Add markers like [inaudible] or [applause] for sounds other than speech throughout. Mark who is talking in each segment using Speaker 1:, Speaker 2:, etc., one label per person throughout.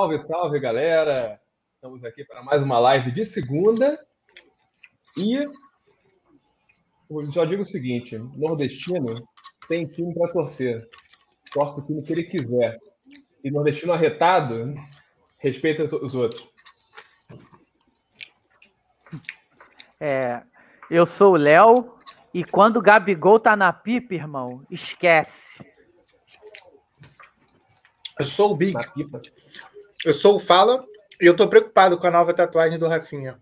Speaker 1: Salve, salve, galera! Estamos aqui para mais uma live de segunda. E eu já digo o seguinte: nordestino tem time para torcer. Torce o time que ele quiser. E nordestino arretado respeita os outros.
Speaker 2: É, eu sou o Léo e quando o Gabigol tá na pipa, irmão, esquece.
Speaker 3: Eu sou o Big. Eu sou o Fala e eu tô preocupado com a nova tatuagem do Rafinha.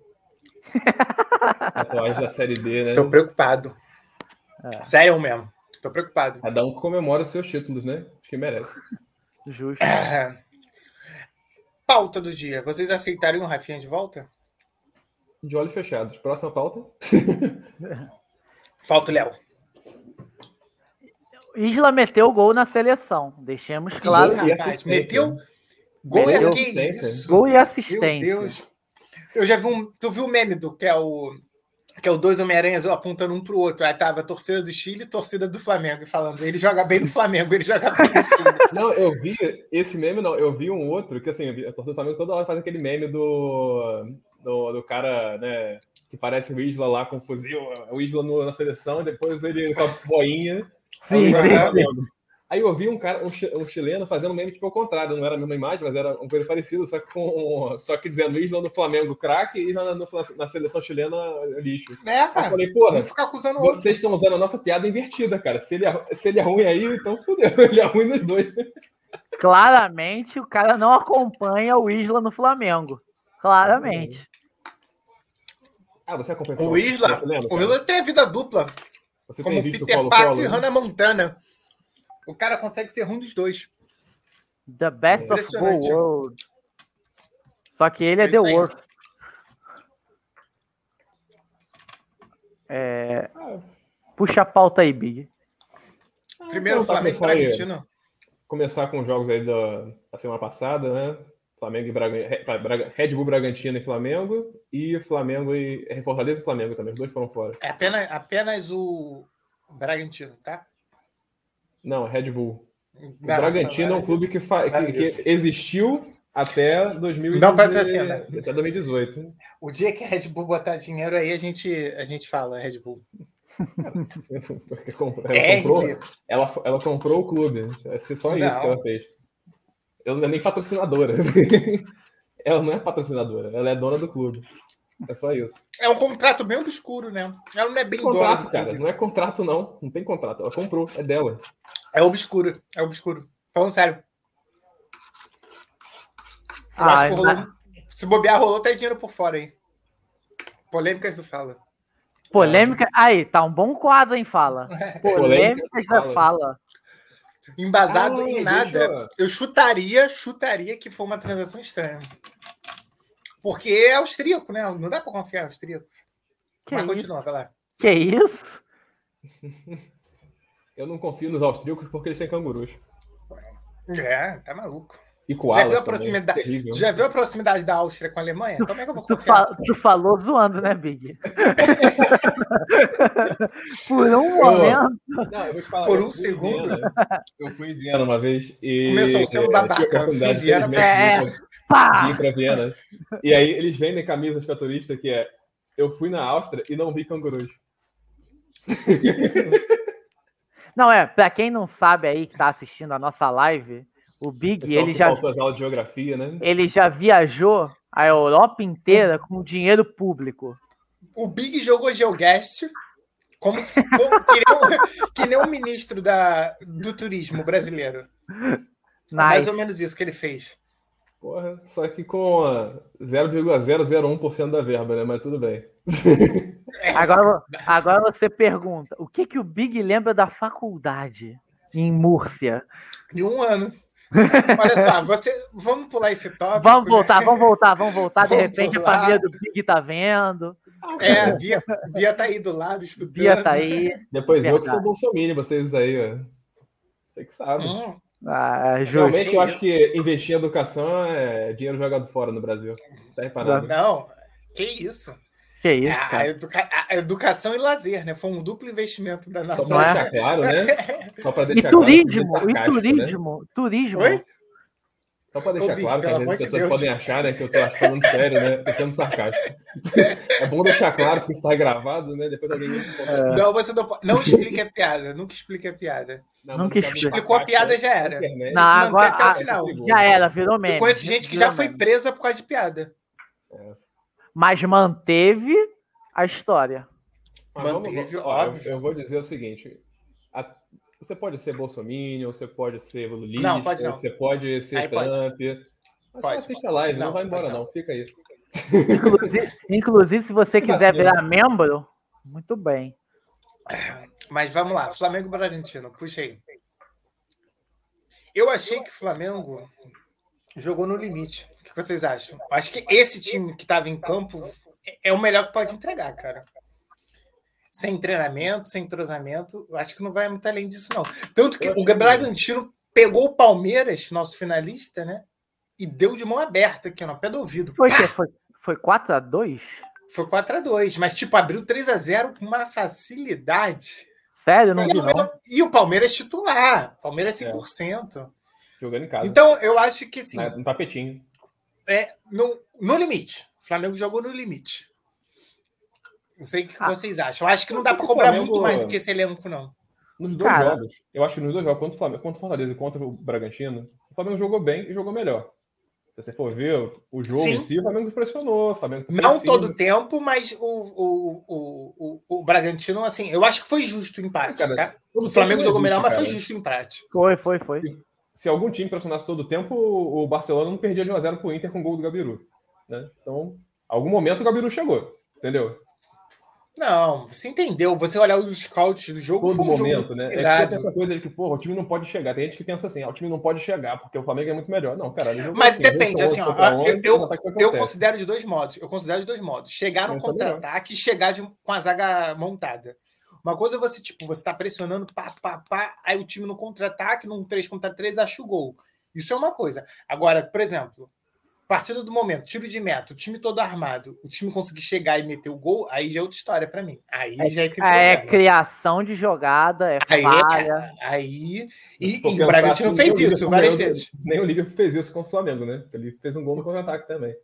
Speaker 3: [laughs]
Speaker 1: Tatuagem da série D, né?
Speaker 3: Tô preocupado. É. Sério mesmo. Tô preocupado.
Speaker 1: Cada um comemora os seus títulos, né? Acho que merece.
Speaker 2: Justo. É. [clears throat]
Speaker 3: Pauta do dia. Vocês aceitariam o Rafinha de volta?
Speaker 1: De olhos fechados. Próxima pauta. [laughs]
Speaker 3: Falta o Léo.
Speaker 2: Isla meteu gol na seleção. Deixemos claro.
Speaker 3: Meteu gol e assistência.
Speaker 2: Gol e assistência.
Speaker 3: Meu Deus. Eu já vi um. Tu viu o meme do que é o. Que é o dois Homem-Aranhas apontando um pro outro. Aí tava a torcida do Chile e torcida do Flamengo, falando, ele joga bem no Flamengo, ele joga bem no Chile. [laughs]
Speaker 1: Não, eu vi esse meme, não, eu vi um outro, que assim, a torcida do Flamengo toda hora faz aquele meme do, do, do cara, né, que parece o Isla lá com o fuzil, o Isla no, na seleção, e depois ele com a boinha Sim, Aí eu vi um cara, um, chileno, fazendo meme tipo ao contrário, não era a mesma imagem, mas era uma coisa parecida, só que com só que dizendo Isla no Flamengo craque e na, na, seleção chilena lixo.
Speaker 3: É, cara.
Speaker 1: Eu falei, porra, ficar acusando vocês outro. estão usando a nossa piada invertida, cara. Se ele, é, se ele é ruim aí, então fudeu, [laughs] ele é ruim nos dois.
Speaker 2: Claramente o cara não acompanha o Isla no Flamengo. Claramente.
Speaker 1: Ah, você acompanha
Speaker 3: o Isla? O Isla tem a vida dupla. Você como tem visto Peter Paulo Parker e Hannah Montana. O cara consegue ser ruim dos dois.
Speaker 2: The best of the world. Só que ele é, é the worst. É... Puxa a pauta aí, Big.
Speaker 3: Primeiro, então, Flamengo para Argentina.
Speaker 1: Começar com os jogos aí da, da semana passada, né? Flamengo e Braga, Red Bull Bragantino e Flamengo, e Flamengo e é, Fortaleza e Flamengo também, os dois foram fora.
Speaker 3: É apenas, apenas o Bragantino, tá?
Speaker 1: Não, Red Bull. O não, Bragantino não, é um clube que, fa... que, que, existiu até 2018. Não pode ser assim, né? Até 2018.
Speaker 3: O dia que a Red Bull botar dinheiro aí, a gente, a gente fala Red Bull.
Speaker 1: ela, é, comprou, ela, ela comprou o clube. É só isso não. que ela fez. Ela não é nem patrocinadora. [laughs] ela não é patrocinadora, ela é dona do clube. É só isso.
Speaker 3: É um contrato bem obscuro, né? Ela não é bem
Speaker 1: contrato, dona. cara. Não é contrato, não. Não tem contrato. Ela comprou, é dela.
Speaker 3: É obscuro, é obscuro. Falando sério.
Speaker 2: Ah, rolou...
Speaker 3: Se bobear, rolou até dinheiro por fora aí. Polêmicas do Fala.
Speaker 2: Polêmica. Aí, tá um bom quadro, hein, Fala. [laughs] Polêmicas da Fala.
Speaker 3: Embasado ah, em nada. Eu... eu chutaria, chutaria que foi uma transação estranha. Porque é austríaco, né? Não dá para confiar austríaco. Que Mas continua, vai lá.
Speaker 2: Que isso? [laughs]
Speaker 1: Eu não confio nos austríacos porque eles têm cangurus.
Speaker 3: É, tá maluco.
Speaker 1: E já viu, a
Speaker 3: proximidade, já viu a proximidade da Áustria com a Alemanha? Como é que eu vou
Speaker 2: confiar? Tu, tu falou zoando, né, Big? [laughs] Por um momento.
Speaker 3: Não, falar, Por um segundo.
Speaker 1: Viena, eu fui em Viena uma vez e.
Speaker 3: Começou babaca. Eu fui em Viena.
Speaker 1: É, de ir para Viena. E aí eles vendem camisas para turista que é eu fui na Áustria e não vi cangurus. [laughs]
Speaker 2: Não, é, para quem não sabe aí que está assistindo a nossa live, o Big, ele já.
Speaker 1: As aulas de geografia, né?
Speaker 2: Ele já viajou a Europa inteira com dinheiro público.
Speaker 3: O Big jogou Geogast como se como, que, nem, [laughs] que nem o ministro da, do turismo brasileiro. Nice. mais ou menos isso que ele fez.
Speaker 1: Porra, só que com 0,001% da verba, né? Mas tudo bem. [laughs]
Speaker 2: Agora, agora você pergunta: o que, que o Big lembra da faculdade em Múrcia?
Speaker 3: Em um ano. Olha só, [laughs] você, vamos pular esse tópico.
Speaker 2: Vamos né? voltar, né? vamos voltar, vamos voltar. De repente pular. a família do Big tá vendo.
Speaker 3: É, Bia, Bia tá aí do lado, escutando.
Speaker 2: Bia tá aí.
Speaker 1: Depois Verdade. eu que sou bolsominion, vocês aí, ó. Você que sabe. Hum.
Speaker 2: Ah,
Speaker 1: Realmente, eu acho que investir em educação é dinheiro jogado fora no Brasil. Tá?
Speaker 3: Não, que isso.
Speaker 2: Que isso,
Speaker 3: é, a, educa a, educação e lazer, né? Foi um duplo investimento da nação.
Speaker 1: Só para deixar claro, né? [laughs]
Speaker 2: Só para deixar e turismo, claro, e turismo, né? turismo. Oi?
Speaker 1: Só para deixar Ô, claro que às vezes as pessoas Deus. podem achar né, que eu estou falando sério, né? Tô sendo sarcástico. É bom deixar claro que está gravado, né? Depois alguém me
Speaker 3: é. Não, você não pode. Não explique a piada. Nunca explique a piada.
Speaker 2: Não, nunca explique.
Speaker 3: Explicou a piada, já era.
Speaker 2: Não, não agora, até o final. Já era, virou mesmo.
Speaker 3: Eu conheço gente que já foi presa por causa de piada.
Speaker 2: É. Mas manteve a história.
Speaker 1: Manteve, vamos, ó, eu, eu, vou dizer o seguinte: você pode ser bolsominion, você pode ser não, pode não. você pode ser aí Trump. Pode. Mas pode, assista a live, não, não vai embora não. fica aí.
Speaker 2: Inclusive, inclusive se você quiser virar membro, muito bem.
Speaker 3: Mas vamos lá, Flamengo Bragantino, puxa aí. Eu achei que o Flamengo jogou no limite. O que vocês acham? Acho que esse time que estava em campo é o melhor que pode entregar, cara sem treinamento, sem entrosamento, acho que não vai muito além disso, não. Tanto que o Bragantino pegou o Palmeiras, nosso finalista, né? E deu de mão aberta aqui, no pé do ouvido.
Speaker 2: Foi, foi, foi 4x2?
Speaker 3: Foi 4x2, mas tipo, abriu 3x0 com uma facilidade.
Speaker 2: Sério? Não vi, não.
Speaker 3: E o Palmeiras titular. Palmeiras 100%. É.
Speaker 1: Jogando em casa.
Speaker 3: Então, eu acho que sim.
Speaker 1: No tapetinho.
Speaker 3: É, no, no limite. O Flamengo jogou no limite. Não sei o que ah. vocês acham. Eu acho que não dá para cobrar Flamengo... muito mais do que esse elenco, não.
Speaker 1: Nos dois Cara. jogos, eu acho que nos dois jogos, contra o Flamengo, contra o Fortaleza e contra o Bragantino, o Flamengo jogou bem e jogou melhor. Se você for ver o jogo Sim. em si, o Flamengo pressionou. O Flamengo
Speaker 3: não todo o tempo, mas o, o, o, o, o Bragantino, assim, eu acho que foi justo o empate. Cara, tá? O Flamengo jogou melhor, mas foi justo o empate.
Speaker 2: Foi, foi, foi.
Speaker 1: Se, se, algum time pressionasse todo o tempo, o Barcelona não perdia de 1x0 pro Inter com o gol do Gabiru. Né? Então, algum momento o Gabiru chegou, entendeu?
Speaker 3: Não, você entendeu. Você olhar os scouts do jogo.
Speaker 1: Todo um momento, né? É que tem essa coisa de que, porra, o time não pode chegar. Tem gente que pensa assim, ah, o time não pode chegar, porque o Flamengo é muito melhor. Não, cara.
Speaker 3: Mas assim, depende, assim, ó, 11, eu, eu, eu considero de dois modos. Eu considero de dois modos. Chegar no contra-ataque e chegar de, com a zaga montada. Uma coisa é você, tipo, você tá pressionando, pá, pá, pá, aí o time no contra-ataque, num 3 contra 3, acha o gol. Isso é uma coisa. Agora, por exemplo, partida do momento, tiro de meta, o time todo armado, o time conseguir chegar e meter o gol, aí já é outra história para mim. Aí é, já é que
Speaker 2: É criação de jogada, é aí, falha.
Speaker 3: É, aí e, e o Bragantino fez isso várias vezes.
Speaker 1: Nem o Liga fez isso com o Flamengo, né? Ele fez um gol no contra-ataque também.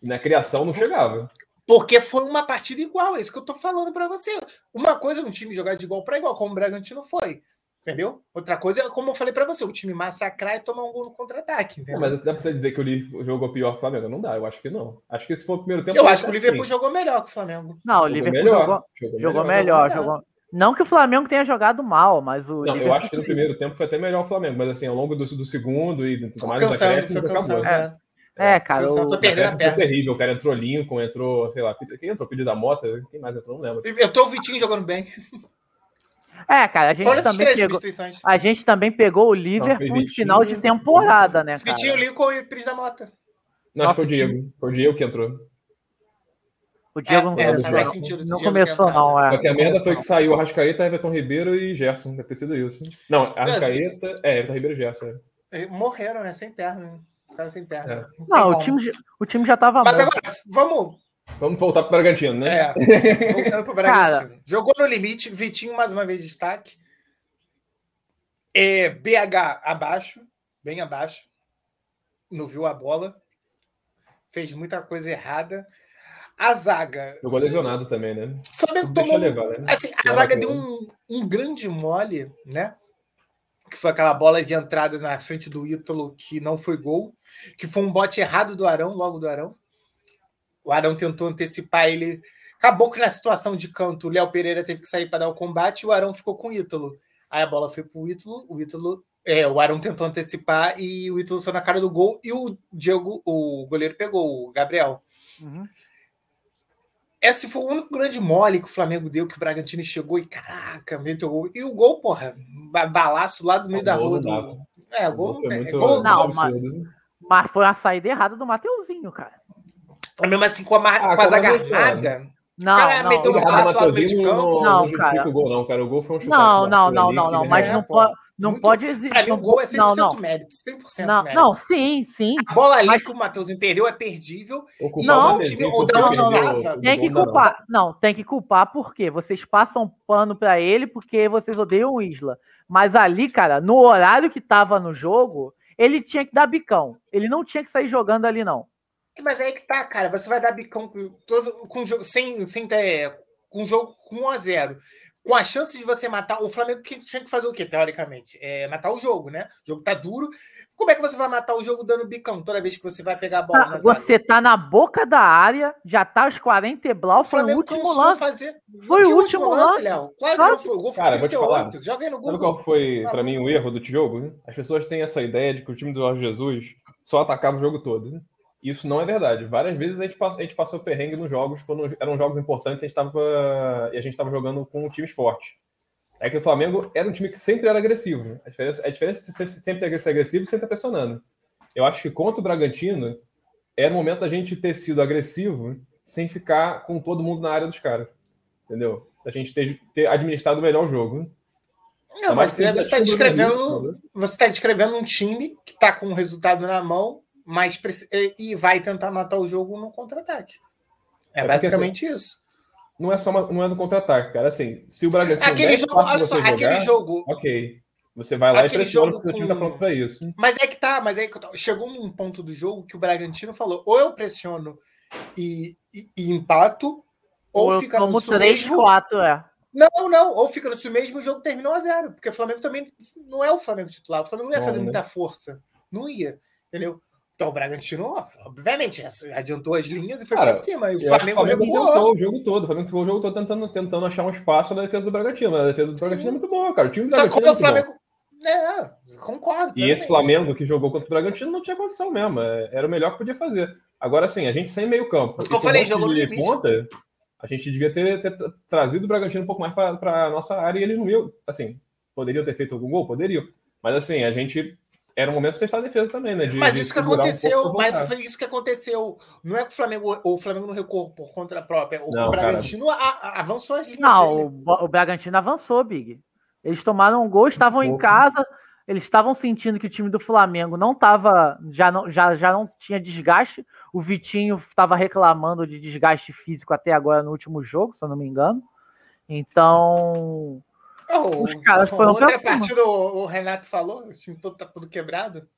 Speaker 1: E na criação não chegava.
Speaker 3: Porque foi uma partida igual, é isso que eu tô falando para você. Uma coisa é um time jogar de igual para igual, como o Bragantino foi. Entendeu? Outra coisa é, como eu falei para você, o time massacrar e tomar um gol no contra-ataque.
Speaker 1: Mas dá pra você dizer que o Liverpool jogou pior que o Flamengo? Não dá, eu acho que não. Acho que se for o primeiro tempo.
Speaker 3: Eu acho que o Liverpool assim. jogou melhor que o Flamengo.
Speaker 2: Não, o Liverpool melhor. jogou, jogou, jogou melhor. melhor. Jogou... Não que o Flamengo tenha jogado mal, mas o.
Speaker 1: Não, Liverpool eu acho que no primeiro tempo foi até melhor o Flamengo, mas assim, ao longo do, do segundo e
Speaker 3: mais cansando, foi cansando,
Speaker 2: acabou. É. É, cara.
Speaker 3: O... Foi perdendo a perna.
Speaker 1: terrível. O cara entrou Lincoln, entrou, sei lá, quem entrou? Pedido da Mota? Quem mais entrou? Não lembro.
Speaker 3: Entrou o Vitinho jogando bem.
Speaker 2: É, cara, a gente, também pegou, a gente também pegou o Liverpool no final de temporada, né,
Speaker 3: cara? Vitinho, Lincoln e Pris da Mota.
Speaker 1: Não, acho que foi o Diego. Foi o Diego que entrou.
Speaker 2: O Diego é, não, é, começou, não, não começou, não. É.
Speaker 1: Porque a merda foi que saiu o Arrascaeta, Everton Ribeiro e Gerson. Deve ter sido isso. Não, Arrascaeta, é, Everton Ribeiro e Gerson.
Speaker 3: É. Morreram, né? Sem perna. Ficaram sem perna.
Speaker 2: É. Não, não o, time, o time já tava
Speaker 3: Mas agora, vamos
Speaker 1: Vamos voltar para o Bragantino, né?
Speaker 3: É, voltando para o Bragantino. Cara, Jogou no limite, Vitinho mais uma vez destaque. É, BH abaixo, bem abaixo. Não viu a bola. Fez muita coisa errada. A zaga.
Speaker 1: Jogou lesionado também, né?
Speaker 3: Flamengo tomou. Levar, né? assim, a zaga deu um, um grande mole, né? que foi aquela bola de entrada na frente do Ítalo que não foi gol, que foi um bote errado do Arão, logo do Arão. O Arão tentou antecipar ele. Acabou que na situação de canto, o Léo Pereira teve que sair para dar o combate e o Arão ficou com o Ítalo. Aí a bola foi para o Ítalo, o Ítalo. É, o Arão tentou antecipar e o Ítalo saiu na cara do gol e o Diego, o goleiro, pegou, o Gabriel. Uhum. Esse foi o único grande mole que o Flamengo deu, que o Bragantino chegou e caraca, meteu gol. E o gol, porra, balaço lá do meio da rua. Do... É, o gol,
Speaker 2: não, é, gol, não, mas, mas foi a saída errada do Mateuzinho, cara.
Speaker 3: Mesmo assim, com a, ah, com a zaga armada.
Speaker 2: Não, cara, não, meteu
Speaker 1: no passo lá no meio de campo. Não, não, cara. O gol, não, cara. O gol foi um chutaço.
Speaker 2: Não, não, não, não, não. Mas não pode. Não Muito, pode existir. Pra
Speaker 3: mim, o gol é 100% não, não. mérito. 100%
Speaker 2: não,
Speaker 3: mérito.
Speaker 2: Não, sim, sim.
Speaker 3: A bola ali mas... que o Matheusinho perdeu é perdível.
Speaker 2: Não, time, ou não, não, não. Tem que culpar. Não, tem que culpar porque vocês passam pano para ele porque vocês odeiam o Isla. Mas ali, cara, no horário que tava no jogo, ele tinha que dar bicão. Ele não tinha que sair jogando ali, não.
Speaker 3: Mas aí que tá, cara. Você vai dar bicão todo, com, sem, sem ter. Com um jogo com 1 a 0 com a chance de você matar. O Flamengo tinha que fazer o quê, teoricamente? É matar o jogo, né? O jogo tá duro. Como é que você vai matar o jogo dando bicão toda vez que você vai pegar a bola?
Speaker 2: Ah, você área? tá na boca da área, já tá aos 40 e blau, foi o último lance.
Speaker 3: Fazer...
Speaker 2: Foi o último lance,
Speaker 3: Léo. Claro, claro que não foi. O gol
Speaker 1: foi Cara, 38. vou te falar.
Speaker 3: Joga aí no
Speaker 1: Google. Sabe qual foi, pra mim, o erro do jogo? As pessoas têm essa ideia de que o time do Jorge Jesus só atacava o jogo todo. Isso não é verdade. Várias vezes a gente passou, a gente passou perrengue nos jogos, quando eram jogos importantes a gente tava, e a gente estava jogando com times fortes. É que o Flamengo era um time que sempre era agressivo. A diferença, a diferença de sempre, sempre ser agressivo e sempre estar pressionando. Eu acho que contra o Bragantino, era o momento da gente ter sido agressivo sem ficar com todo mundo na área dos caras. Entendeu? A gente ter, ter administrado melhor o jogo.
Speaker 3: Não, mas você está descrevendo, né? você está descrevendo um time que está com o resultado na mão, mas e vai tentar matar o jogo no contra-ataque. É, é basicamente assim, isso
Speaker 1: não é só uma, não é no contra-ataque, cara. Assim, se o Bragantino
Speaker 3: aquele jogo, olha só, jogar, aquele jogo,
Speaker 1: ok. Você vai lá e pressiona porque com... o time tá pronto para isso.
Speaker 3: Mas é que tá, mas é que chegou num ponto do jogo que o Bragantino falou: ou eu pressiono e, e, e empato, ou, ou fica no
Speaker 2: 3, mesmo. 4, é.
Speaker 3: Não, não, ou fica no mesmo o jogo terminou a zero, porque o Flamengo também não é o Flamengo titular, o Flamengo não ia fazer né? muita força, não ia, entendeu? Então o Bragantino, obviamente, adiantou as linhas e foi para cima. E o Flamengo,
Speaker 1: Flamengo recuou. o jogo todo. O Flamengo ficou o jogo todo tentando, tentando achar um espaço na defesa do Bragantino. Mas a defesa do Sim. Bragantino é muito boa, cara. O time do Bragantino é o Flamengo... Bom.
Speaker 3: É, concordo.
Speaker 1: E esse Flamengo que jogou contra o Bragantino não tinha condição mesmo. É, era o melhor que podia fazer. Agora sim, a gente sem meio campo.
Speaker 3: Eu falei, jogou no
Speaker 1: ponta, a gente devia ter, ter, trazido o Bragantino um pouco mais para a nossa área e ele não viu. Assim, poderiam ter feito algum gol? Poderiam. Mas assim, a gente era um momento de testar a defesa também, né? De,
Speaker 3: mas isso que aconteceu, um mas foi isso que aconteceu. Não é que o Flamengo, o Flamengo não recuou por conta própria. O não, Bragantino a, a, avançou as linhas.
Speaker 2: Não, o, o, Bragantino avançou, Big. Eles tomaram um gol, estavam em casa, eles estavam sentindo que o time do Flamengo não estava, já não, já, já não tinha desgaste. O Vitinho estava reclamando de desgaste físico até agora no último jogo, se eu não me engano. Então,
Speaker 3: Oh, Os caras foram outra partida o, o, Renato falou, o time todo tá tudo quebrado.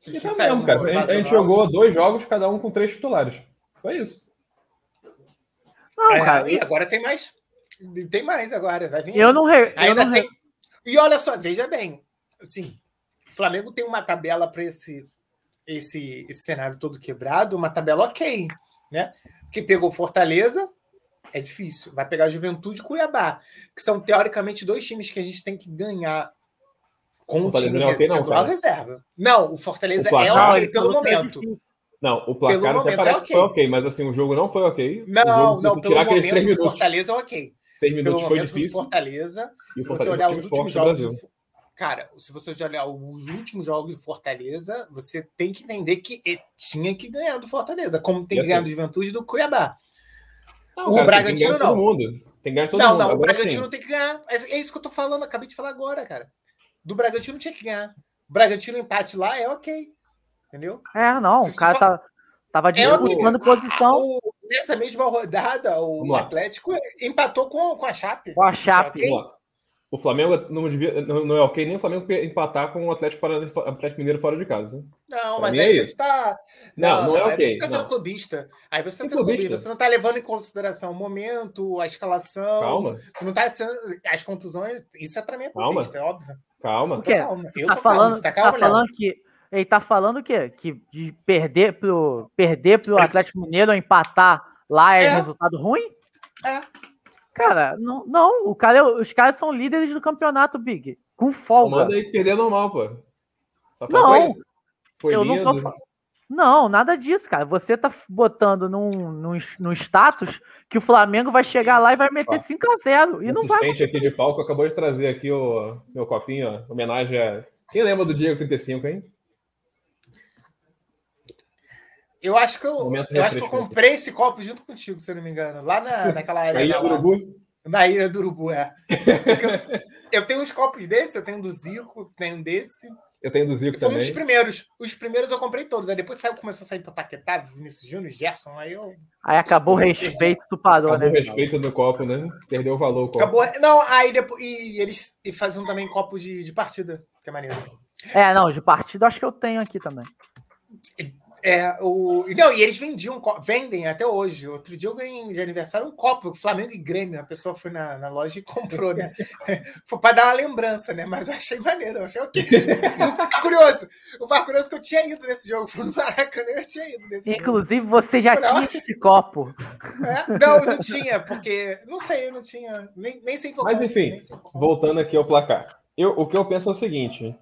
Speaker 1: Que tá mesmo, cara. A, a gente jogou dois jogos, cada um com três titulares. Foi isso.
Speaker 3: Não, é, cara. E agora tem mais. Tem mais agora, vai vir.
Speaker 2: Eu não re...
Speaker 3: Ainda
Speaker 2: não
Speaker 3: tem. Re... E olha só, veja bem, assim, o Flamengo tem uma tabela para esse, esse esse cenário todo quebrado, uma tabela ok, né? Que pegou Fortaleza, é difícil. Vai pegar Juventude e Cuiabá, que são teoricamente dois times que a gente tem que ganhar com o, o time não, okay, não, reserva. Não, o Fortaleza o é ok pelo momento.
Speaker 1: Não, o placar pelo até parece é okay. que foi ok, mas assim, o jogo não foi ok.
Speaker 3: Não, jogo, não, pelo momento o Fortaleza é ok.
Speaker 1: Seis minutos pelo foi difícil.
Speaker 3: Fortaleza, e se você olhar os últimos jogos... Do, cara, se você olhar os últimos jogos do Fortaleza, você tem que entender que tinha que ganhar do Fortaleza, como tem que ganhar do Juventude do Cuiabá. Não, o cara, Bragantino não.
Speaker 1: Mundo. Tem que ganhar todo
Speaker 3: não,
Speaker 1: mundo.
Speaker 3: Não, o Bragantino sim. tem que ganhar. É, é isso que eu tô falando, acabei de falar agora, cara. Do Bragantino tinha que ganhar. O Bragantino empate lá é ok. Entendeu?
Speaker 2: É, não, Se o cara tá, tava disputando é posição. O,
Speaker 3: nessa mesma rodada, o Atlético empatou com, com a Chape.
Speaker 2: Com a Chape. É okay?
Speaker 1: O Flamengo não, devia, não, é ok nem o Flamengo empatar com o Atlético, Atlético Mineiro fora de casa.
Speaker 3: Não, mas aí é você está.
Speaker 1: Não, não, não, é ok. Você
Speaker 3: está sendo clubista. Aí você está sendo clubista. clubista. Você não está levando em consideração o momento, a escalação.
Speaker 1: Calma.
Speaker 3: Não está sendo. As contusões. Isso é para mim é clubista,
Speaker 1: calma.
Speaker 3: é óbvio.
Speaker 1: Calma.
Speaker 3: calma.
Speaker 2: Eu tá falando, calmo. Tá, calmo, tá falando que. Ele tá falando que, que de perder pro, perder pro Atlético Mineiro ou empatar lá é, é. resultado ruim?
Speaker 3: É.
Speaker 2: Cara, não, não o cara, os caras são líderes do campeonato, Big. Com folga.
Speaker 1: Manda aí perder normal, pô.
Speaker 2: Só não, foi eu lindo. não tô, Não, nada disso, cara. Você tá botando num, num, num status que o Flamengo vai chegar lá e vai meter 5x0. E não vai.
Speaker 1: aqui de palco acabou de trazer aqui o meu copinho, ó, homenagem a. Quem lembra do Diego 35, hein?
Speaker 3: Eu acho que eu, eu acho que eu comprei esse copo junto contigo, se eu não me engano. Lá na, naquela [laughs] área.
Speaker 1: Na Ilha do Urubu?
Speaker 3: Na Ilha do Urubu, é. [laughs] Eu, eu, tenho uns copos desse, eu tenho do Zico, tenho desse.
Speaker 1: Eu tenho do Zico
Speaker 3: Foi
Speaker 1: também.
Speaker 3: um dos primeiros. Os primeiros eu comprei todos. Aí depois saiu, começou a sair para Paquetá, Vinícius Júnior, Gerson. Aí eu.
Speaker 2: Aí acabou o respeito do parou,
Speaker 1: acabou né? o respeito do copo, né? Perdeu o valor. O
Speaker 3: copo. Acabou. Não, aí depois. E eles e faziam também copo de, de partida, que é maneiro.
Speaker 2: É, não, de partido acho que eu tenho aqui também.
Speaker 3: É, o... [laughs] Não, e eles vendiam, vendem até hoje. Outro dia eu ganhei de aniversário um copo, Flamengo e Grêmio. A pessoa foi na, na loja e comprou, né? [laughs] foi para dar uma lembrança, né? Mas eu achei maneiro, eu achei ok. o curioso, o mais curioso é que eu tinha ido nesse jogo. Foi no Maracanã, eu tinha ido nesse
Speaker 2: Inclusive, jogo. você já tinha esse copo.
Speaker 3: É? Não, não tinha, porque. Não sei, eu não tinha. Nem, nem sei
Speaker 1: qual Mas enfim, voltando aqui ao placar. Eu, o que eu penso é o seguinte: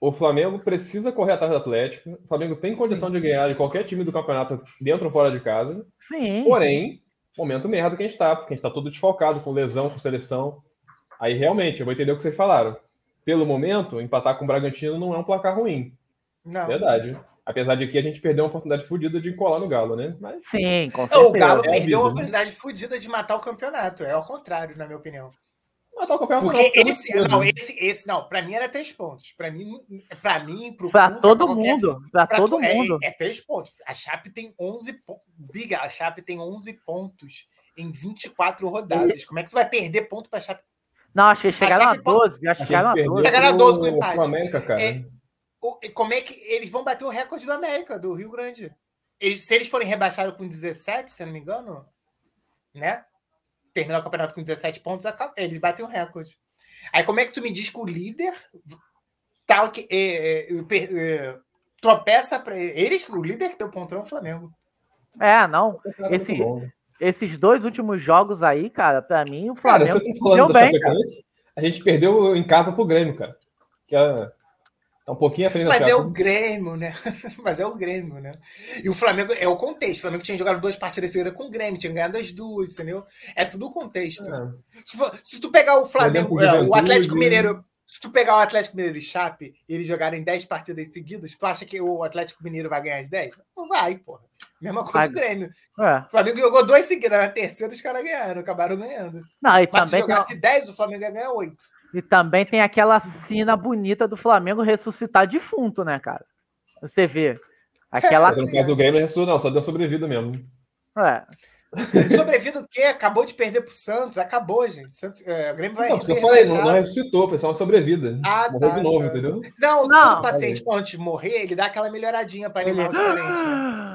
Speaker 1: o Flamengo precisa correr atrás do Atlético. O Flamengo tem condição de ganhar de qualquer time do campeonato dentro ou fora de casa.
Speaker 2: Sim.
Speaker 1: Porém, momento merda que a gente está, porque a gente está todo desfalcado, com lesão, com seleção. Aí realmente, eu vou entender o que vocês falaram. Pelo momento, empatar com o Bragantino não é um placar ruim. Não. Verdade. Apesar de que a gente perdeu uma oportunidade fodida de colar no Galo, né?
Speaker 2: Mas... Sim,
Speaker 3: com certeza. O Galo é perdeu uma né? oportunidade fodida de matar o campeonato. É ao contrário, na minha opinião. Matar o campeonato. Porque esse, não, esse, esse, não, para mim era três pontos. Para mim, para mim,
Speaker 2: pro pra todo mundo, para todo
Speaker 3: é,
Speaker 2: mundo.
Speaker 3: É, três pontos. A Chape tem 11 pontos. Biga, a Chape tem 11 pontos em 24 rodadas. Como é que tu vai perder ponto para Chape?
Speaker 2: Não, achei que chegaram a, a 12. Acho que chegaram a 12.
Speaker 3: Chegaram a 12 com empate. O América, cara. É, o, como é que eles vão bater o recorde do América, do Rio Grande? Eles, se eles forem rebaixados com 17, se não me engano, né? Terminar o campeonato com 17 pontos, eles batem o recorde. Aí como é que tu me diz que o líder tal que é, é, é, tropeça para eles, o líder que deu ponto é o Flamengo.
Speaker 2: É, não. Esse, esses dois últimos jogos aí, cara, para mim o Flamengo cara, você tá falando bem,
Speaker 1: A gente perdeu em casa pro Grêmio, cara. Que é Tá um pouquinho à frente
Speaker 3: Mas é o Grêmio, né? [laughs] Mas é o Grêmio, né? E o Flamengo é o contexto. O Flamengo tinha jogado duas partidas seguidas com o Grêmio, tinha ganhado as duas, entendeu? É tudo o contexto. É. Se, se, tu pegar o Flamengo, é, o Atlético Mineiro, se tu pegar o Atlético Mineiro e Chape e eles jogarem 10 partidas seguidas, tu acha que o Atlético Mineiro vai ganhar as 10? Não vai, porra. Mesma coisa do Grêmio. É. O Flamengo jogou duas seguidas, na terceira os caras ganharam, acabaram ganhando.
Speaker 2: Não, e
Speaker 3: Mas
Speaker 2: também
Speaker 3: se jogasse não... 10, o Flamengo ia ganhar 8.
Speaker 2: E também tem aquela cena bonita do Flamengo ressuscitar defunto, né, cara? Você vê. Aquela.
Speaker 1: No caso do Grêmio, não, só deu sobrevida mesmo.
Speaker 3: É. [laughs] Sobrevida o quê? Acabou de perder pro Santos. Acabou, gente. Santos, é, o Grêmio vai.
Speaker 1: Não, eu falei, não, não, ressuscitou, foi só uma sobrevida. Ah, Morreu tá, de novo, tá. entendeu?
Speaker 3: Não, não todo paciente, antes de morrer, ele dá aquela melhoradinha para animar os parentes. Né?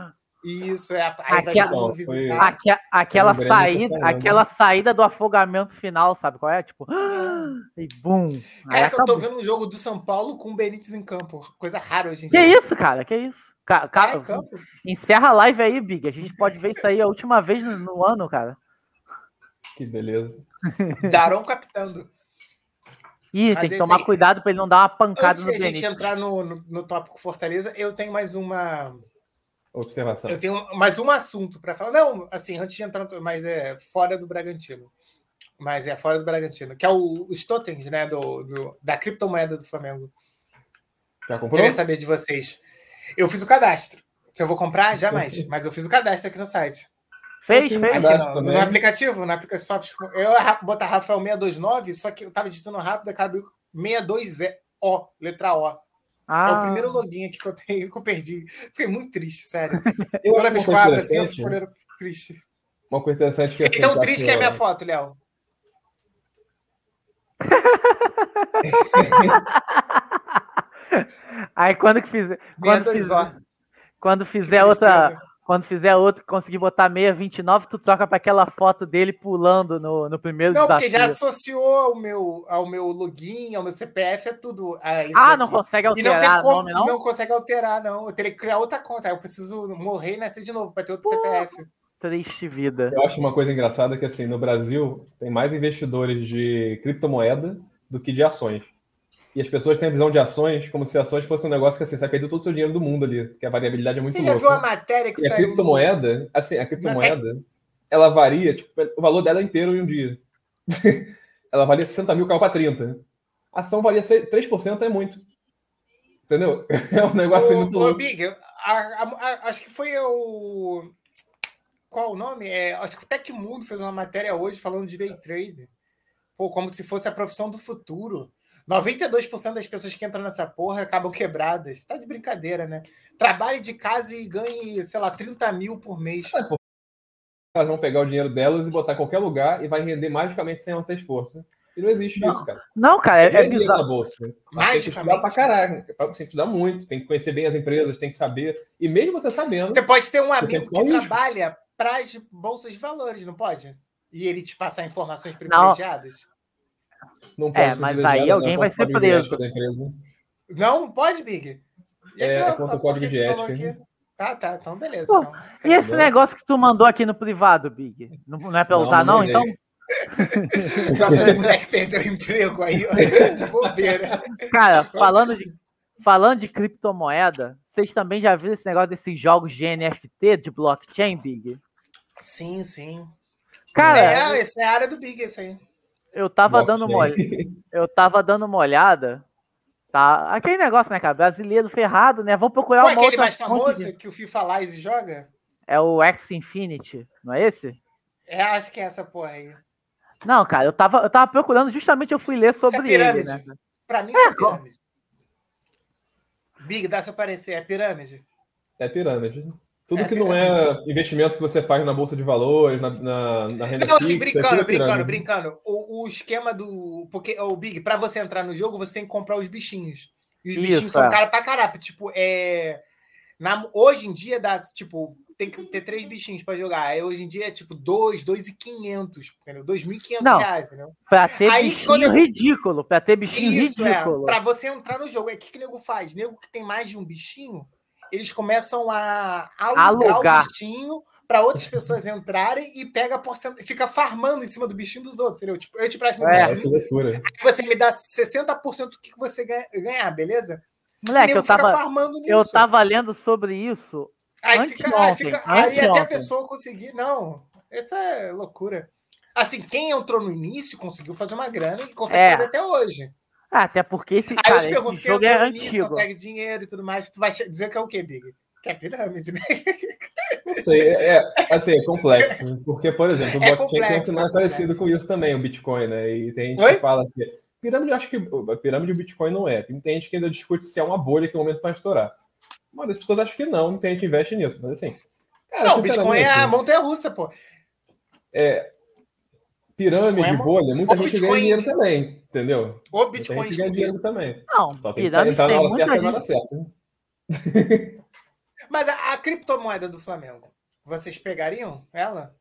Speaker 3: Isso, é. Aí
Speaker 2: aquela, visitar. aquela saída, aquela saída do afogamento final, sabe qual é? Tipo, [gasps] e bum.
Speaker 3: Cara, que eu tô vendo um jogo do São Paulo com o Benítez em campo. Coisa rara hoje em
Speaker 2: dia. Que isso, cara? Que isso? Cara, cara encerra a live aí, Big. A gente pode ver isso aí a última vez no, no ano, cara.
Speaker 1: Que beleza. [laughs]
Speaker 3: Darão captando.
Speaker 2: Ih, Mas tem que tomar aí, cuidado para ele não dar uma pancada
Speaker 3: antes no Benítez. Antes de a gente entrar no, no, no tópico Fortaleza, eu tenho mais uma
Speaker 1: observação.
Speaker 3: Eu tenho mais um assunto para falar. Não, assim, antes de entrar, mas é fora do Bragantino. Mas é fora do Bragantino, que é o, os totens, né, do, do, da criptomoeda do Flamengo. Já comprou? Queria saber de vocês. Eu fiz o cadastro. Se eu vou comprar, jamais. [laughs] mas eu fiz o cadastro aqui no site.
Speaker 2: Fez, fez.
Speaker 3: Aqui no, no, aplicativo, no aplicativo. Eu ia botar Rafael 629, só que eu tava digitando rápido, acabei 62O, letra O. Ah. É o ah. primeiro login aqui que eu tenho [laughs] que eu perdi. Fiquei muito triste, sério. [laughs] Eu Toda vez que eu abro assim, eu fico triste.
Speaker 1: Uma coisa interessante que
Speaker 3: Fiquei tão triste que é minha foto, Léo. [laughs]
Speaker 2: Aí quando que fizer. Quando, fizer, quando fizer outra quando fizer outro conseguir botar 629, tu troca para aquela foto dele pulando no, no primeiro
Speaker 3: Não, desafio. porque já associou ao meu, ao meu login, ao meu CPF, é tudo.
Speaker 2: ah, daqui. não consegue alterar e não, como, nome, não?
Speaker 3: não consegue alterar, não. Eu teria que criar outra conta. Aí eu preciso morrer e nascer de novo para ter outro Pô, CPF.
Speaker 2: Triste vida.
Speaker 1: Eu acho uma coisa engraçada que, assim, no Brasil tem mais investidores de criptomoeda do que de ações. E as pessoas têm a visão de ações como se ações fosse um negócio que assim, você perdeu todo o seu dinheiro do mundo ali, que a variabilidade é muito Você já
Speaker 3: viu a matéria que
Speaker 1: e saiu? a criptomoeda, assim, a criptomoeda, ela varia, tipo, o valor dela é inteiro em um dia. [laughs] ela valia 60 mil, caiu para 30. A ação valia 3%, é muito. Entendeu? [laughs] É um negócio o, muito louco.
Speaker 3: Big, a, a, a, acho que foi o... Qual o nome? É, acho que o Tecmundo fez uma matéria hoje falando de day trade. Pô, como se fosse a profissão do futuro. 92% das pessoas que entram nessa porra acabam quebradas. Tá de brincadeira, né? Trabalhe de casa e ganhe, sei lá, 30 mil por mês. É,
Speaker 1: elas vão pegar o dinheiro delas e botar em qualquer lugar e vai render magicamente sem ser esforço. E não existe
Speaker 2: não.
Speaker 1: isso, cara.
Speaker 2: Não, cara, é, é
Speaker 1: bizarro. na bolsa. Mas tem que estudar pra caralho. Você tem que estudar muito, tem que conhecer bem as empresas, tem que saber. E mesmo você sabendo.
Speaker 3: Você pode ter um amigo que trabalha para as bolsas de valores, não pode? E ele te passar informações privilegiadas?
Speaker 2: Não, não pode. É, mas aí alguém vai ser preso.
Speaker 3: Não, pode, Big.
Speaker 1: É, é contra o código de ética.
Speaker 3: Ah, tá. Então, beleza. Pô, então,
Speaker 2: e esse negócio que tu mandou aqui no privado, Big? Não, não é pra usar, não? não? Então. [laughs]
Speaker 3: Só fazer moleque perder o emprego aí, [laughs] de bobeira.
Speaker 2: Cara, falando de, falando de criptomoeda, vocês também já viram esse negócio desses jogos de NFT, de blockchain, Big?
Speaker 3: Sim, sim.
Speaker 2: Cara,
Speaker 3: é, essa é a área do Big, esse aí.
Speaker 2: Eu tava dando uma eu tava dando uma olhada, tá? Aquele negócio, né, cara? Brasileiro ferrado, né? Vamos procurar
Speaker 3: Qual uma é aquele mais famoso de... que o FIFA Lies joga?
Speaker 2: É o X Infinity, não é esse?
Speaker 3: É, acho que é essa porra aí.
Speaker 2: Não, cara, eu tava, eu tava procurando, justamente eu fui ler sobre
Speaker 3: é
Speaker 2: ele, né?
Speaker 3: Pra mim, isso é, é pirâmide. Big, dá seu parecer, é pirâmide?
Speaker 1: É pirâmide. Tudo é que não é investimento que você faz na bolsa de valores, na, na, na renda
Speaker 3: Não, assim, fixa, brincando, brincando, brincando. O, o, esquema do. Porque, o Big, para você entrar no jogo, você tem que comprar os bichinhos. E os Isso, bichinhos é. são caros pra caralho. Tipo, é. Na, hoje em dia dá, tipo, tem que ter três bichinhos para jogar. Aí hoje em dia é tipo dois, dois e quinhentos, entendeu? Dois mil e quinhentos reais, entendeu?
Speaker 2: Pra ter Aí, bichinho eu... ridículo, pra ter bichinho Isso,
Speaker 3: é. ridículo. É, pra você entrar no jogo. O que, que o nego faz? Nego que tem mais de um bichinho, eles começam a alugar, alugar. o bichinho para outras pessoas entrarem e pega porcent... fica farmando em cima do bichinho dos outros, entendeu? Tipo, eu te presto meu é, bichinho, aí você me dá 60% do que você ganhar, beleza?
Speaker 2: Moleque, eu tava, eu tava lendo sobre isso.
Speaker 3: Aí, fica, aí, fica, aí até a pessoa conseguir. Não, essa é loucura. Assim, quem entrou no início conseguiu fazer uma grana e consegue é. fazer até hoje.
Speaker 2: Ah, até porque esse, cara, Aí eu te pergunto, quem jogo é antigo.
Speaker 3: consegue dinheiro e tudo mais, tu vai dizer que é o quê, Big? Que é pirâmide, né?
Speaker 1: Não sei, é, é, assim, é complexo. Porque, por exemplo, o é blockchain tem um cenário é parecido com isso também, o Bitcoin, né? E tem gente Oi? que fala que. Pirâmide, eu acho que. Pirâmide o Bitcoin não é. Tem gente que ainda discute se é uma bolha que no momento vai estourar. Mas as pessoas acham que não, tem gente que investe nisso. Mas assim.
Speaker 3: Cara, não, o Bitcoin é a montanha russa, pô.
Speaker 1: É, pirâmide, é bolha, muita gente Bitcoin... ganha dinheiro também, entendeu?
Speaker 3: O Bitcoin muita gente
Speaker 1: ganha dinheiro também.
Speaker 2: Não,
Speaker 1: Só tem que entrar na hora certa e na hora certa.
Speaker 3: Mas a, a, criptomoeda do Flamengo, vocês pegariam ela?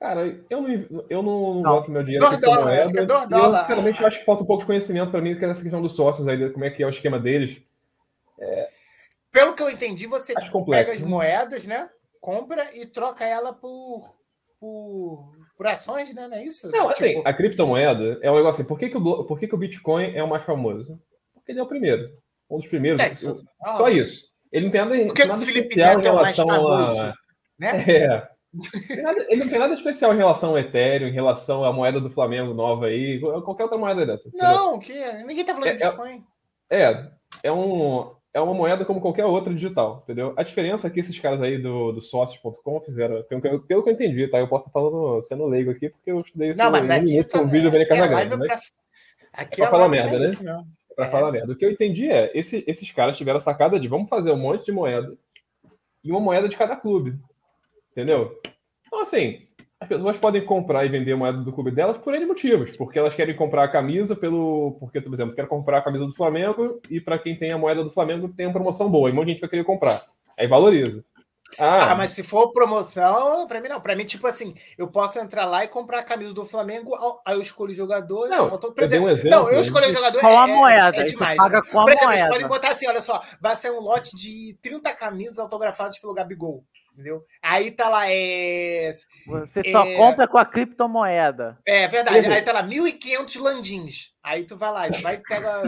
Speaker 1: Cara, eu não, eu não, não boto meu dinheiro em criptomoeda.
Speaker 3: É eu,
Speaker 1: sinceramente, eu acho que falta um pouco de conhecimento para mim, que é essa questão dos sócios aí, como é que é o esquema deles. É...
Speaker 3: Pelo que eu entendi, você pega as moedas, né? Compra e troca ela por, por, por ações, né? Não é isso?
Speaker 1: Não, assim, tipo... a criptomoeda é um negócio assim. Por que, que, o, por que, que o Bitcoin é o mais famoso? Porque ele é o primeiro. Um dos primeiros. É isso. Ah, só isso. Ele não tem nada,
Speaker 3: Por que
Speaker 1: nada
Speaker 3: o Felipe especial Neto em relação [laughs] é famoso, a. Né?
Speaker 1: É. ele não tem nada especial em relação ao Ethereum, em relação à moeda do Flamengo nova aí, qualquer outra moeda dessa.
Speaker 3: Não, que ninguém tá falando é, de é Bitcoin.
Speaker 1: É, é um, é uma moeda como qualquer outra digital, entendeu? A diferença é que esses caras aí do, do sócios.com fizeram, pelo que, eu, pelo que eu entendi, tá? Eu posso estar falando sendo leigo aqui, porque eu estudei isso
Speaker 3: não, mas
Speaker 1: no
Speaker 3: início
Speaker 1: do vídeo do Casagrande, né?
Speaker 3: Pra...
Speaker 1: Aqui é pra falar merda, né? Isso, é pra é. falar merda. O que eu entendi é, esse, esses caras tiveram a sacada de vamos fazer um monte de moeda e uma moeda de cada clube, entendeu? Então, assim, as pessoas podem comprar e vender moeda do clube delas por N motivos. Porque elas querem comprar a camisa pelo. Porque, por exemplo, quero comprar a camisa do Flamengo e para quem tem a moeda do Flamengo tem uma promoção boa. E um monte de gente vai querer comprar. Aí valoriza.
Speaker 3: Ah, ah mas se for promoção, para mim não. Para mim, tipo assim, eu posso entrar lá e comprar a camisa do Flamengo, aí eu escolho o jogador.
Speaker 1: Não,
Speaker 3: eu,
Speaker 1: tô, por exemplo, um exemplo,
Speaker 3: não, eu escolho o jogador.
Speaker 2: Com é, a moeda, é demais. Paga com a por exemplo, moeda.
Speaker 3: podem botar assim: olha só, vai ser um lote de 30 camisas autografadas pelo Gabigol entendeu? Aí tá lá, é...
Speaker 2: Você é... só compra com a criptomoeda.
Speaker 3: É verdade, aí tá lá, 1.500 landins. Aí tu vai lá, tu vai pega...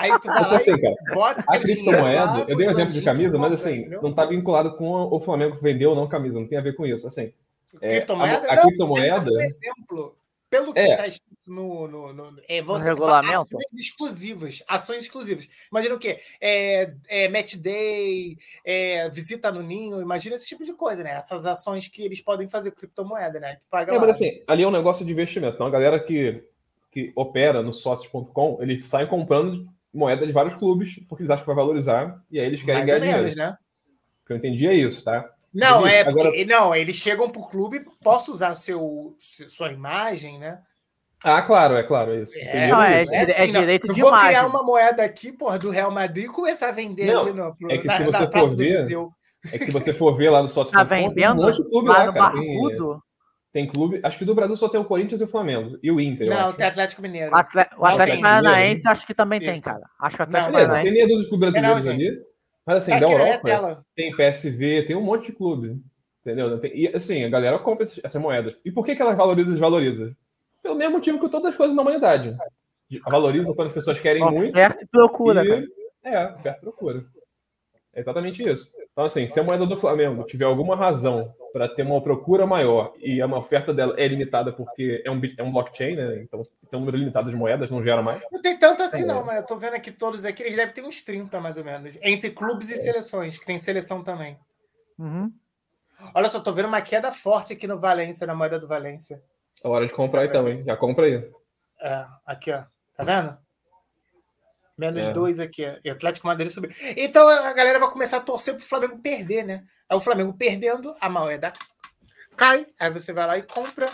Speaker 3: Aí tu vai lá
Speaker 1: assim, e bota A criptomoeda, eu dei um exemplo de camisa, mas assim, entendeu? não tá vinculado com o Flamengo vendeu ou não camisa, não tem a ver com isso, assim.
Speaker 3: É, criptomoeda?
Speaker 1: A, a criptomoeda...
Speaker 3: Não, exemplo, pelo que está é. escrito no, no, no, é, você
Speaker 2: no regulamento.
Speaker 3: Ações exclusivas. Ações exclusivas. Imagina o quê? É, é match day, é, visita no ninho, imagina esse tipo de coisa, né? Essas ações que eles podem fazer com criptomoeda, né? Que paga
Speaker 1: é, mas assim, ali é um negócio de investimento. Então a galera que, que opera no sócios.com, eles saem comprando moeda de vários clubes, porque eles acham que vai valorizar, e aí eles querem Mais ganhar menos, dinheiro. Né? O que eu entendi é isso, tá?
Speaker 3: Não, é porque, Agora... não, eles chegam para o clube, posso usar seu, sua imagem, né?
Speaker 1: Ah, claro, é claro, é isso.
Speaker 2: É, não, é, é, assim, é direito
Speaker 3: não,
Speaker 2: de
Speaker 3: vou
Speaker 2: imagem.
Speaker 3: criar uma moeda aqui, porra, do Real Madrid e começar a vender
Speaker 1: não,
Speaker 3: ali no,
Speaker 1: pro, é que na, se você for ver, é que se você for ver lá no sócio
Speaker 2: tá vendendo um monte de clube lá, lá cara.
Speaker 1: Tem, tem, clube, acho que do Brasil só tem o Corinthians e o Flamengo e o Inter.
Speaker 3: Não, tem Atlético Mineiro.
Speaker 2: O Atlético, Atlético Paranaense acho que também Isso. tem, cara. Acho que o Atlético
Speaker 1: Paranaense tem meia dúzia de clubes brasileiros ali. Mas assim, tá da Europa tem PSV, tem um monte de clube. Entendeu? E assim, a galera compra essas moedas. E por que, que elas valorizam e desvalorizam? Pelo mesmo motivo que todas as coisas na humanidade. Valoriza quando as pessoas querem oferta muito.
Speaker 2: Oferta e procura. E,
Speaker 1: é, oferta e procura. É exatamente isso. Então, assim, se a moeda do Flamengo tiver alguma razão para ter uma procura maior e uma oferta dela é limitada porque é um, é um blockchain, né? Então tem um número limitado de moedas, não gera mais.
Speaker 3: Não tem tanto assim, é. não, mas eu tô vendo aqui todos aqui, eles devem ter uns 30, mais ou menos. Entre clubes e é. seleções, que tem seleção também.
Speaker 2: Uhum.
Speaker 3: Olha só, tô vendo uma queda forte aqui no Valência, na moeda do Valência.
Speaker 1: É hora de comprar então, hein? Já compra aí.
Speaker 3: É, aqui, ó. Tá vendo? Menos é. dois aqui. E Atlético Madrid subiu. Então a galera vai começar a torcer pro Flamengo perder, né? Aí o Flamengo perdendo, a moeda cai. Aí você vai lá e compra.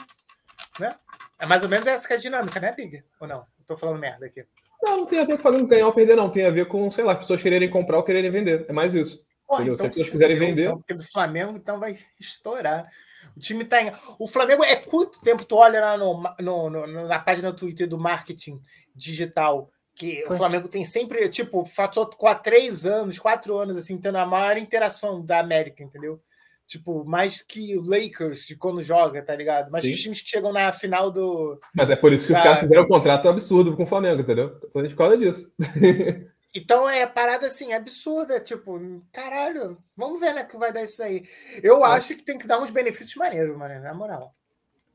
Speaker 3: Né? É mais ou menos essa que é a dinâmica, né, Big? Ou não? Tô falando merda aqui.
Speaker 1: Não, não tem a ver com Flamengo ganhar ou perder, não. Tem a ver com, sei lá, as pessoas quererem comprar ou quererem vender. É mais isso. Porra, então, Se as pessoas quiserem vender.
Speaker 3: Então, porque do Flamengo, então vai estourar. O time tá em... O Flamengo é quanto tempo tu olha lá no, no, no na página do Twitter do marketing digital? Que o Flamengo tem sempre, tipo, passou há três anos, quatro anos, assim, tendo a maior interação da América, entendeu? Tipo, mais que o Lakers de quando joga, tá ligado? Mas Sim. os times que chegam na final do.
Speaker 1: Mas é por isso que da... os caras fizeram um contrato absurdo com o Flamengo, entendeu? Foi por causa disso. [laughs]
Speaker 3: Então é parada assim, absurda, tipo, caralho, vamos ver né que vai dar isso aí. Eu é. acho que tem que dar uns benefícios maneiros, mano, na moral.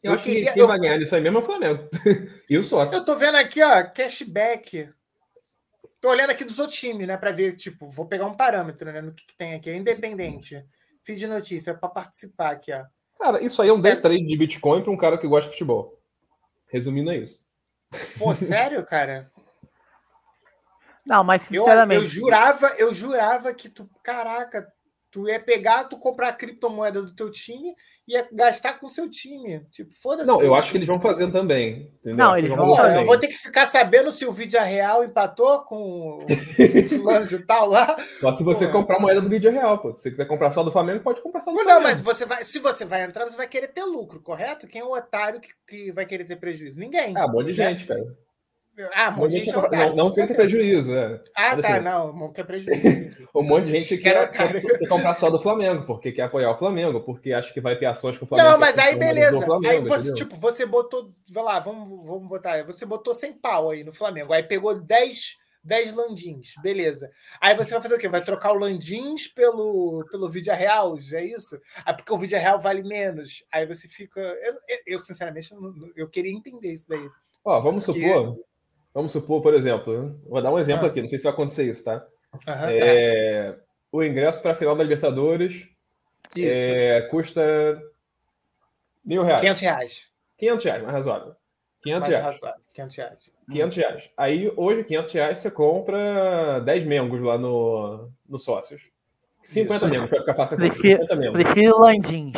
Speaker 1: Eu, eu acho queria, que quem eu... vai ganhar isso aí mesmo é o Flamengo. [laughs] e o sócio.
Speaker 3: Eu tô vendo aqui, ó, cashback. Tô olhando aqui dos outros times, né, para ver, tipo, vou pegar um parâmetro, né, no que, que tem aqui, é independente. Feed de notícia para participar aqui, ó.
Speaker 1: Cara, isso aí é um day trade de Bitcoin para um cara que gosta de futebol. Resumindo é isso.
Speaker 3: Pô, [laughs] sério, cara?
Speaker 2: Não, mas sinceramente.
Speaker 3: Eu, eu jurava, eu jurava que tu, caraca, tu ia pegar, tu comprar a criptomoeda do teu time e ia gastar com o seu time. Tipo, foda-se.
Speaker 1: Não, eu acho que eles vão fazer também.
Speaker 2: Entendeu? Não, eles vão.
Speaker 3: Não, eu vou ter que ficar sabendo se o vídeo real empatou com o [laughs] fulano de tal lá.
Speaker 1: Só se você pô. comprar moeda do vídeo real, pô. Se você quiser comprar só do Flamengo, pode comprar só do
Speaker 3: não,
Speaker 1: Flamengo.
Speaker 3: Não, mas você vai, se você vai entrar, você vai querer ter lucro, correto? Quem é o otário que, que vai querer ter prejuízo? Ninguém.
Speaker 1: Ah, um monte de gente, cara.
Speaker 3: Ah, um monte de gente.
Speaker 1: Não, não tem que ter prejuízo, né?
Speaker 3: Ah, tá, assim, não, não quer prejuízo.
Speaker 1: um monte de gente quer, quer, quer, comprar só do Flamengo, porque quer apoiar o Flamengo, porque acha que vai ter ações com o Flamengo.
Speaker 3: Não, mas aí beleza. Flamengo, aí você, entendeu? tipo, você botou, vai lá, vamos, vamos botar, você botou 100 pau aí no Flamengo, aí pegou 10, 10 landins, beleza. Aí você vai fazer o quê? Vai trocar o landins pelo, pelo vídeo real, é isso? Ah, porque o vídeo real vale menos. Aí você fica. Eu, eu sinceramente, eu, eu queria entender isso daí.
Speaker 1: Ó, vamos porque... supor Vamos supor, por exemplo, vou dar um exemplo ah. aqui, não sei se vai acontecer isso, tá? Uhum, é, tá. O ingresso para a final da Libertadores é, custa mil reais.
Speaker 3: 500 reais.
Speaker 1: 500 reais, mais razoável. 500 mais reais. Razoável.
Speaker 3: 500 reais.
Speaker 1: 500 reais. Aí, hoje, 500 reais você compra 10 membros lá no, no Sócios. 50 Isso. membros, para ficar fácil.
Speaker 2: Prefiro, 50 membros. Prefiro landins.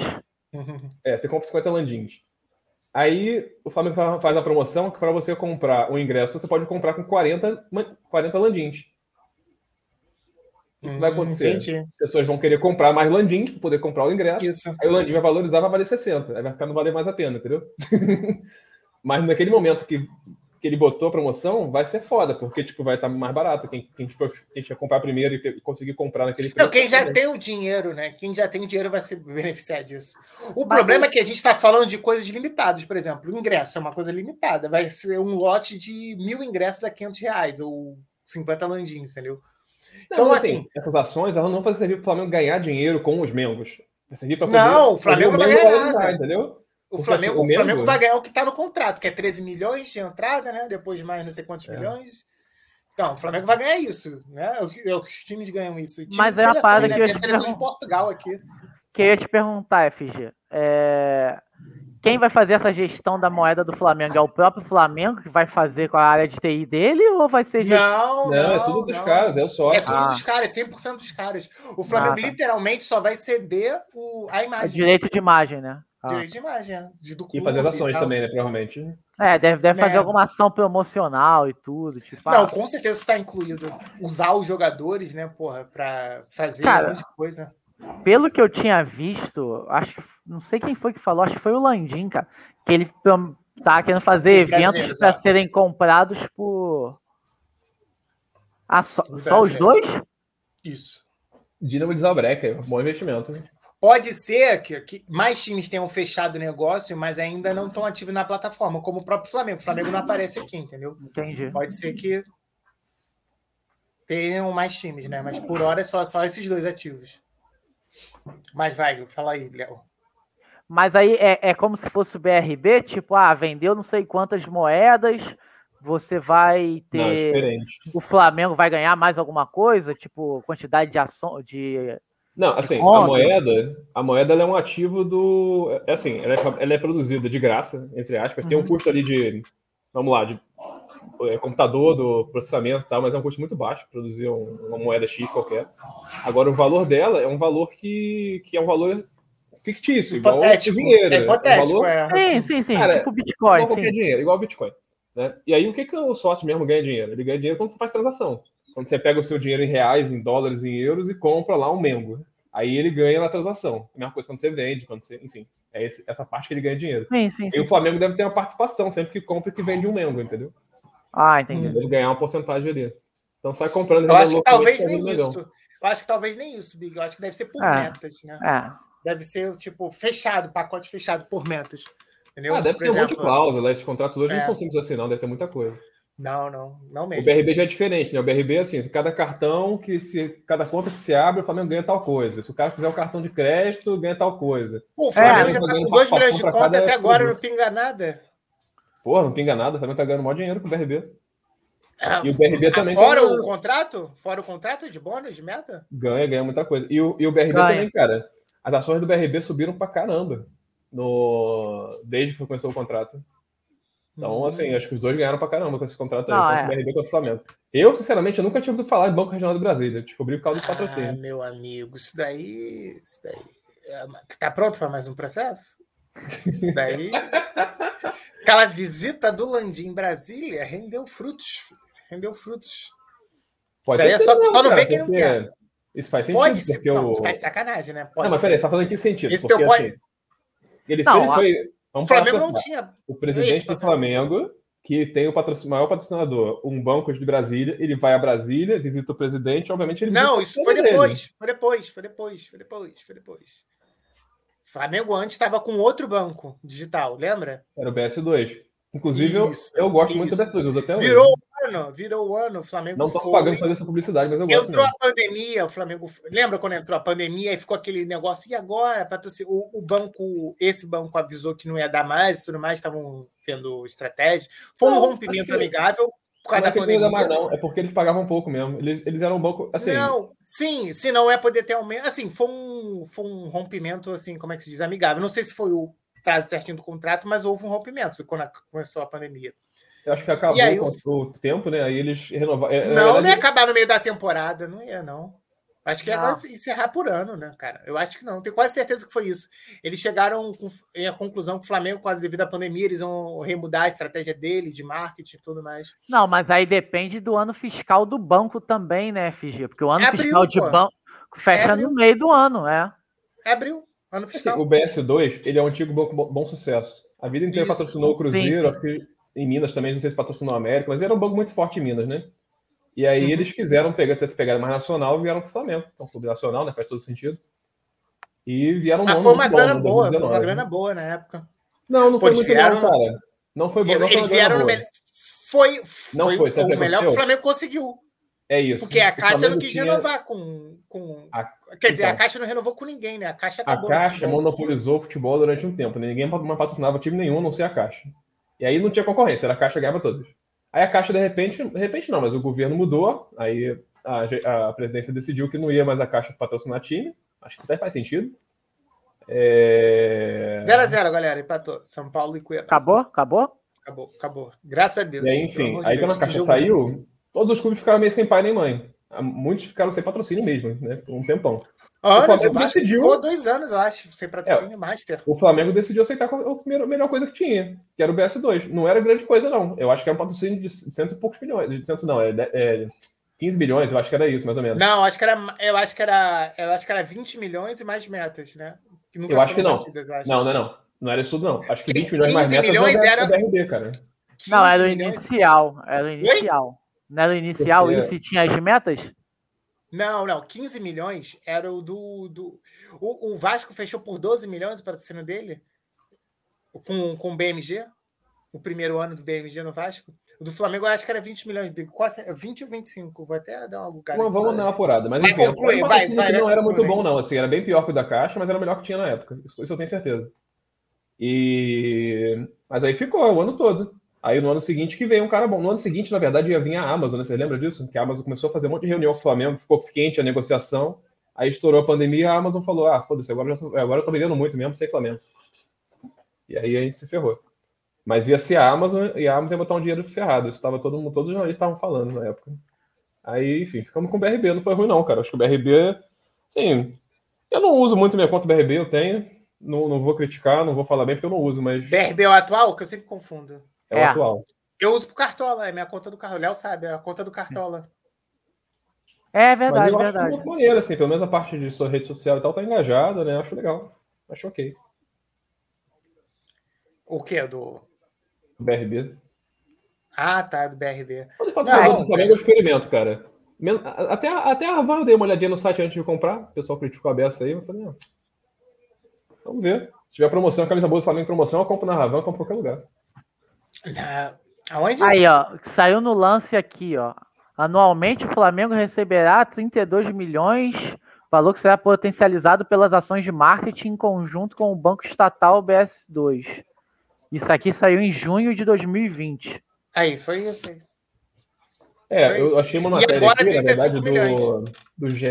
Speaker 2: [laughs]
Speaker 1: É, você compra 50 landins. Aí o Flamengo faz a promoção que para você comprar o ingresso, você pode comprar com 40, 40 landins. O que, hum, vai acontecer? Entendi. As pessoas vão querer comprar mais landins para poder comprar o ingresso. Isso. Aí o landin vai valorizar, vai valer 60. Aí vai ficar não valer mais a pena, entendeu? [laughs] Mas naquele momento que que ele botou a promoção, vai ser foda, porque tipo, vai estar tá mais barato. Quem, quem, for, quem comprar primeiro e conseguir comprar naquele
Speaker 3: preço. Não, quem já tem o dinheiro, né? Quem já tem o dinheiro vai se beneficiar disso. O Mas problema é que a gente está falando de coisas limitadas, por exemplo. O ingresso é uma coisa limitada. Vai ser um lote de mil ingressos a 500 reais, ou 50 landinhos, entendeu?
Speaker 1: Não, então, assim, assim, essas ações elas não fazem servir para o Flamengo ganhar dinheiro com os membros. Vai servir para
Speaker 3: Não, o Flamengo não vai ganhar nada.
Speaker 1: Entendeu?
Speaker 3: O Flamengo, assim, o, Flamengo vai ganhar o que está no contrato, que é 13 milhões de entrada, né? Depois de mais não sei quantos é. milhões. Então, o Flamengo vai ganhar isso, né? Os, os times ganham isso.
Speaker 2: Mas é a parada né? que eu
Speaker 3: Tem a seleção de Portugal aqui.
Speaker 2: Que eu ia te perguntar, FG. É... Quem vai fazer essa gestão da moeda do Flamengo? É o próprio Flamengo que vai fazer com a área de TI dele ou vai ser
Speaker 3: Não, não, não
Speaker 1: é tudo dos não. caras, é o sócio.
Speaker 3: É tudo ah. dos caras, é 100% dos caras. O Flamengo ah, tá. literalmente só vai ceder o, a imagem. O
Speaker 2: direito de imagem, né?
Speaker 3: Ah. Direito de imagem, é.
Speaker 1: de, do clube, E fazer ações e também, né? Provavelmente.
Speaker 2: É, deve, deve fazer é. alguma ação promocional e tudo. Tipo,
Speaker 3: Não, ah. com certeza está incluído. Usar os jogadores, né, porra, pra fazer
Speaker 2: Cara, coisa. Pelo que eu tinha visto, acho que. Não sei quem foi que falou, acho que foi o Landim, cara. Que ele tá querendo fazer os eventos para serem comprados por. Ah, só, só os dois?
Speaker 3: Isso.
Speaker 1: Dinamo de Zabreca, bom investimento.
Speaker 3: Pode ser que, que, mais times tenham fechado o negócio, mas ainda não estão ativos na plataforma, como o próprio Flamengo. O Flamengo não aparece aqui, entendeu?
Speaker 2: Entendi.
Speaker 3: Pode ser que tenham mais times, né? Mas por hora é só, só esses dois ativos. Mas vai, fala aí, Léo.
Speaker 2: Mas aí é, é como se fosse o BRB, tipo, ah, vendeu não sei quantas moedas, você vai ter. Não, o Flamengo vai ganhar mais alguma coisa, tipo, quantidade de ação de.
Speaker 1: Não, assim, a moeda, a moeda é um ativo do. É assim, ela é, ela é produzida de graça, entre aspas. Uhum. Tem um uhum. custo ali de. Vamos lá, de é, computador, do processamento e tal, mas é um custo muito baixo produzir um, uma moeda X qualquer. Agora, o valor dela é um valor que, que é um valor fictício,
Speaker 3: hipotético,
Speaker 1: igual dinheiro.
Speaker 3: É hipotético,
Speaker 1: é,
Speaker 2: valor... é. Sim, sim, sim. Cara, tipo Bitcoin. Igual
Speaker 1: qualquer dinheiro, igual Bitcoin. Né? E aí, o que, que o sócio mesmo ganha dinheiro? Ele ganha dinheiro quando você faz transação. Quando você pega o seu dinheiro em reais, em dólares, em euros e compra lá um membro. Aí ele ganha na transação. A mesma coisa quando você vende, quando você. Enfim, é esse, essa parte que ele ganha dinheiro.
Speaker 2: Sim, sim,
Speaker 1: e o Flamengo deve ter uma participação sempre que compra e que vende um membro, entendeu?
Speaker 2: Ah, entendi.
Speaker 1: Ele ganhar uma porcentagem ali. Então sai comprando.
Speaker 3: Eu acho que talvez nem isso. Eu acho que talvez nem isso, Big. Eu acho que deve ser por é. metas, né?
Speaker 2: É.
Speaker 3: Deve ser, tipo, fechado, pacote fechado por metas. Entendeu?
Speaker 1: Ah, deve Por ter exemplo, um monte de cláusula, esses contratos hoje é. não são simples assim, não, deve ter muita coisa.
Speaker 3: Não, não, não mesmo.
Speaker 1: O BRB já é diferente, né? O BRB é assim, se cada cartão que se cada conta que se abre, o Flamengo ganha tal coisa. Se o cara fizer o um cartão de crédito, ganha tal coisa.
Speaker 3: Pô, o Flamengo é, já tá com 2 milhões de conta até agora não pinga nada.
Speaker 1: Porra, não pinga nada, o Flamengo tá ganhando maior dinheiro com o BRB. Ah, e o BRB também.
Speaker 3: Fora tá... o contrato? Fora o contrato de bônus, de meta?
Speaker 1: Ganha, ganha muita coisa. E o, e o BRB ganha. também, cara. As ações do BRB subiram pra caramba no desde que começou o contrato. Então, uhum. assim, acho que os dois ganharam pra caramba com esse contrato aí, tanto é. o BRB quanto o Flamengo. Eu, sinceramente, eu nunca tinha ouvido falar de Banco Regional do Brasil. Eu descobri por causa do ah, patrocínio.
Speaker 3: meu amigo, isso daí. Isso daí. É tá pronto para mais um processo? Isso daí. [laughs] Aquela visita do Landim em Brasília rendeu frutos. Rendeu frutos.
Speaker 1: Pode isso ser, é só,
Speaker 3: não, só não vê quem não quer.
Speaker 1: Isso faz sentido.
Speaker 3: Pode ser. Porque não, tá de sacanagem, né?
Speaker 1: Pode não, mas peraí, você tá falando em que sentido?
Speaker 3: Esse porque, teu assim,
Speaker 1: ele não, sempre foi.
Speaker 3: O Flamengo não tinha.
Speaker 1: O presidente do Flamengo, que tem o patrocin... maior patrocinador, um banco de Brasília, ele vai a Brasília, visita o presidente, obviamente ele
Speaker 3: Não, isso foi depois, dele. foi depois, foi depois, foi depois, foi depois. Flamengo antes estava com outro banco digital, lembra?
Speaker 1: Era o BS2. Inclusive, isso, eu, eu gosto isso. muito do BS2, até
Speaker 3: Virou ano, virou o ano, o Flamengo.
Speaker 1: Não estou pagando fazer essa publicidade, mas eu
Speaker 3: gosto. Entrou mesmo. a pandemia, o Flamengo. Lembra quando entrou a pandemia e ficou aquele negócio? E agora? O, o banco, esse banco avisou que não ia dar mais e tudo mais, estavam vendo estratégia. Foi um rompimento amigável por causa
Speaker 1: não é da pandemia. Não, mais, não, é porque eles pagavam um pouco mesmo. Eles, eles eram um banco. Assim...
Speaker 3: Não, sim, se não é poder ter aumento. Assim, foi um, foi um rompimento, assim, como é que se diz, amigável. Não sei se foi o prazo certinho do contrato, mas houve um rompimento quando começou a pandemia.
Speaker 1: Eu acho que acabou aí, o, o tempo, né? Aí eles renovaram.
Speaker 3: É, não, não ia acabar no meio da temporada, não ia, não. Acho que ia encerrar por ano, né, cara? Eu acho que não. Tenho quase certeza que foi isso. Eles chegaram com a conclusão que o Flamengo, quase devido à pandemia, eles vão remudar a estratégia deles de marketing e tudo mais.
Speaker 2: Não, mas aí depende do ano fiscal do banco também, né, FG? Porque o ano é fiscal abril, de pô. banco fecha é no meio do ano, é.
Speaker 3: É abril, ano fiscal.
Speaker 1: Assim, o BS2, ele é um antigo banco bom sucesso. A vida inteira isso. patrocinou o Cruzeiro, sim. acho que em Minas também, não sei se patrocinou a América, mas era um banco muito forte em Minas, né? E aí uhum. eles quiseram pegar, ter essa pegada mais nacional e vieram para o Flamengo. Então, clube nacional, né? Faz todo sentido. E vieram
Speaker 3: ah, foi uma grana boa, foi uma grana boa na época.
Speaker 1: Não, não foi muito vieram... bom, cara. Não foi bom. Não
Speaker 3: eles vieram no me... foi, foi, não foi, foi o melhor que o Flamengo conseguiu.
Speaker 1: É isso.
Speaker 3: Porque a Caixa não quis tinha... renovar com. com... A... Quer dizer, então, a Caixa não renovou com ninguém, né? A Caixa acabou.
Speaker 1: A Caixa monopolizou o futebol durante um tempo. Né? Ninguém mais patrocinava time nenhum, a não ser a Caixa. E aí não tinha concorrência, era a Caixa ganhava todos. Aí a Caixa, de repente, de repente não, mas o governo mudou, aí a, a presidência decidiu que não ia mais a Caixa patrocinar time. Acho que até faz sentido.
Speaker 3: 0x0, é... 0 a 0 galera. Empatou. São Paulo e Cuiabá.
Speaker 2: Acabou? Acabou?
Speaker 3: Acabou, acabou. Graças a Deus.
Speaker 1: E aí, enfim, aí quando a Caixa saiu, todos os clubes ficaram meio sem pai nem mãe. Muitos ficaram sem patrocínio mesmo, né? Por um tempão.
Speaker 3: Anos, o decidiu... ficou dois anos, eu acho, sem patrocínio, é, Master.
Speaker 1: O Flamengo decidiu aceitar a melhor coisa que tinha, que era o BS2. Não era grande coisa, não. Eu acho que era um patrocínio de cento e poucos milhões. De cento não, é, é 15 milhões, eu acho que era isso, mais ou menos.
Speaker 3: Não, acho que era, eu acho que era, eu acho que era 20 milhões e mais metas, né?
Speaker 1: eu acho que não. Batidas, acho. Não, não, não. Não era isso, não. Acho que 20 milhões mais metas
Speaker 3: milhões era o
Speaker 1: BRB, cara.
Speaker 2: Não, era o inicial. Era o inicial. Oi? Não era inicial Porque... isso e tinha as metas?
Speaker 3: Não, não. 15 milhões era o do. do... O, o Vasco fechou por 12 milhões o patrocínio dele com, com o BMG. O primeiro ano do BMG no Vasco. O do Flamengo eu acho que era 20 milhões, quase 20 ou 25. Vou até dar uma bugada.
Speaker 1: Bom, vamos dar uma apurada. Mas enfim, conclui, vai, vai, não era muito bom, não. Assim, era bem pior que o da Caixa, mas era o melhor que tinha na época. Isso, isso eu tenho certeza. E. Mas aí ficou o ano todo. Aí no ano seguinte que veio um cara bom. No ano seguinte, na verdade, ia vir a Amazon, né? Você lembra disso? Que a Amazon começou a fazer um monte de reunião com o Flamengo, ficou quente a negociação. Aí estourou a pandemia, a Amazon falou: ah, foda-se, agora, agora eu tô vendendo muito mesmo sem Flamengo. E aí a gente se ferrou. Mas ia ser a Amazon e a Amazon ia botar um dinheiro ferrado. Isso tava todo mundo, todos os jornalistas estavam falando na época. Aí, enfim, ficamos com o BRB, não foi ruim, não, cara. Acho que o BRB, sim. Eu não uso muito minha conta BRB, eu tenho. Não, não vou criticar, não vou falar bem porque eu não uso, mas.
Speaker 3: BRB é o atual? Que eu sempre confundo.
Speaker 1: É, é. o atual.
Speaker 3: Eu uso pro Cartola, é minha conta do Cartola. O Léo sabe, é a conta do Cartola.
Speaker 2: É verdade,
Speaker 1: mas eu
Speaker 2: verdade.
Speaker 1: Acho muito maneiro, assim, pelo menos a parte de sua rede social e tal tá engajada, né? Acho legal. Acho ok.
Speaker 3: O que? Do.
Speaker 1: BRB.
Speaker 3: Ah, tá, do BRB.
Speaker 1: Pode falar do Flamengo, eu experimento, cara. Até, até a Ravan eu dei uma olhadinha no site antes de comprar. O pessoal criticou a beça aí. Eu falei, não. Vamos ver. Se tiver promoção, a camisa boa do Flamengo em promoção, eu compro na Ravan, eu compro em qualquer lugar.
Speaker 3: Aonde?
Speaker 2: Aí, ó, saiu no lance aqui, ó. Anualmente o Flamengo receberá 32 milhões, valor que será potencializado pelas ações de marketing em conjunto com o Banco Estatal BS2. Isso aqui saiu em junho de 2020.
Speaker 3: Aí, foi isso aí.
Speaker 1: É, foi eu isso. achei uma matéria aqui, na verdade, do, do GE,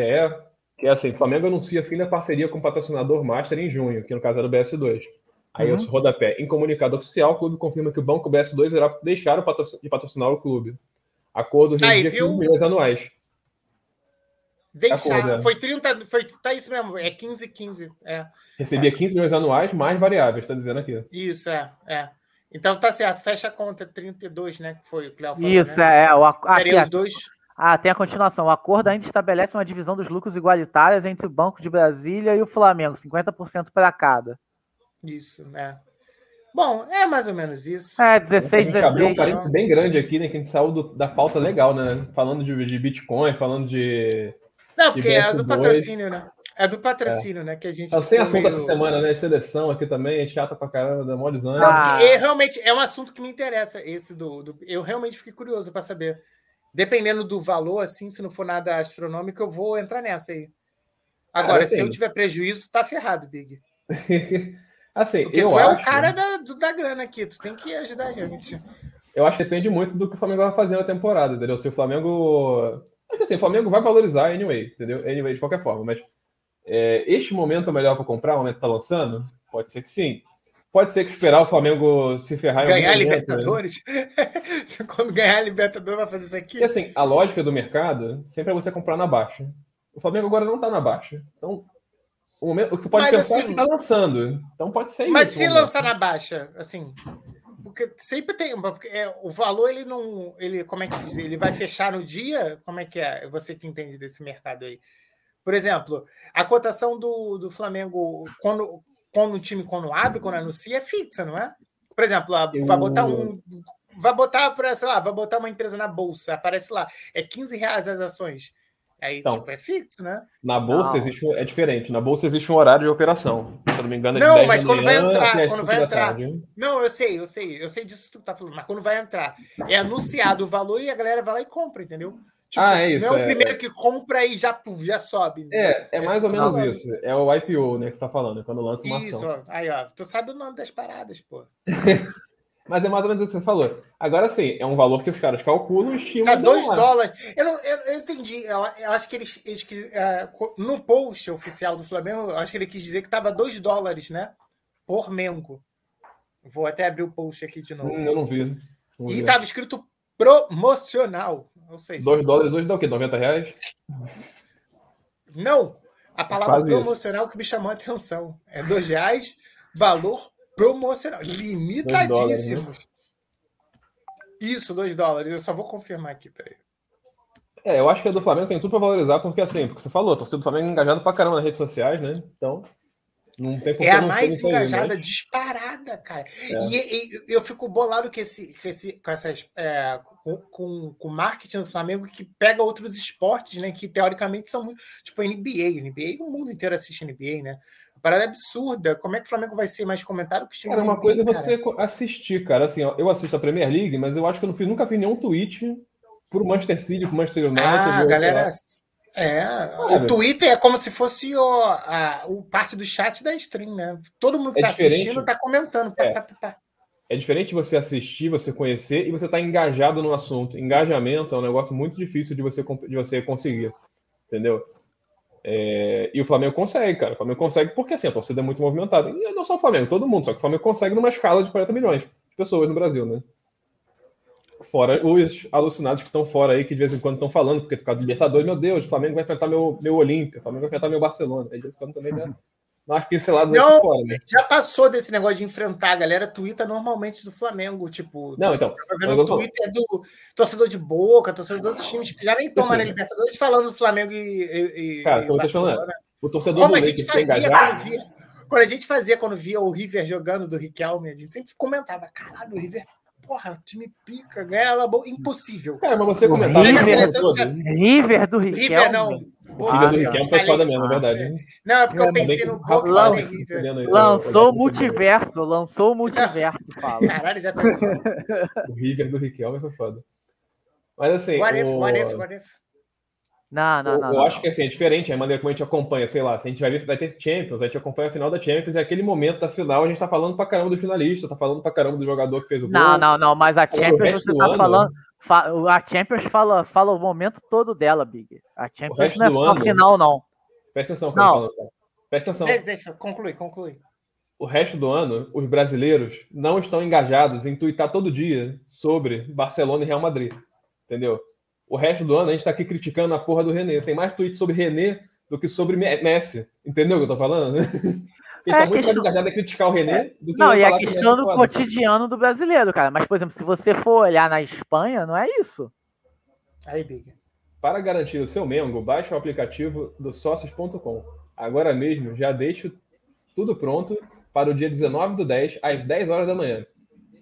Speaker 1: que é assim, o Flamengo anuncia fim da parceria com o patrocinador Master em junho, que no caso era o BS2. Aí uhum. o rodapé. Em comunicado oficial, o clube confirma que o Banco BS2 irá deixar de patrocinar o clube. Acordo regia 15 milhões anuais.
Speaker 3: Deixar. Acordo, é. Foi 30. Foi, tá isso mesmo. É 15, 15. É.
Speaker 1: Recebia 15 milhões anuais mais variáveis, está dizendo aqui.
Speaker 3: Isso, é. é. Então tá certo. Fecha a conta 32, né? Que foi o Cléo
Speaker 2: falou. Isso, né? é. O, aqui, os dois. Ah, tem a continuação. O acordo ainda estabelece uma divisão dos lucros igualitários entre o Banco de Brasília e o Flamengo, 50% para cada.
Speaker 3: Isso, né? Bom, é mais ou menos isso.
Speaker 2: É, 16, a gente
Speaker 1: abriu um parênteses bem grande aqui, né? Que a gente saiu do, da pauta legal, né? Falando de, de Bitcoin, falando de.
Speaker 3: Não, porque é do patrocínio, né? É do patrocínio, é. né? Que a gente.
Speaker 1: Tá sem assunto meio... essa semana, né? De seleção aqui também, é chata pra caramba, mó desânimo.
Speaker 3: Ah. É, realmente é um assunto que me interessa, esse do. do... Eu realmente fiquei curioso para saber. Dependendo do valor, assim, se não for nada astronômico, eu vou entrar nessa aí. Agora, se eu tiver prejuízo, tá ferrado, Big. [laughs]
Speaker 1: Assim,
Speaker 3: Porque
Speaker 1: eu
Speaker 3: tu
Speaker 1: acho...
Speaker 3: é o cara da, da grana aqui, tu tem que ajudar a gente.
Speaker 1: Eu acho que depende muito do que o Flamengo vai fazer na temporada, entendeu? Se o Flamengo. Acho que assim, o Flamengo vai valorizar anyway, entendeu? Anyway, de qualquer forma, mas é, este momento é melhor para comprar, o momento que tá lançando? Pode ser que sim. Pode ser que esperar o Flamengo se ferrar
Speaker 3: Ganhar momento? Libertadores? Né? [laughs] Quando ganhar a Libertadores, vai fazer isso aqui?
Speaker 1: E assim, a lógica do mercado sempre é você comprar na baixa. O Flamengo agora não tá na baixa. Então, o, momento, o que você pode mas, pensar assim, é que está lançando. Então pode ser
Speaker 3: mas isso. Mas se lançar na baixa, assim. Porque sempre tem. Porque é, o valor, ele não. Ele, como é que se diz? Ele vai fechar no dia? Como é que é? Você que entende desse mercado aí. Por exemplo, a cotação do, do Flamengo, quando, quando o time quando abre, quando anuncia, é fixa, não é? Por exemplo, Eu... vai botar um. Vai botar para, sei lá, vai botar uma empresa na bolsa, aparece lá, é 15 reais as ações. Aí, então, tipo, é fixo, né?
Speaker 1: Na bolsa existe, é diferente. Na bolsa existe um horário de operação. Se eu não me engano, é
Speaker 3: Não, mas quando vai entrar, quando vai entrar. Não, eu sei, eu sei, eu sei disso que tu tá falando, mas quando vai entrar, é anunciado o valor e a galera vai lá e compra, entendeu?
Speaker 1: Tipo, ah, é isso.
Speaker 3: Não é, é o primeiro que compra e já, já sobe.
Speaker 1: Né? É, é mais ou menos falando. isso. É o IPO, né, que você tá falando, é quando lança uma
Speaker 3: isso,
Speaker 1: ação.
Speaker 3: Isso, aí, ó. Tu sabe o nome das paradas, pô. [laughs]
Speaker 1: Mas é mais ou menos o que você falou. Agora sim, é um valor que os caras calculam e estimam.
Speaker 3: Tá 2 dólares. Eu, não, eu, eu entendi. Eu, eu, acho que eles. eles uh, no post oficial do Flamengo, eu acho que ele quis dizer que tava 2 dólares, né? Por Mengo. Vou até abrir o post aqui de novo.
Speaker 1: Hum, eu não vi.
Speaker 3: Não e estava escrito promocional. Ou seja,
Speaker 1: 2 dólares hoje dá o quê? 90 reais?
Speaker 3: Não! A palavra
Speaker 1: Quase
Speaker 3: promocional
Speaker 1: isso.
Speaker 3: que me chamou a atenção. É 2 reais, valor promocional. Limitadíssimos.
Speaker 1: né?
Speaker 3: Isso, 2 dólares. Eu só vou confirmar aqui, peraí.
Speaker 1: É, eu acho que a do Flamengo tem tudo pra valorizar, porque assim, porque você falou, a torcida do Flamengo é engajada pra caramba nas redes sociais, né? Então, não tem que
Speaker 3: É a mais
Speaker 1: aí,
Speaker 3: engajada
Speaker 1: né?
Speaker 3: disparada, cara.
Speaker 1: É.
Speaker 3: E, e- eu fico bolado com, esse, com, esse, com essas. é, com, com, marketing do Flamengo que pega outros esportes, né? Que teoricamente são muito. Tipo, NBA. NBA, o mundo inteiro assiste NBA, né? Parada é absurda. Como é que o Flamengo vai ser mais comentado que o time
Speaker 1: Cara, uma coisa é você assistir, cara. Assim, ó, eu assisto a Premier League, mas eu acho que eu fiz, nunca fiz nenhum tweet pro Manchester City, pro Manchester United.
Speaker 3: Ah,
Speaker 1: ou
Speaker 3: galera. É, o
Speaker 1: Cara.
Speaker 3: Twitter é como se fosse o, a, o parte do chat da stream, né? Todo mundo que
Speaker 1: É
Speaker 3: tá
Speaker 1: diferente.
Speaker 3: assistindo tá comentando. Pá,
Speaker 1: É.
Speaker 3: pá, pá.
Speaker 1: É diferente você assistir, você conhecer e você estar engajado no assunto. Engajamento é um negócio muito difícil de você, de você conseguir. Entendeu? É, e o Flamengo consegue, cara. O Flamengo consegue porque assim, a torcida é muito movimentada. E não só o Flamengo, todo mundo. Só que o Flamengo consegue numa escala de 40 milhões de pessoas no Brasil, né? Fora os alucinados que estão fora aí, que de vez em quando estão falando, porque por causa do Libertadores, meu Deus, o Flamengo vai enfrentar meu, meu Olímpia, o Flamengo vai enfrentar meu Barcelona. Aí de vez em quando também dá, dá umas pinceladas
Speaker 3: Não.
Speaker 1: fora, né?
Speaker 3: Já passou desse negócio de enfrentar a galera twitta normalmente do Flamengo, tipo,
Speaker 1: Não, então.
Speaker 3: tá vendo o Twitter do torcedor de Boca, torcedor de outros times que já nem tomam
Speaker 1: Assim,
Speaker 3: na Libertadores falando do Flamengo e, e,
Speaker 1: Cara,
Speaker 3: e
Speaker 1: como eu tô te falando. O torcedor
Speaker 3: Como
Speaker 1: do
Speaker 3: a gente
Speaker 1: é
Speaker 3: fazia quando via, quando a gente fazia quando via o River jogando do Riquelme, a gente sempre comentava, caralho, o River, porra, time pica, ganha ela boa, impossível.
Speaker 1: Cara, mas você comentava
Speaker 2: River-
Speaker 3: seleção
Speaker 2: River do
Speaker 3: River
Speaker 2: Riquelme.
Speaker 3: Não.
Speaker 1: River do
Speaker 2: Ah,
Speaker 1: Riquelme foi
Speaker 3: falei-
Speaker 1: foda mesmo, é verdade.
Speaker 3: Não, é porque eu
Speaker 2: É,
Speaker 3: pensei
Speaker 1: Também
Speaker 3: no Boca
Speaker 2: Lan- Lançou
Speaker 1: o-
Speaker 2: multiverso, lançou o multiverso, [laughs] fala.
Speaker 3: Caralho, já pensou.
Speaker 1: O River do Riquelme foi foda. Mas assim,
Speaker 3: What if,
Speaker 1: o-
Speaker 3: what if, what if?
Speaker 2: Não, não,
Speaker 1: eu,
Speaker 2: não.
Speaker 1: eu
Speaker 2: não.
Speaker 1: acho que assim, é diferente a maneira como a gente acompanha, sei lá, se a gente vai ver, vai ter Champions, a gente acompanha a final da Champions, e aquele momento da final a gente tá falando pra caramba do finalista, tá falando pra caramba do jogador que fez o gol.
Speaker 2: Não, não, não, mas a Champions você tá
Speaker 1: ano-
Speaker 2: falando. A Champions fala, fala o momento todo dela, Big. A Champions
Speaker 1: resto
Speaker 2: não é
Speaker 1: do
Speaker 2: só
Speaker 1: ano-
Speaker 2: final, não.
Speaker 1: Presta atenção,
Speaker 2: Não.
Speaker 1: falando, cara. Presta atenção.
Speaker 3: Deixa, deixa, conclui, conclui.
Speaker 1: o resto do ano, os brasileiros não estão engajados em twittar todo dia sobre Barcelona e Real Madrid. Entendeu? O resto do ano a gente tá aqui criticando a porra do René. Tem mais tweets sobre René do que sobre Me- Messi. Entendeu o que eu tô falando? [laughs] Eles
Speaker 2: É,
Speaker 1: estão muito mais engajados em criticar o René do que
Speaker 2: Não, e a questão
Speaker 1: é
Speaker 2: do
Speaker 1: foda.
Speaker 2: cotidiano do brasileiro, cara. Mas, por exemplo, se você for olhar na Espanha, não é isso.
Speaker 3: Aí, Big.
Speaker 1: Para garantir o seu Mengo, baixe o aplicativo do sócios.com. Agora mesmo já deixo tudo pronto para o dia 19 do 10, às 10 horas da manhã.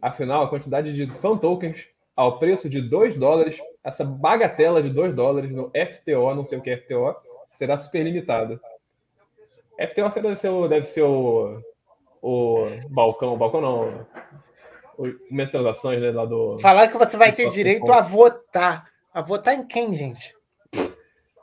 Speaker 1: Afinal, a quantidade de fan tokens ao preço de 2 dólares, essa bagatela de 2 dólares no FTO, não sei o que é FTO, será super limitada. FTO deve ser o, deve ser o, o balcão, balcão não, o o transações né, lá do...
Speaker 3: Falar que você vai ter direito a votar. A votar em quem, gente?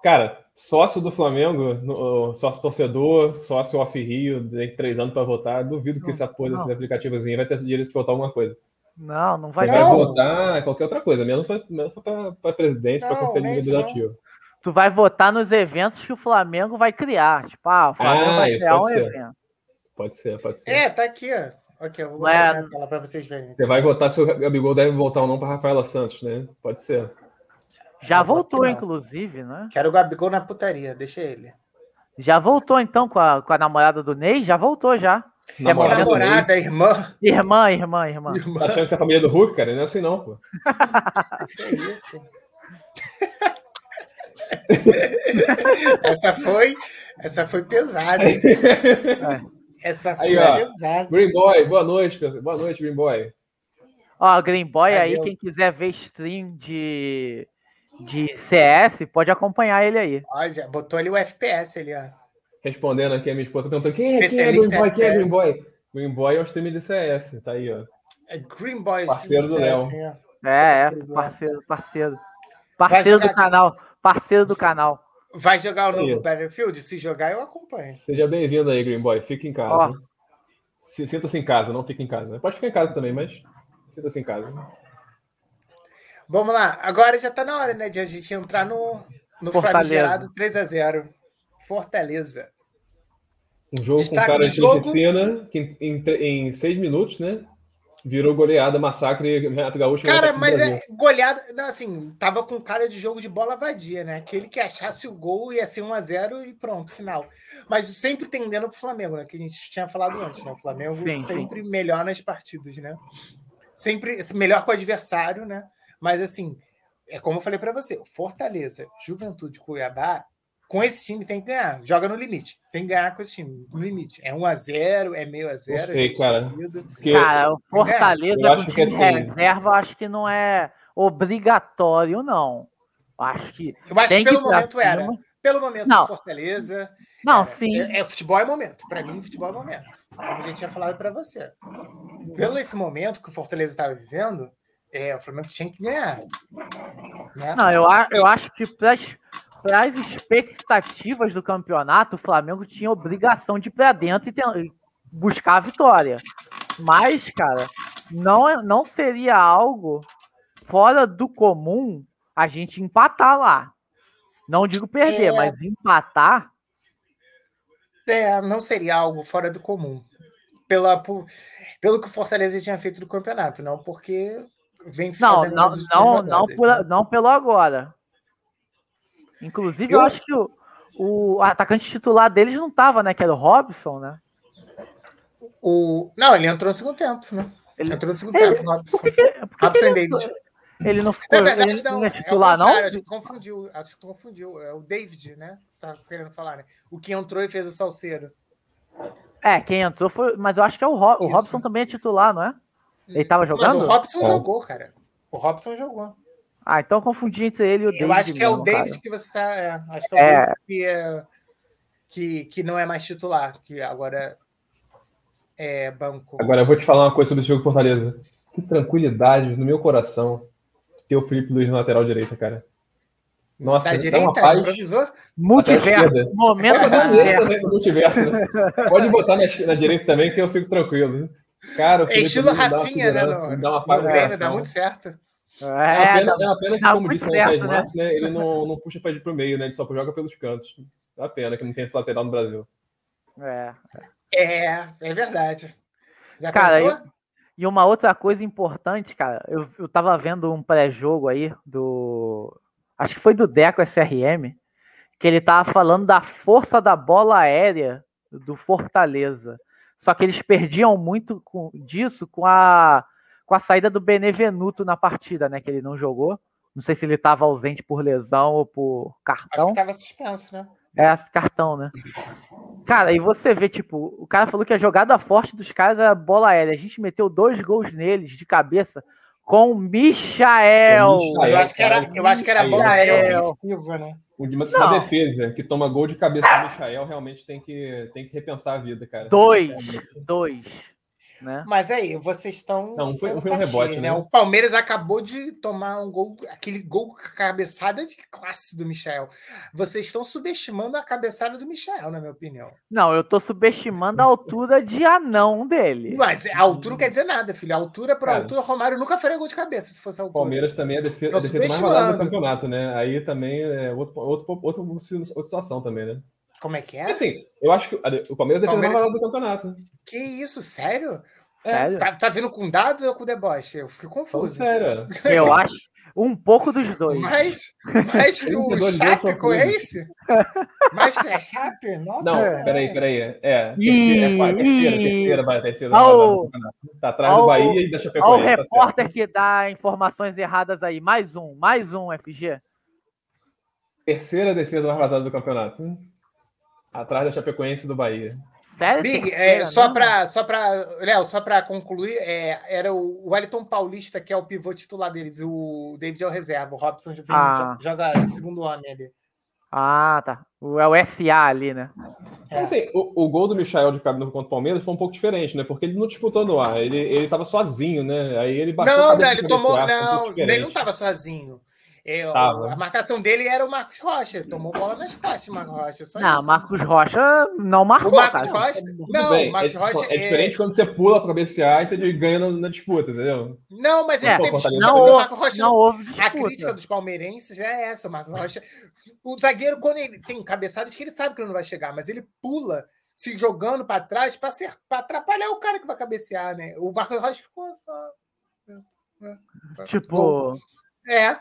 Speaker 1: Cara, sócio do Flamengo, no- sócio torcedor, sócio off-Rio, tem três anos para votar. Duvido que
Speaker 2: Não,
Speaker 1: essa porra desse
Speaker 2: não.
Speaker 1: aplicativo vai ter direito de votar alguma coisa.
Speaker 2: Não, não vai
Speaker 1: Vai,
Speaker 2: ter.
Speaker 3: Não.
Speaker 1: votar qualquer outra coisa, menos para presidente, para conselho
Speaker 3: não é não.
Speaker 2: Tu vai votar nos eventos que o Flamengo vai criar. Tipo, ah, o Flamengo
Speaker 1: Ah,
Speaker 2: vai
Speaker 1: isso
Speaker 2: criar um
Speaker 1: pode ser.
Speaker 2: evento.
Speaker 1: Pode ser, pode ser.
Speaker 3: É, tá aqui, ó. Ok, eu vou
Speaker 2: é-
Speaker 3: botar na tela para vocês verem.
Speaker 1: Você vai votar se o Gabigol deve voltar ou não para Rafaela Santos, né? Pode ser.
Speaker 2: Já voltou, inclusive, né?
Speaker 3: Quero o Gabigol na putaria, deixa ele.
Speaker 2: Já voltou, então, com a, com a namorada do Ney? Já voltou, já.
Speaker 1: Namorada Ney.
Speaker 3: Namorada, irmã.
Speaker 2: Irmã, irmã, irmã.
Speaker 3: irmã.
Speaker 1: Tá achando que é a família do Hulk, cara? Não é assim não, pô. [laughs]
Speaker 3: Que é isso? [laughs] essa foi, essa foi pesada. hein? Essa foi
Speaker 1: Aí, ó.
Speaker 3: pesada.
Speaker 1: Green Boy, boa noite. Boa noite, Green Boy.
Speaker 2: Ó, Green Boy aí,
Speaker 3: Valeu.
Speaker 2: quem quiser ver stream de, de CS, pode acompanhar ele aí.
Speaker 3: Ó, já botou ali o FPS ali, ó.
Speaker 1: Respondendo aqui a minha esposa, perguntando quem é, quem é Green
Speaker 3: Especialista
Speaker 1: Boy? Quem é Green. Boy? Green Boy é o stream de CS, tá aí, ó.
Speaker 3: É Green Boys.
Speaker 1: Parceiro do Léo.
Speaker 3: ó.
Speaker 2: É, é,
Speaker 3: Parceiro do
Speaker 2: parceiro, parceiro. Parceiro do canal. Parceiro do canal.
Speaker 3: Vai jogar o novo Battlefield? Se jogar, eu acompanho.
Speaker 1: Seja bem-vindo aí, Green Boy. Fique em casa.
Speaker 2: Ó.
Speaker 1: Se- Sinta-se em casa, não fique em casa. Pode ficar em casa também, mas sinta-se em casa.
Speaker 3: Vamos lá. Agora já tá na hora, né? De a gente entrar no, no famigerado 3x0. Fortaleza.
Speaker 1: Um jogo
Speaker 3: Destaque
Speaker 1: com cara de
Speaker 3: jogo.
Speaker 1: piscina, que em, em, em seis minutos, né? Virou goleada, massacre, Renato Gaúcho.
Speaker 3: Cara, mas é goleada, assim, tava com cara de jogo de bola vadia, né? Aquele que achasse o gol ia ser 1x0 e pronto, final. Mas sempre tendendo pro Flamengo, né? Que a gente tinha falado antes, né? O Flamengo sim, sempre sim. melhor nas partidas, né? Sempre melhor com o adversário, né? Mas assim, é como eu falei para você, Fortaleza, Juventude, Cuiabá com esse time tem que ganhar. Joga no limite. Tem que ganhar com esse time. No limite. É 1x0, é meio a 0 Não
Speaker 1: sei, cara.
Speaker 2: Cara, o Fortaleza eu acho que assim... reserva, acho que não é obrigatório, não. Acho que.
Speaker 3: Eu acho que pelo que momento era. Pelo momento não. Fortaleza.
Speaker 2: Não,
Speaker 3: é,
Speaker 2: sim.
Speaker 3: É, é, futebol é momento. Para mim, futebol é momento. Como a gente tinha falado para você. Pelo esse momento que o Fortaleza estava vivendo, é, o Flamengo tinha que ganhar.
Speaker 2: Né? Não, eu, eu acho que para para as expectativas do campeonato, o Flamengo tinha obrigação de ir para dentro e ter, buscar a vitória. Mas, cara, não, é, não seria algo fora do comum a gente empatar lá. Não digo perder, é... mas empatar.
Speaker 3: É, não seria algo fora do comum. Pela, por, pelo que o Fortaleza tinha feito do campeonato, não porque vem
Speaker 2: fazendo. Não, não, não, não, por, né? não pelo agora. Inclusive, eu, eu acho que o, o atacante titular deles não tava, né? Que era o Robson, né?
Speaker 3: O... Não, ele entrou no segundo tempo, né? Ele entrou no segundo ele... tempo, Robson. Por que, que, por que Robson
Speaker 2: ele David. Ele não ficou. É verdade, ele não, não é titular, é não?
Speaker 3: Cara, acho que confundiu. Acho que confundiu. É o David, né? Tá querendo falar, né? O que entrou e fez o salseiro.
Speaker 2: É, quem entrou foi. Mas eu acho que é o, Ro... o Robson também é titular, não é? Ele tava jogando? Mas
Speaker 3: o Robson é. jogou, cara. O Robson jogou.
Speaker 2: Ah, então eu confundi entre ele e o David.
Speaker 3: Eu acho que mesmo, é o David cara. que você está. É, acho que é o é... David que, é, que, que não é mais titular, que agora é banco.
Speaker 1: Agora eu vou te falar uma coisa sobre esse jogo Fortaleza. Que tranquilidade no meu coração ter o Felipe Luiz na lateral direita, cara.
Speaker 3: Nossa, da direita, paz.
Speaker 2: Multiverso. Momento
Speaker 1: é, multiverso. Né? Pode botar na, na, direita também que eu fico tranquilo. Cara, o
Speaker 3: Felipe é estilo Rafinha, né? No, dá uma paz no dá muito certo.
Speaker 1: É, é uma pena, é uma pena que, como disse o né? né? ele não, não puxa para o meio, né? Ele só joga pelos cantos. É uma pena que não tem esse lateral no Brasil.
Speaker 3: É, é, é verdade.
Speaker 2: Já cara, pensou? E, e uma outra coisa importante, cara, eu, eu tava vendo um pré-jogo aí do. Acho que foi do Deco SRM, que ele tava falando da força da bola aérea do Fortaleza. Só que eles perdiam muito com, disso com a com a saída do Benevenuto na partida, né? Que ele não jogou. Não sei se ele estava ausente por lesão ou por cartão. Acho que
Speaker 3: estava suspenso, né?
Speaker 2: É, cartão, né? Cara, e você vê, tipo, o cara falou que a jogada forte dos caras era bola aérea. A gente meteu dois gols neles de cabeça com o Michael.
Speaker 3: Eu acho que era, eu acho que era bola aérea ofensiva, né?
Speaker 1: Uma defesa que toma gol de cabeça do Michael realmente tem que, tem que repensar a vida, cara.
Speaker 2: Dois, dois. Né?
Speaker 3: Mas aí, vocês estão.
Speaker 1: Não, foi, foi um rebote, né? né?
Speaker 3: O Palmeiras acabou de tomar um gol, aquele gol cabeçada de classe do Michel. Vocês estão subestimando a cabeçada do Michel, na minha opinião.
Speaker 2: Não, eu estou subestimando a altura de anão dele.
Speaker 3: Mas a altura não quer dizer nada, filho. A altura por altura, Romário nunca faria gol de cabeça se fosse a altura.
Speaker 1: Palmeiras também é defesa, a defesa mais vazada do campeonato, né? Aí também é outro, outro, outro, outra situação também, né?
Speaker 3: Como é que é?
Speaker 1: Assim, eu acho que o Palmeiras defende Palmeiras... mais do campeonato.
Speaker 3: Que isso, sério? É. Tá, tá vindo com dados ou com deboche? Eu fico confuso.
Speaker 1: Sério. [laughs]
Speaker 2: Eu acho um pouco dos dois.
Speaker 3: Mais, mais que [laughs] o Chape com esse? Mais que a Chape? Nossa.
Speaker 1: Não, é. peraí, peraí. É, terceira, é, terceira, terceira, vai, terceira. Ao, tá atrás ao, do Bahia e da Chapecoense.
Speaker 2: Olha o tá repórter tá que dá informações erradas aí. Mais um, mais um, FG.
Speaker 1: Terceira defesa mais vazada do campeonato. Atrás da Chapecoense do Bahia.
Speaker 3: Sério? Big, é, só para só para Léo, só para concluir, é, era o Wellington Paulista que é o pivô titular deles, o David é o reserva, o Robson ah. joga o segundo homem ali.
Speaker 2: Ah, tá. É o SA ali, né?
Speaker 1: É. Assim, o, o, gol do Michael de cabeça contra o Palmeiras foi um pouco diferente, né? Porque ele não disputou no ar, ele, ele tava sozinho, né? Aí ele
Speaker 3: bateu Não, não, ele tomou. Ar, não, ele não tava sozinho. É, a marcação dele era o Marcos Rocha. Ele tomou bola nas costas, o Marcos Rocha. Só
Speaker 2: não,
Speaker 3: isso.
Speaker 2: Marcos Rocha não marcou.
Speaker 3: O Marcos cara. Rocha. Não,
Speaker 1: bem, o Marcos é, Rocha. É, é diferente quando você pula para cabecear e você ganha na, na, disputa, entendeu?
Speaker 3: Não, mas ele
Speaker 2: é,
Speaker 3: teve
Speaker 2: disputa. Não, o Marcos Rocha, não houve disputa.
Speaker 3: A crítica dos palmeirenses é essa, o Marcos Rocha. O zagueiro, quando ele tem cabeçadas que ele sabe que ele não vai chegar, mas ele pula se jogando para trás para atrapalhar o cara que vai cabecear, né? O Marcos Rocha ficou só.
Speaker 2: Né, né, tipo.
Speaker 3: É,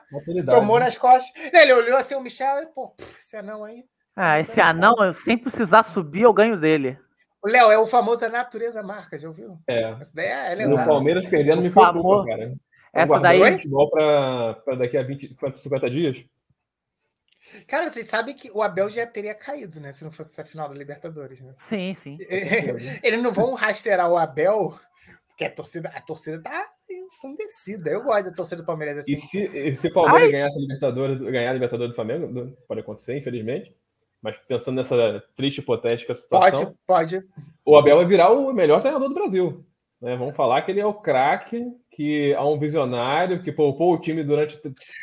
Speaker 3: tomou nas costas. Ele olhou assim o Michel e, pô, esse anão aí.
Speaker 2: Ah, esse anão, eu sem precisar subir, eu ganho dele.
Speaker 3: O Léo, é o famoso a natureza marca, já ouviu?
Speaker 1: É.
Speaker 3: Essa daí é,
Speaker 1: é O Palmeiras perdendo me preocupa, cara.
Speaker 2: Essa daí.
Speaker 1: futebol para daqui a 20, 50 dias?
Speaker 3: Cara, vocês sabem que o Abel já teria caído, né? Se não fosse essa final da Libertadores, né?
Speaker 2: Sim, sim. [laughs]
Speaker 3: Eles não vão rastrear o Abel, porque a torcida, a torcida tá ensandecida. Eu gosto da torcida do Palmeiras assim.
Speaker 1: E se, e se o Palmeiras ganhar a Libertadores, ganhar a Libertadores do Flamengo, pode acontecer, infelizmente. Mas pensando nessa triste hipotética situação.
Speaker 3: Pode, pode.
Speaker 1: O Abel vai virar o melhor treinador do Brasil. Né? Vamos falar que ele é o craque, que é um visionário, que poupou o time durante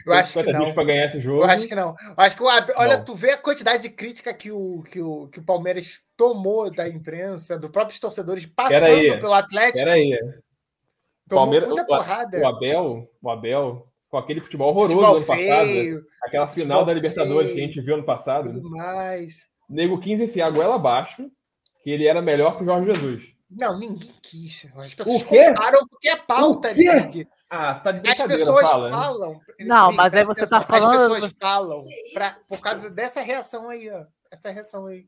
Speaker 3: eu acho 50 dias
Speaker 1: para ganhar esse jogo.
Speaker 3: Eu acho que não. Eu acho que o olha, tu vê a quantidade de crítica que o, que, o, que o Palmeiras tomou da imprensa, dos próprios torcedores passando pelo Atlético.
Speaker 1: Peraí.
Speaker 3: Tomou Palmeiras, muita porrada.
Speaker 1: O Abel, o Abel, com aquele futebol horroroso futebol do ano passado, aquela final da Libertadores feio, que a gente viu ano passado.
Speaker 3: Tudo mais.
Speaker 1: Nego 15 enfiar a goela abaixo, que ele era melhor que o Jorge Jesus.
Speaker 3: Não, ninguém quis. As pessoas comparam porque é pauta, Ligue.
Speaker 1: Ah, você tá de
Speaker 3: As pessoas fala, falam.
Speaker 2: Não, mas aí você tá falando.
Speaker 3: As pessoas falam pra, por causa dessa reação aí, ó. Essa reação aí.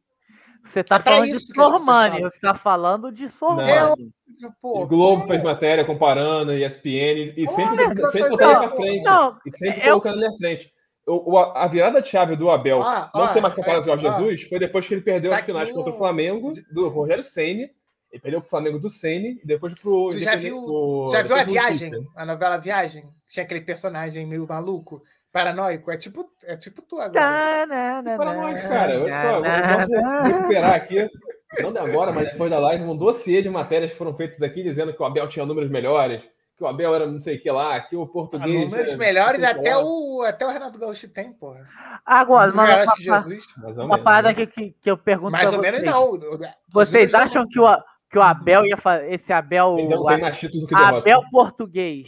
Speaker 2: Você tá é falando de Sormani, você tá falando de Sormani.
Speaker 1: o Globo fez matéria comparando, ESPN, e sempre, Olha, sempre colocando ele à frente. Não, e sempre eu... colocando ele à frente. O, a virada de chave do Abel ah, não ah, ser mais comparado é, ao Jorge ah, Jesus foi depois que ele perdeu tá as finais contra o Flamengo, do Rogério Ceni ele perdeu pro Flamengo do Sene e depois pro.
Speaker 3: Tu já viu, pro, já viu a Viagem? A novela Viagem? Tinha aquele personagem meio maluco, paranoico. É tipo, é tipo tu agora.
Speaker 1: Paranoico, cara. Olha só, eu vou recuperar aqui. Não de agora, mas depois da live, um dossiê de matérias foram feitas aqui dizendo que o Abel tinha números melhores, que o Abel era não sei o que lá, que o português.
Speaker 3: Ah, números melhores até o, até o Renato Gaúcho tem, porra.
Speaker 2: Agora, mas uma, Jesus. uma parada que, que, que eu pergunto.
Speaker 3: Mais ou menos não.
Speaker 2: Vocês acham que o, que o Abel ia fazer. Esse Abel.
Speaker 1: não tem mais título que
Speaker 2: Abel português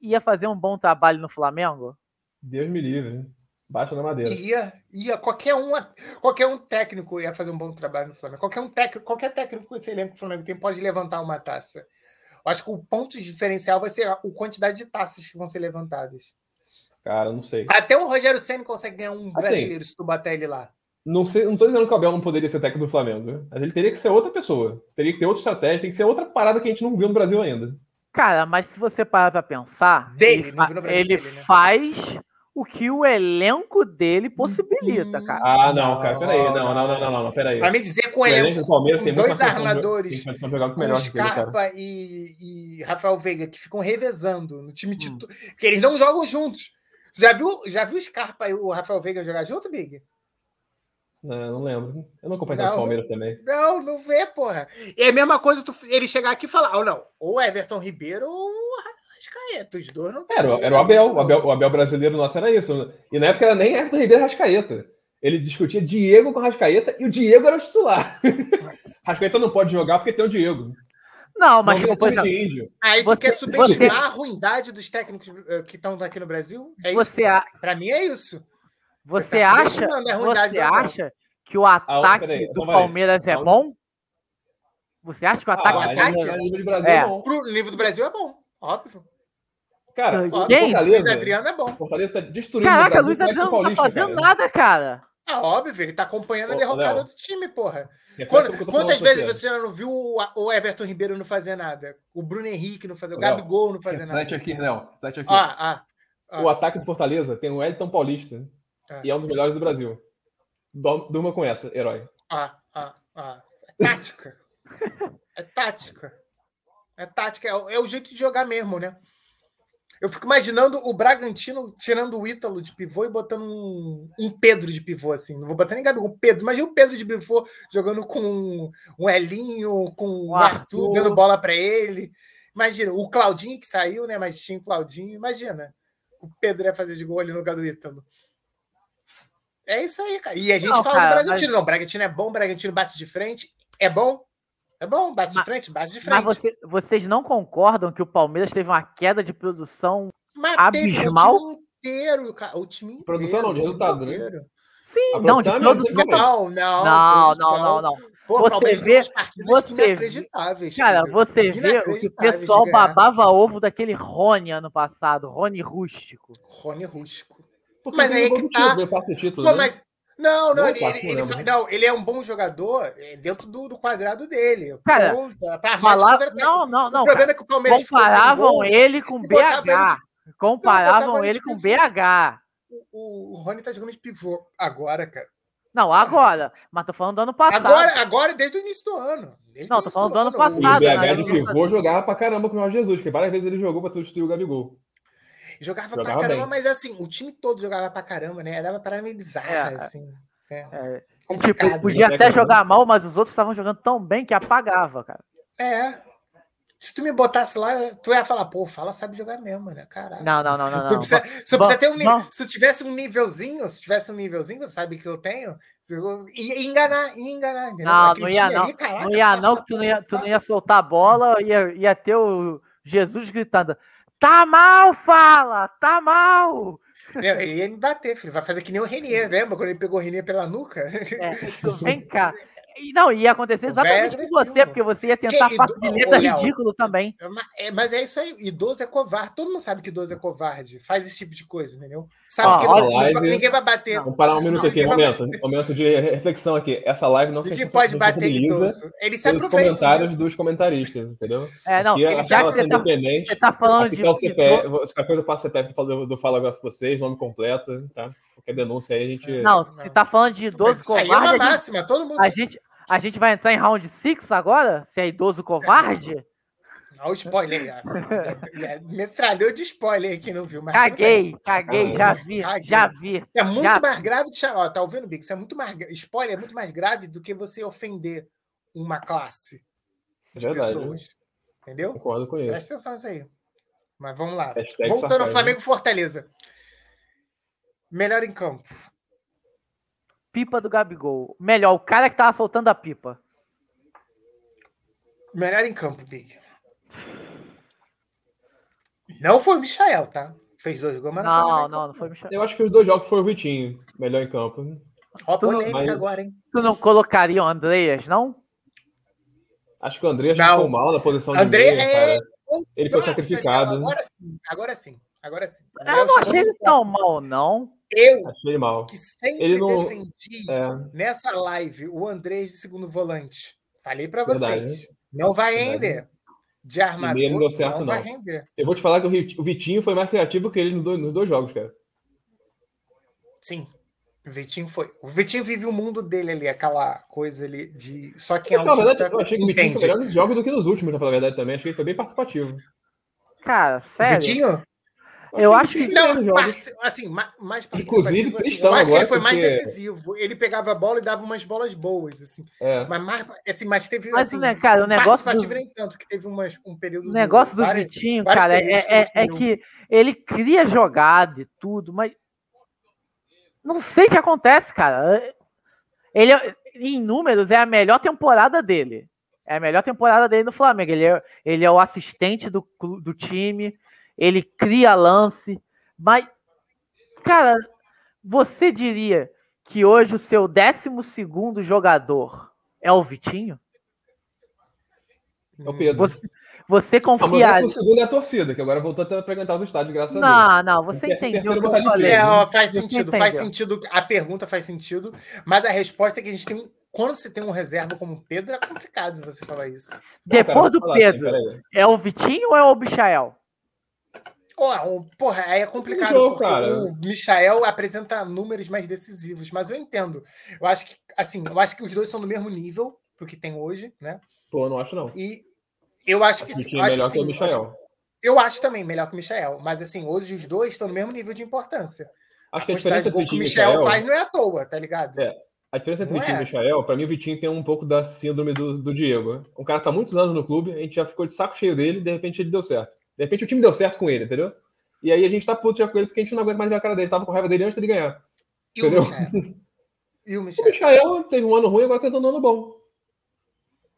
Speaker 2: ia fazer um bom trabalho no Flamengo?
Speaker 1: Deus me livre. Baixa na madeira.
Speaker 3: Ia, ia. Qualquer um, qualquer um técnico ia fazer um bom trabalho no Flamengo. Qualquer um técnico, qualquer técnico que esse elenco do Flamengo tem pode levantar uma taça. Eu acho que o ponto diferencial vai ser a quantidade de taças que vão ser levantadas.
Speaker 1: Cara, não sei.
Speaker 3: Até o Rogério Senna consegue ganhar um assim, brasileiro se tu bater ele lá.
Speaker 1: Não, sei, não tô dizendo que o Abel não poderia ser técnico do Flamengo, mas ele teria que ser outra pessoa. Teria que ter outra estratégia, tem que ser outra parada que a gente não viu no Brasil ainda.
Speaker 2: Cara, mas se você parar pra pensar,
Speaker 3: dele,
Speaker 2: ele, ele dele, né? faz o que o elenco dele possibilita, cara.
Speaker 1: Ah, não, cara, peraí. Não, não, não, não, não, peraí.
Speaker 3: Pra me dizer com o elenco, do Palmeiras, com dois armadores, com Scarpa e, e, Rafael Veiga, que ficam revezando no time titular, hum. porque eles não jogam juntos. Já viu, já viu o Scarpa e o Rafael Veiga jogar junto, Big?
Speaker 1: Não, não lembro. Eu não acompanho o Palmeiras também.
Speaker 3: Não, não vê, porra. É a mesma coisa tu, ele chegar aqui e falar, ou oh, não, ou Everton Ribeiro ou Rascaeta. Os dois não
Speaker 1: Era, era o Abel, o Abel. O Abel brasileiro nosso era isso. E na época era nem Everton Ribeiro Rascaeta. Ele discutia Diego com Rascaeta e o Diego era o titular. [laughs] Rascaeta não pode jogar porque tem o Diego.
Speaker 2: Não, mas
Speaker 3: de índio. Aí tu você, quer subestimar você... a ruindade dos técnicos eh, que estão aqui no Brasil? É isso.
Speaker 2: Você a...
Speaker 3: Para mim é isso.
Speaker 2: Você, você tá acha, você acha que o ataque ah, do então Palmeiras é bom? Você acha que o ataque,
Speaker 3: ah, ataque
Speaker 2: é
Speaker 3: nível do Brasil é. é bom? Pro nível do Brasil é bom, óbvio.
Speaker 1: Cara,
Speaker 2: Quem?
Speaker 3: Fortaleza, Luiz Adriano é bom.
Speaker 1: Fortaleza tá destruindo
Speaker 2: Caraca, o Brasil. Luiz Adriano não tá fazendo cara. nada, cara.
Speaker 3: Ah, óbvio, ele tá acompanhando a derrocada do time, porra. Quando, quantas vezes você não viu o Everton Ribeiro não fazer nada? O Bruno Henrique não fazer, o Gabigol não fazer nada.
Speaker 1: aqui, não. aqui.
Speaker 3: Ah, ah,
Speaker 1: ah. O ataque do Fortaleza tem o Elton Paulista. Ah. E é um dos melhores do Brasil. Durma com essa, herói.
Speaker 3: Ah, ah, ah. É tática. é tática. É tática. É, é, o jeito de jogar mesmo, né? Eu fico imaginando o Bragantino tirando o Ítalo de pivô e botando um, um Pedro de pivô, assim. Não vou botar nem Gabigol, o Pedro. Imagina o Pedro de pivô jogando com um, um Elinho, com o um Arthur, Arthur dando bola para ele. Imagina, o Claudinho que saiu, né? Mas tinha o Claudinho. Imagina, o Pedro ia fazer de gol ali no lugar do Ítalo. É isso aí, cara. E a gente não, fala cara, do Bragantino. Mas... Não, o Bragantino é bom, o Bragantino bate de frente. É bom? É bom, bate mas, de frente, bate de frente.
Speaker 2: Mas você, vocês não concordam que o Palmeiras teve uma queda de produção mas abismal?
Speaker 3: o time inteiro, cara. O time inteiro.
Speaker 1: Produção não, de resultado, né?
Speaker 2: Sim, não, de produção.
Speaker 3: Não, não,
Speaker 2: não, não, não, não. Pô, você vê, você inacreditáveis. Cara, filho. você vê o que o pessoal babava ovo daquele Rony ano passado, Rony Rústico.
Speaker 3: Rony Rústico. Porque mas aí que tá. Título, Pô, né? mas não, não, ele, ele, ele, não, ele é um bom jogador é, dentro do, do quadrado dele.
Speaker 2: Cara, Ponta, falar, não, não, não. O problema cara, é que o Palmeiras comparavam gol, ele com BH. Ele, comparavam ele com BH.
Speaker 3: O, o Rony tá jogando de pivô agora, cara.
Speaker 2: Não, agora. Mas tô falando do ano passado.
Speaker 3: Agora, agora desde o início do ano.
Speaker 2: Não, tô falando do ano, ano passado.
Speaker 1: E o BH de pivô jogava pra caramba com o Jorge Jesus, que várias vezes ele jogou pra substituir o Gabigol.
Speaker 3: Jogava, jogava pra caramba, bem. mas assim, o time todo jogava pra caramba, né? Era uma parada meio bizarra, é, assim. É,
Speaker 2: é. Tipo, podia até jogar mal, mas os outros estavam jogando tão bem que apagava, cara.
Speaker 3: É. Se tu me botasse lá, tu ia falar, pô, fala sabe jogar mesmo, né? Caralho.
Speaker 2: Não, não, não, não. não.
Speaker 3: Precisa, se, bom, ter um, bom. se tu tivesse um nívelzinho, se tivesse um nívelzinho, sabe que eu tenho, ia enganar, ia enganar.
Speaker 2: Entendeu? Não, não ia não. caraca, não ia não, que tu não ia, tu não ia soltar a bola, ia, ia ter o Jesus gritando, Tá mal, fala! Tá mal!
Speaker 3: ele ia me bater, filho. Vai fazer que nem o Renier, lembra quando ele pegou o Renier pela nuca? É, [laughs]
Speaker 2: vem cá. E não, ia acontecer exatamente com você, porque você ia tentar que, facilita ridículo também.
Speaker 3: É, mas é isso aí, idoso é covarde. Todo mundo sabe que idoso é covarde. Faz esse tipo de coisa, entendeu? Sabe que não, live... ninguém vai bater.
Speaker 1: Vamos parar um minuto não, aqui, momento. Vai... Momento de reflexão aqui. Essa live não
Speaker 3: se pode bater idoso.
Speaker 1: Ele se aproveita. comentários disso. dos comentaristas, entendeu?
Speaker 2: É, não, ele já que você tá, você tá falando
Speaker 1: de. Tá o CPF, qualquer coisa passa CPF do, do Fala Agora pra vocês, nome completo, tá? Qualquer denúncia aí a gente.
Speaker 2: Não, você tá falando de idoso covarde.
Speaker 3: Isso aí é uma máxima, todo mundo.
Speaker 2: A gente, a gente vai entrar em round 6 agora? Se é idoso covarde? [laughs]
Speaker 3: Olha o spoiler aí. Metralhou de spoiler aqui, não viu?
Speaker 2: Mas caguei, caguei, já vi, caguei. já vi.
Speaker 3: É muito
Speaker 2: já...
Speaker 3: mais grave de ó, Tá ouvindo, Bix? É muito mais. Spoiler é muito mais grave do que você ofender uma classe
Speaker 1: de Verdade, pessoas.
Speaker 3: Entendeu?
Speaker 1: Concordo com isso.
Speaker 3: Presta atenção nisso aí. Mas vamos lá. Hashtag Voltando ao Flamengo Fortaleza. Melhor em campo
Speaker 2: pipa do Gabigol. Melhor, o cara que tava soltando a pipa.
Speaker 3: Melhor em campo, Big. Não foi o Michael, tá? Fez dois gols, mas
Speaker 2: não, não, foi, não, não foi o Michael.
Speaker 1: Eu acho que os dois jogos foi o Vitinho, melhor em campo.
Speaker 3: Ó, polêmica mas... agora, hein?
Speaker 2: Tu não colocaria o Andreas, não?
Speaker 1: Acho que o Andreas não. ficou mal na posição de André meia, é... Ele foi sacrificado.
Speaker 3: Agora sim, agora sim, agora sim.
Speaker 2: Eu não achei ele tão mal, não.
Speaker 3: Eu,
Speaker 1: Achei mal.
Speaker 3: que sempre ele não... defendi é. nessa live o Andrés de segundo volante. Falei para vocês. Não vai render. De armador, não deu certo, não, não. vai render.
Speaker 1: Eu vou te falar que o Vitinho foi mais criativo que ele nos dois, nos dois jogos, cara.
Speaker 3: Sim. O Vitinho foi. O Vitinho vive o mundo dele ali, aquela coisa ali de. Só que é um.
Speaker 1: eu achei que o Vitinho foi melhor nos jogos do que nos últimos, pra falar a verdade também. Achei que ele foi bem participativo.
Speaker 2: Cara, sério.
Speaker 3: Vitinho?
Speaker 2: Eu acho que.
Speaker 3: Não, mas, assim, mais
Speaker 1: Inclusive,
Speaker 3: assim, eu acho que ele foi mais decisivo. Ele pegava a bola e dava umas bolas boas, assim.
Speaker 1: É.
Speaker 3: Mas, mais, assim, mas teve.
Speaker 2: Mas,
Speaker 3: assim,
Speaker 2: né, cara, o negócio.
Speaker 3: Participativo do... nem tanto, que teve umas, um período.
Speaker 2: O negócio do, do várias, Vitinho, cara, é, é, é que ele cria jogada e tudo, mas. Não sei o que acontece, cara. Ele, em números, é a melhor temporada dele. É a melhor temporada dele no Flamengo. Ele é, ele é o assistente do, do time ele cria lance, mas, cara, você diria que hoje o seu 12 jogador é o Vitinho?
Speaker 1: É o Pedro.
Speaker 2: Você, você confia.
Speaker 1: O segundo é a torcida, que agora voltou a frequentar os estádios, graças
Speaker 2: não,
Speaker 1: a
Speaker 2: Deus. Não, não, você entendeu.
Speaker 3: O que é, faz sentido, faz sentido. A pergunta faz sentido, mas a resposta é que a gente tem quando você tem um reserva como o Pedro, é complicado você falar isso.
Speaker 2: Depois do Pedro, assim, é o Vitinho ou é o Bichael?
Speaker 3: Oh, porra, aí é complicado. Jogo, o Michael apresenta números mais decisivos, mas eu entendo. Eu acho que, assim, eu acho que os dois são do mesmo nível pro que tem hoje, né?
Speaker 1: Pô, não acho não.
Speaker 3: E eu acho que
Speaker 1: sim. Eu acho melhor que,
Speaker 3: que
Speaker 1: o Michael.
Speaker 3: Acho, eu acho também melhor que o Michael, mas assim, hoje os dois estão no mesmo nível de importância.
Speaker 1: Acho que a, diferença entre o
Speaker 3: que o Michael, Michael faz não é à toa, tá ligado?
Speaker 1: É. A diferença entre o Vitinho é. e o Michael, pra mim, o Vitinho tem um pouco da síndrome do, do Diego. O cara tá muitos anos no clube, a gente já ficou de saco cheio dele, de repente ele deu certo. De repente o time deu certo com ele, entendeu? E aí a gente tá puto já com ele porque a gente não aguenta mais ver a cara dele. Tava com raiva dele antes dele ganhar.
Speaker 3: E entendeu? O Michael? [laughs] E o Michael?
Speaker 1: O Michael teve um ano ruim, agora tá tendo um ano bom.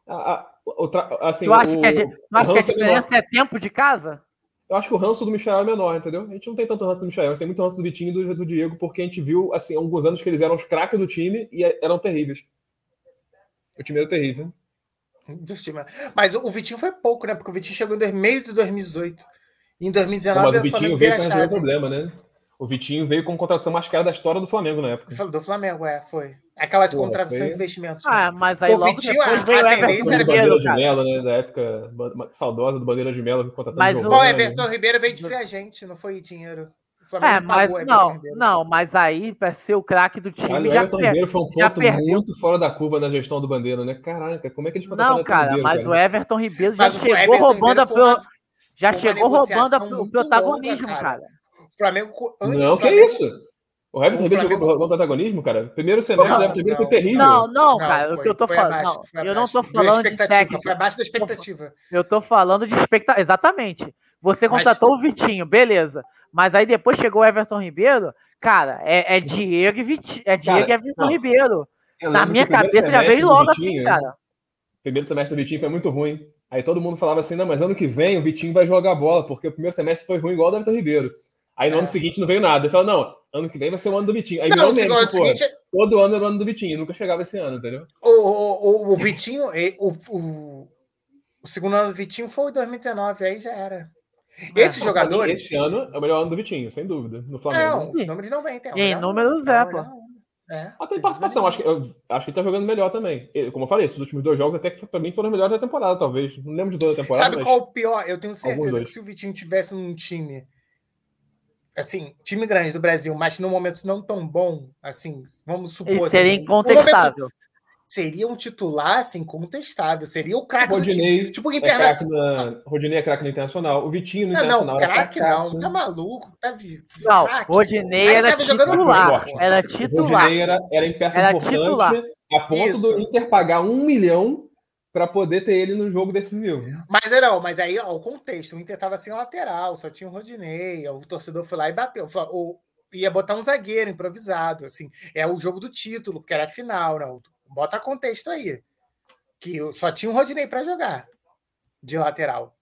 Speaker 1: A, a, assim,
Speaker 2: tu acha, o, que, a, tu que a é diferença é, é, tempo de casa?
Speaker 1: Eu acho que o ranço do Michel é menor, entendeu? A gente não tem tanto ranço do Michel, a gente tem muito ranço do Vitinho e do, do Diego, porque a gente viu, assim, há alguns anos que eles eram os craques do time e eram terríveis. O time era terrível.
Speaker 3: Mas o Vitinho foi pouco, né? Porque o Vitinho chegou em meio de 2018. E em 2019 Mas o
Speaker 1: Vitinho veio para problema, né? O Vitinho veio com contratação mais cara da história do Flamengo na época.
Speaker 3: Do Flamengo, é, foi. Aquelas Pô, contratações de investimentos. Né?
Speaker 2: Ah, mas aí o logo Vitinho,
Speaker 3: depois veio a, a tendência
Speaker 1: era Bandeira de Melo, né? Da época saudosa do Bandeira de Melo.
Speaker 3: Mas o... o Everton Ribeiro veio de free agente, não foi dinheiro.
Speaker 2: É, mas não, não, mas aí para ser o craque do time.
Speaker 1: Olha, o Everton Ribeiro foi um ponto muito fora da curva na gestão do Bandeira, né? Caraca, como é que eles
Speaker 2: Não, cara, Ribeiro, mas cara? o Everton Ribeiro já mas chegou Everton roubando Ribeiro a, já chegou roubando o protagonismo, longa, cara. cara.
Speaker 3: O Flamengo.
Speaker 1: Não, que é isso? O Everton Ribeiro Flamengo... jogou no protagonismo, cara. Primeiro semestre do Everton Ribeiro foi terrível.
Speaker 2: Não, não, cara. Não, foi, o que eu tô falando. Abaixo, não, eu não tô falando de técnica.
Speaker 3: Foi abaixo da expectativa.
Speaker 2: Eu tô falando de expectativa. Exatamente. Você contratou Mas... o Vitinho, beleza. Mas aí depois chegou o Everton Ribeiro. Cara, é, é Diego e Vitinho. É Diego cara, e Everton não. Ribeiro. Na minha cabeça já veio logo assim, Vitinho, assim, cara.
Speaker 1: Primeiro semestre do Vitinho foi muito ruim. Aí todo mundo falava assim: não, mas ano que vem o Vitinho vai jogar bola, porque o primeiro semestre foi ruim igual o do Everton Ribeiro. Aí no é. ano seguinte não veio nada. Ele falou: não, ano que vem vai ser o ano do Vitinho. Aí não, mesmo, tipo, seguinte... todo ano era o ano do Vitinho, nunca chegava esse ano, entendeu?
Speaker 3: O, o, o, Vitinho, o, o, o segundo ano do Vitinho foi em 2019, aí já era. É, Esses jogadores.
Speaker 1: Esse ano é o melhor ano do Vitinho, sem dúvida. No Flamengo.
Speaker 3: Não, números não vem.
Speaker 2: Tem números é, pô.
Speaker 1: É, ah, tem participação. Acho que, eu, acho que ele tá jogando melhor também. Como eu falei, esses últimos dois jogos até que pra mim foram os melhores da temporada, talvez. Não lembro de toda a temporada.
Speaker 3: Sabe qual o pior? Eu tenho certeza que se o Vitinho tivesse num time. Assim, time grande do Brasil, mas num momento não tão bom, assim, vamos supor. Ele
Speaker 2: seria
Speaker 3: assim,
Speaker 2: incontestável.
Speaker 3: Seria um titular assim, incontestável, seria o craque
Speaker 1: do time. Tipo, internacional. É Rodinei é craque no internacional, o Vitinho no não, internacional.
Speaker 3: Não, craque não, tá maluco, tá
Speaker 2: Não, craque. Rodinei era titular, era titular.
Speaker 1: Rodinei era, era em peça era importante titular. a ponto Isso. do Inter pagar um milhão para poder ter ele no jogo decisivo.
Speaker 3: Mas não, mas aí ó, o contexto, o Inter tava sem lateral, só tinha o Rodinei, o torcedor foi lá e bateu. O, ia botar um zagueiro improvisado, assim. É o jogo do título, porque era a final, não. Bota contexto aí. Que só tinha o Rodinei para jogar de lateral.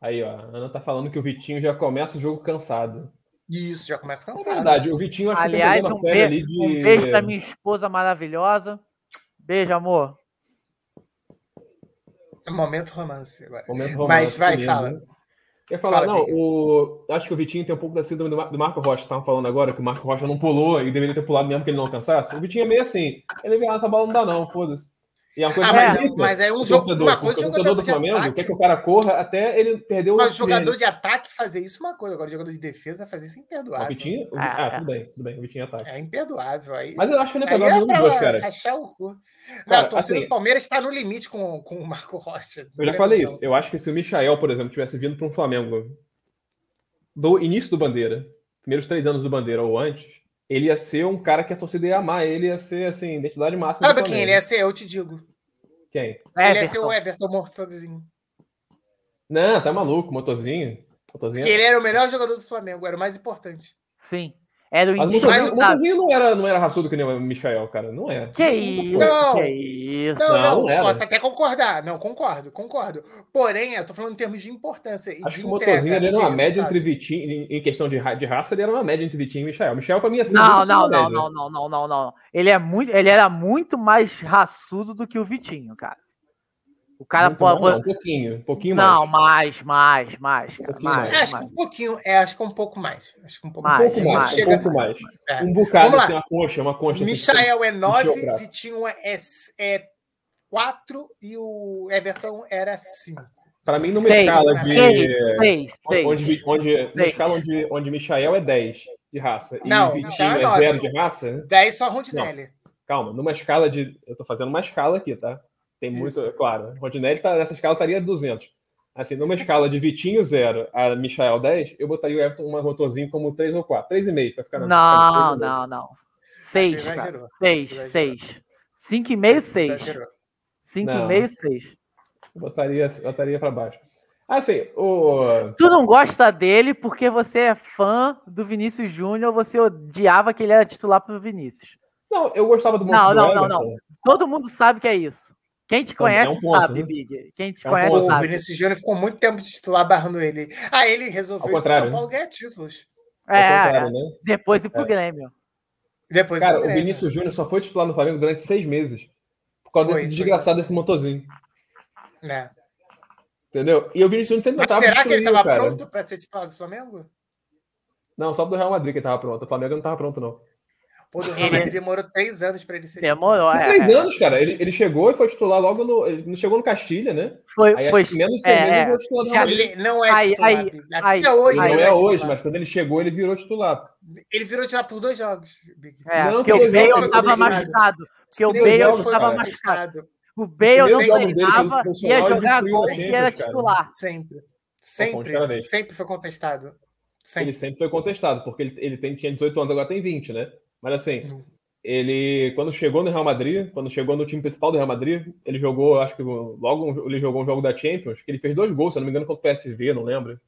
Speaker 1: Aí, ó, a Ana tá falando que o Vitinho já começa o jogo cansado.
Speaker 3: Isso, já começa cansado.
Speaker 1: É verdade, o Vitinho acho
Speaker 2: Aliás,
Speaker 1: que tem
Speaker 2: um série beijo, ali de. Um beijo da minha esposa maravilhosa. Beijo, amor.
Speaker 3: Momento romance agora.
Speaker 1: Momento romance.
Speaker 3: Mas vai, fala.
Speaker 1: Quer falar, Fala, não, o... acho que o Vitinho tem um pouco da síndrome do Marco Rocha, estavam falando agora, que o Marco Rocha não pulou e deveria ter pulado mesmo que ele não alcançasse. O Vitinho é meio assim, ele vê, ah, essa bola não dá não, foda-se.
Speaker 3: E é uma coisa ah, mas, é, mas é um jogo, torcedor, uma coisa
Speaker 1: o jogador do Flamengo quer que o cara corra até ele perder o
Speaker 3: Mas jogador de ataque fazer isso é uma coisa, agora jogador de defesa fazer isso é imperdoável.
Speaker 1: O Vitinho, ah, ah, tudo bem, tudo bem, o Vitinho é ataque.
Speaker 3: É imperdoável aí.
Speaker 1: Mas eu acho que ele é perdoável é dos dois, cara.
Speaker 3: Achar o cu. Cara, não, a torcida assim, do Palmeiras está no limite com, com o Marco Rocha.
Speaker 1: Eu já falei isso. Eu acho que se o Michael, por exemplo, tivesse vindo para um Flamengo do início do Bandeira, primeiros três anos do Bandeira ou antes, ele ia ser um cara que a torcida ia amar. Ele ia ser, assim, identidade máxima.
Speaker 3: Sabe quem ele ia ser? Eu te digo.
Speaker 1: Quem?
Speaker 3: Ele ia ser o Everton Mortozinho.
Speaker 1: Não, tá maluco, motorzinho. motorzinho.
Speaker 3: Que ele era o melhor jogador do Flamengo, era o mais importante.
Speaker 2: Sim. Era o
Speaker 1: Mas o Motozinho não era, não era raçudo que nem o Michael, cara. Não é.
Speaker 2: Que isso?
Speaker 3: Não,
Speaker 2: que isso?
Speaker 3: Não, não, não posso até concordar. Não, concordo, concordo. Porém, eu tô falando em termos de importância.
Speaker 1: Acho que o Motozinho era uma média entre Vitinho, em questão de, de raça, ele era uma média entre Vitinho e Michael. Michael, pra mim, assim.
Speaker 2: Não, não, não, não, não, não, não, não. Ele, é muito, ele era muito mais raçudo do que o Vitinho, cara. O cara
Speaker 1: pode. Não, um pouquinho, um pouquinho
Speaker 2: não, mais. Não, mais, mais, mais. Cara,
Speaker 3: um
Speaker 2: mais,
Speaker 3: mais. Acho que um pouquinho, é, acho que um pouco mais. Acho que um pouco
Speaker 1: mais. Um pouco mais, chega... um, pouco mais. É. um bocado, assim, uma concha, uma concha.
Speaker 3: Michael assim, é 9, Vitinho é, é 4 e o Everton era 5.
Speaker 1: Para mim, numa seis, escala de. Seis, seis, onde, onde, numa escala onde, onde Michael é 10 de raça e não, Vitinho é 0 de raça.
Speaker 3: 10 só Rondinelli.
Speaker 1: Calma, numa escala de. Eu tô fazendo uma escala aqui, tá? Tem muito, Isso. claro. Rodinelli tá, nessa escala estaria 200. Assim, numa escala de Vitinho 0 a Michael 10, eu botaria o Everton um motorzinho como 3 ou 4. 3,5 para ficar
Speaker 2: na Não, não, não. 6, 6, 6. 5,5, 6. 5,5, 6.
Speaker 1: Botaria, botaria para baixo. Assim, o...
Speaker 2: Tu não gosta dele porque você é fã do Vinícius Júnior, você odiava que ele era titular pro Vinícius.
Speaker 1: Não, eu gostava do
Speaker 2: Não, não, não, não. Todo mundo sabe que é isso. Quem te conhece é um ponto, sabe, né? Big. Quem te é um conhece ponto. sabe.
Speaker 3: O Vinícius Júnior ficou muito tempo de titular barrando ele. Ah, ele resolveu
Speaker 1: ir São
Speaker 3: Paulo ganhar títulos.
Speaker 2: É, é né? depois ir pro é. Grêmio.
Speaker 1: Depois Cara, o Vinícius Júnior só foi titular no Flamengo durante seis meses. Por causa foi, desse desgraçado desse motorzinho.
Speaker 3: É.
Speaker 1: Entendeu? E o Vinícius sempre
Speaker 3: Mas será que ele estava pronto para ser titular do Flamengo?
Speaker 1: Não, só do Real Madrid que ele estava pronto. O Flamengo não estava pronto, não.
Speaker 3: Pô, do Real Madrid demorou três anos para ele ser
Speaker 2: Demorou,
Speaker 1: é. Três anos, cara. Ele, ele chegou e foi titular logo no. Ele não chegou no Castilha, né?
Speaker 2: Foi, aí, foi.
Speaker 1: Menos de é,
Speaker 3: meses, titular Real Madrid. Ele não é titular. Aí,
Speaker 1: hoje. Não é, é hoje, mas quando ele chegou, ele virou titular.
Speaker 3: Ele virou titular por dois jogos.
Speaker 2: É, não, porque o Bale estava machucado. Porque o Bale estava machucado. O Bale não treinava, ia jogar gol e era titular.
Speaker 3: Sempre. Sempre, sempre foi contestado.
Speaker 1: Sempre. Ele sempre foi contestado, porque ele, ele tem, tinha 18 anos, agora tem 20, né? Mas assim, hum. ele, quando chegou no Real Madrid, quando chegou no time principal do Real Madrid, ele jogou, acho que logo ele jogou um jogo da Champions, que ele fez dois gols, se não me engano, contra o PSV, não lembro.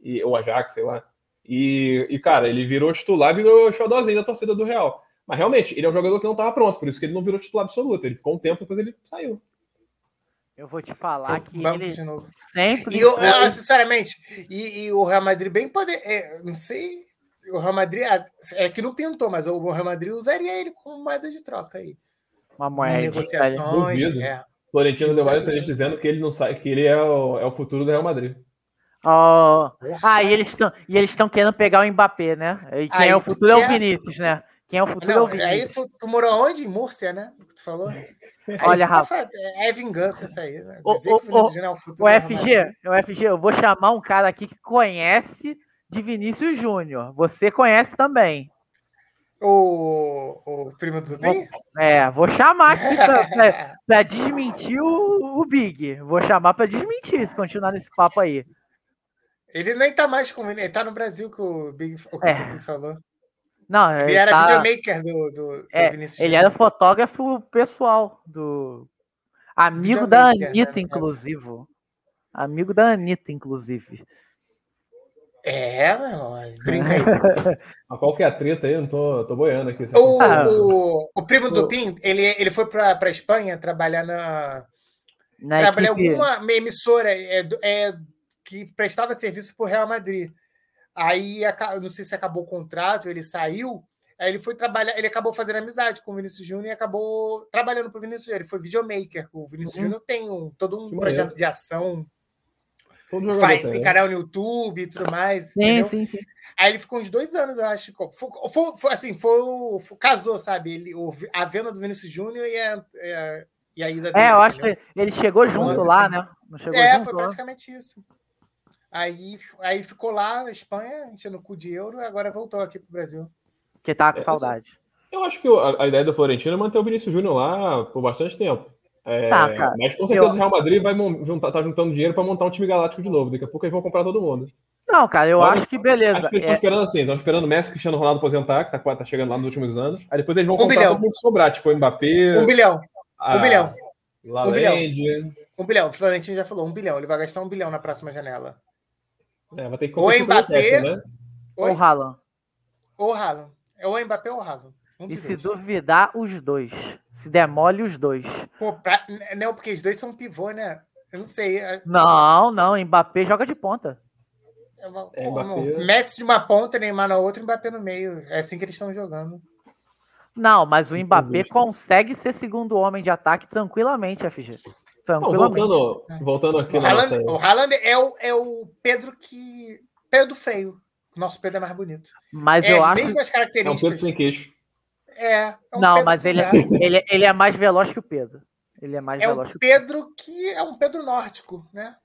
Speaker 1: E, ou Ajax, sei lá. E, e, cara, ele virou titular, virou xodózinho da torcida do Real. Mas realmente, ele é um jogador que não estava pronto, por isso que ele não virou titular absoluto. Ele ficou um tempo, depois ele saiu.
Speaker 2: Eu vou te falar que
Speaker 3: Vamos
Speaker 2: ele
Speaker 3: de novo.
Speaker 2: sempre.
Speaker 3: E eu, eu, sinceramente, e, e, o Real Madrid bem poder. É, não sei. O Real Madrid ah, é que não pintou, mas o Real Madrid usaria ele como moeda de troca aí.
Speaker 2: Uma moeda.
Speaker 3: Negociações. É.
Speaker 1: Florentino deu várias entrevistas dizendo que ele não sabe, que ele é o, é o futuro do Real Madrid.
Speaker 2: Oh. Ah, e eles estão e eles estão querendo pegar o Mbappé, né? E quem aí, é o futuro quer... é o Vinícius, né? Quem é o futuro não, é o Vinícius.
Speaker 3: Aí tu, tu morou onde? Em Múrcia, né? Tu falou?
Speaker 2: Olha, Rafa.
Speaker 3: Tá, é vingança isso aí, né?
Speaker 2: Dizer o, que o, o, é o futuro. O FG, o FG, eu vou chamar um cara aqui que conhece de Vinícius Júnior. Você conhece também.
Speaker 3: O, o primo do Zubin?
Speaker 2: É, vou chamar aqui para [laughs] desmentir o, o, Big. Vou chamar para desmentir se continuar nesse papo aí.
Speaker 3: Ele nem tá mais com ele, tá no Brasil que o Big, o que é. o Big falou.
Speaker 2: Não,
Speaker 3: ele, ele era tá... videomaker do, do, do
Speaker 2: é, Vinícius. Ele era fotógrafo pessoal do. Amigo da né, Anitta, né, inclusive. Amigo da Anitta, inclusive.
Speaker 3: É, meu irmão, brinca aí. [laughs]
Speaker 1: Mas qual que é a treta aí? Eu não tô, tô boiando aqui.
Speaker 3: O, o, o, primo do Pim, ele, ele foi para a Espanha trabalhar na. na trabalhar em alguma emissora é, é, que prestava serviço para o Real Madrid. Aí, não sei se acabou o contrato, ele saiu. Aí ele foi trabalhar, ele acabou fazendo amizade com o Vinícius Júnior e acabou trabalhando para o Vinícius Júnior. Ele foi videomaker. O Vinícius uhum. Júnior tem um, todo um que projeto maneiro. de ação. Faz, tem, tem canal no YouTube e tudo mais.
Speaker 2: Sim, sim, sim.
Speaker 3: Aí ele ficou uns dois anos, eu acho. Foi, foi, foi assim, foi, foi, casou, sabe? Ele, a venda do Vinícius Júnior e a, e a ida
Speaker 2: dele. É, eu acho que ele chegou junto Nossa, lá, assim. né?
Speaker 3: Não chegou é, junto, foi praticamente isso. Aí, aí ficou lá na Espanha, enchendo o cu de euro, e agora voltou aqui pro Brasil.
Speaker 2: Que tá com é, saudade.
Speaker 1: Eu acho que a, a, ideia do Florentino é manter o Vinícius Júnior lá por bastante tempo. É, tá, cara, mas com certeza eu... o Real Madrid vai juntar, tá juntando dinheiro para montar um time galáctico de novo. Daqui a pouco eles vão comprar todo mundo.
Speaker 2: Não, cara, eu mas, acho que beleza.
Speaker 1: Acho que eles estão é... esperando assim, estão esperando o Messi Cristiano Ronaldo aposentar, que tá, tá, chegando lá nos últimos anos. Aí depois eles vão um comprar bilhão. todo mundo sobrar, tipo o Mbappé.
Speaker 3: Um bilhão. A... Um bilhão.
Speaker 1: Um bilhão.
Speaker 3: Um bilhão. O Florentino já falou, um bilhão. Ele vai gastar um bilhão na próxima janela.
Speaker 1: É, vai ter que
Speaker 3: ou Mbappé, né?
Speaker 2: ou Haaland.
Speaker 3: Ou Haaland. É ou Mbappé ou Haaland.
Speaker 2: Um e se dois. duvidar, os dois. Se demole os dois.
Speaker 3: Pô, pra... Não, porque os dois são pivô, né? Eu não sei. É,
Speaker 2: não, não. Mbappé joga de ponta.
Speaker 3: É, é, Mbappé... Messi de uma ponta, Neymar na outra, Mbappé no meio. É assim que eles estão jogando.
Speaker 2: Não, mas o Mbappé consegue ser segundo homem de ataque tranquilamente, FG.
Speaker 1: voltando, voltando aqui
Speaker 3: o Haaland, nossa... o Haaland é o, é o Pedro que. Pedro Freio. Nosso Pedro é mais bonito.
Speaker 2: Mas
Speaker 3: é
Speaker 2: eu
Speaker 3: as
Speaker 2: acho.
Speaker 3: mesmas características. É
Speaker 1: um Pedro sem queixo.
Speaker 3: É. é
Speaker 2: um não, Pedro mas ele, é, [laughs] ele, ele é mais veloz que o Pedro. Ele é mais
Speaker 3: é
Speaker 2: veloz
Speaker 3: um que Pedro que é um Pedro nórdico, né?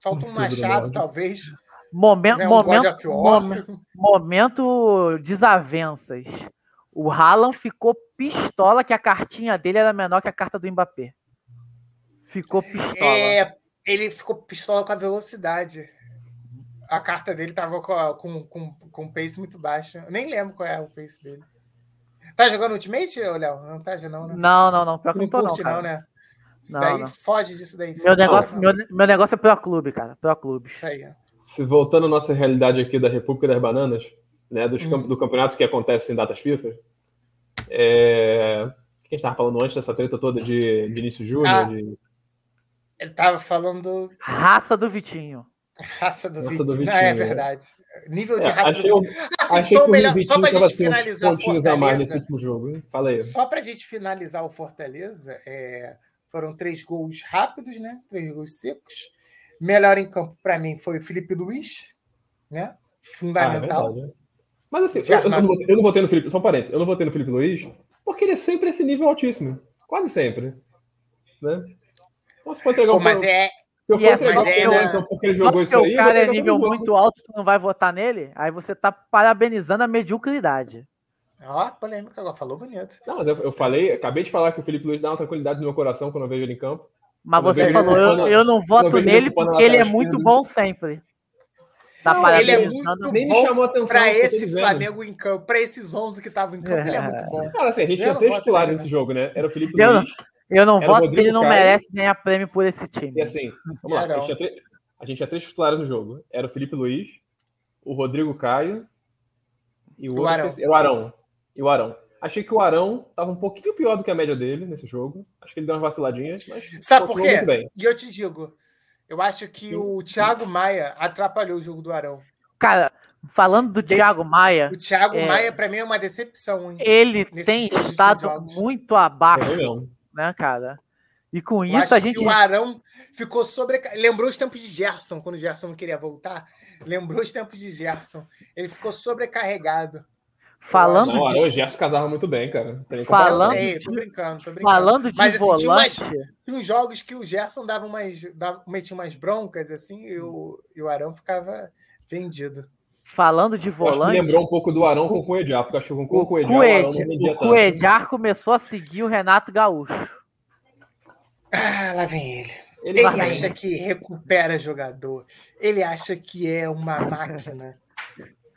Speaker 3: Falta um, um machado, talvez.
Speaker 2: Momento, né? um momento, momento, momento desavenças. O Haaland ficou pistola que a cartinha dele era menor que a carta do Mbappé. Ficou pistola.
Speaker 3: É, ele ficou pistola com a velocidade. A carta dele tava com, com, com, com um pace muito baixo. Eu nem lembro qual é o pace dele. Tá jogando Ultimate, Léo? Não tá, não, né?
Speaker 2: Não, não, não. Pior que não,
Speaker 3: não curte, não, né? Isso não, daí não. foge disso daí.
Speaker 2: Meu negócio, meu, meu negócio é Pro Clube, cara. Pro Clube.
Speaker 3: Isso aí.
Speaker 1: Se voltando à nossa realidade aqui da República das Bananas, né, dos, hum. do campeonato que acontece em datas FIFA, é... o que a gente estava falando antes dessa treta toda de Vinícius Júnior? Ah, de...
Speaker 3: Ele tava falando.
Speaker 2: Raça do Vitinho.
Speaker 3: Raça do, Raça Vitinho. do Vitinho. Não, é verdade. Nível de é, raça achei. Assim, achei só, melhor, só pra gente finalizar o Fortaleza.
Speaker 1: A jogo.
Speaker 3: Só pra gente finalizar o Fortaleza, é, Foram três gols rápidos, né? Três gols secos. Melhor em campo para mim foi o Felipe Luiz, né? Fundamental. Ah, é
Speaker 1: Mas assim, eu, eu, não, eu, não votei no Felipe, só um parênteses, eu não votei no Felipe Luiz porque ele é sempre esse nível altíssimo. Quase sempre. Né?
Speaker 3: Então, se for entregar Pô, um mas é, se eu for
Speaker 2: entregar é, então, porque ele jogou isso aí. o cara é nível muito alto, tu não vai votar nele, aí você tá parabenizando a mediocridade.
Speaker 3: Ó, polêmica agora, falou bonito.
Speaker 1: Não, mas eu, eu, falei, acabei de falar que o Felipe Luiz dá uma tranquilidade no meu coração quando eu vejo ele em campo.
Speaker 2: Mas quando você falou, eu, eu, não voto nele porque ele é muito bom sempre.
Speaker 3: Tá não, ele é muito Nem bom chamou atenção para esse Flamengo em campo, para esses 11 que estavam em campo, é. ele é muito bom.
Speaker 1: Cara, assim, a gente eu tinha três titulares nesse jogo, né? Era o Felipe
Speaker 2: eu
Speaker 1: Luiz.
Speaker 2: Eu não voto porque ele não Caio, merece ganhar prêmio por esse time.
Speaker 1: E assim, vamos lá, a gente, tinha, a gente tinha três titulares no jogo. Era o Felipe Luiz, o Rodrigo Caio e o, o Arão. Era o Arão. E o Arão. Achei que o Arão estava um pouquinho pior do que a média dele nesse jogo. Acho que ele deu umas vaciladinhas, mas.
Speaker 3: Sabe por quê? E eu te digo, eu acho que Sim. o Thiago Maia atrapalhou o jogo do Arão.
Speaker 2: Cara, falando do Thiago Maia.
Speaker 3: O Thiago é, Maia, para mim, é uma decepção. Hein,
Speaker 2: ele tem estado muito abaixo, é né, cara? E com eu isso a gente.
Speaker 3: o Arão ficou sobre. Lembrou os tempos de Gerson, quando o Gerson não queria voltar. Lembrou os tempos de Gerson. Ele ficou sobrecarregado.
Speaker 2: Falando
Speaker 1: não, de... o Gerson casava muito bem, cara.
Speaker 2: Falando
Speaker 3: sei, tô brincando, tô brincando.
Speaker 2: Falando de Mas, assim, volante... tinha, umas,
Speaker 3: tinha uns jogos que o Gerson dava umas, dava, metia umas broncas, assim, e o, e o Arão ficava vendido.
Speaker 2: Falando de volante.
Speaker 1: lembrou um pouco do Arão com o Cuejar, porque acho que com o Cuejar,
Speaker 2: o, o Cuejar começou a seguir o Renato Gaúcho.
Speaker 3: Ah, lá vem ele. Ele, ele acha que recupera jogador. Ele acha que é uma máquina.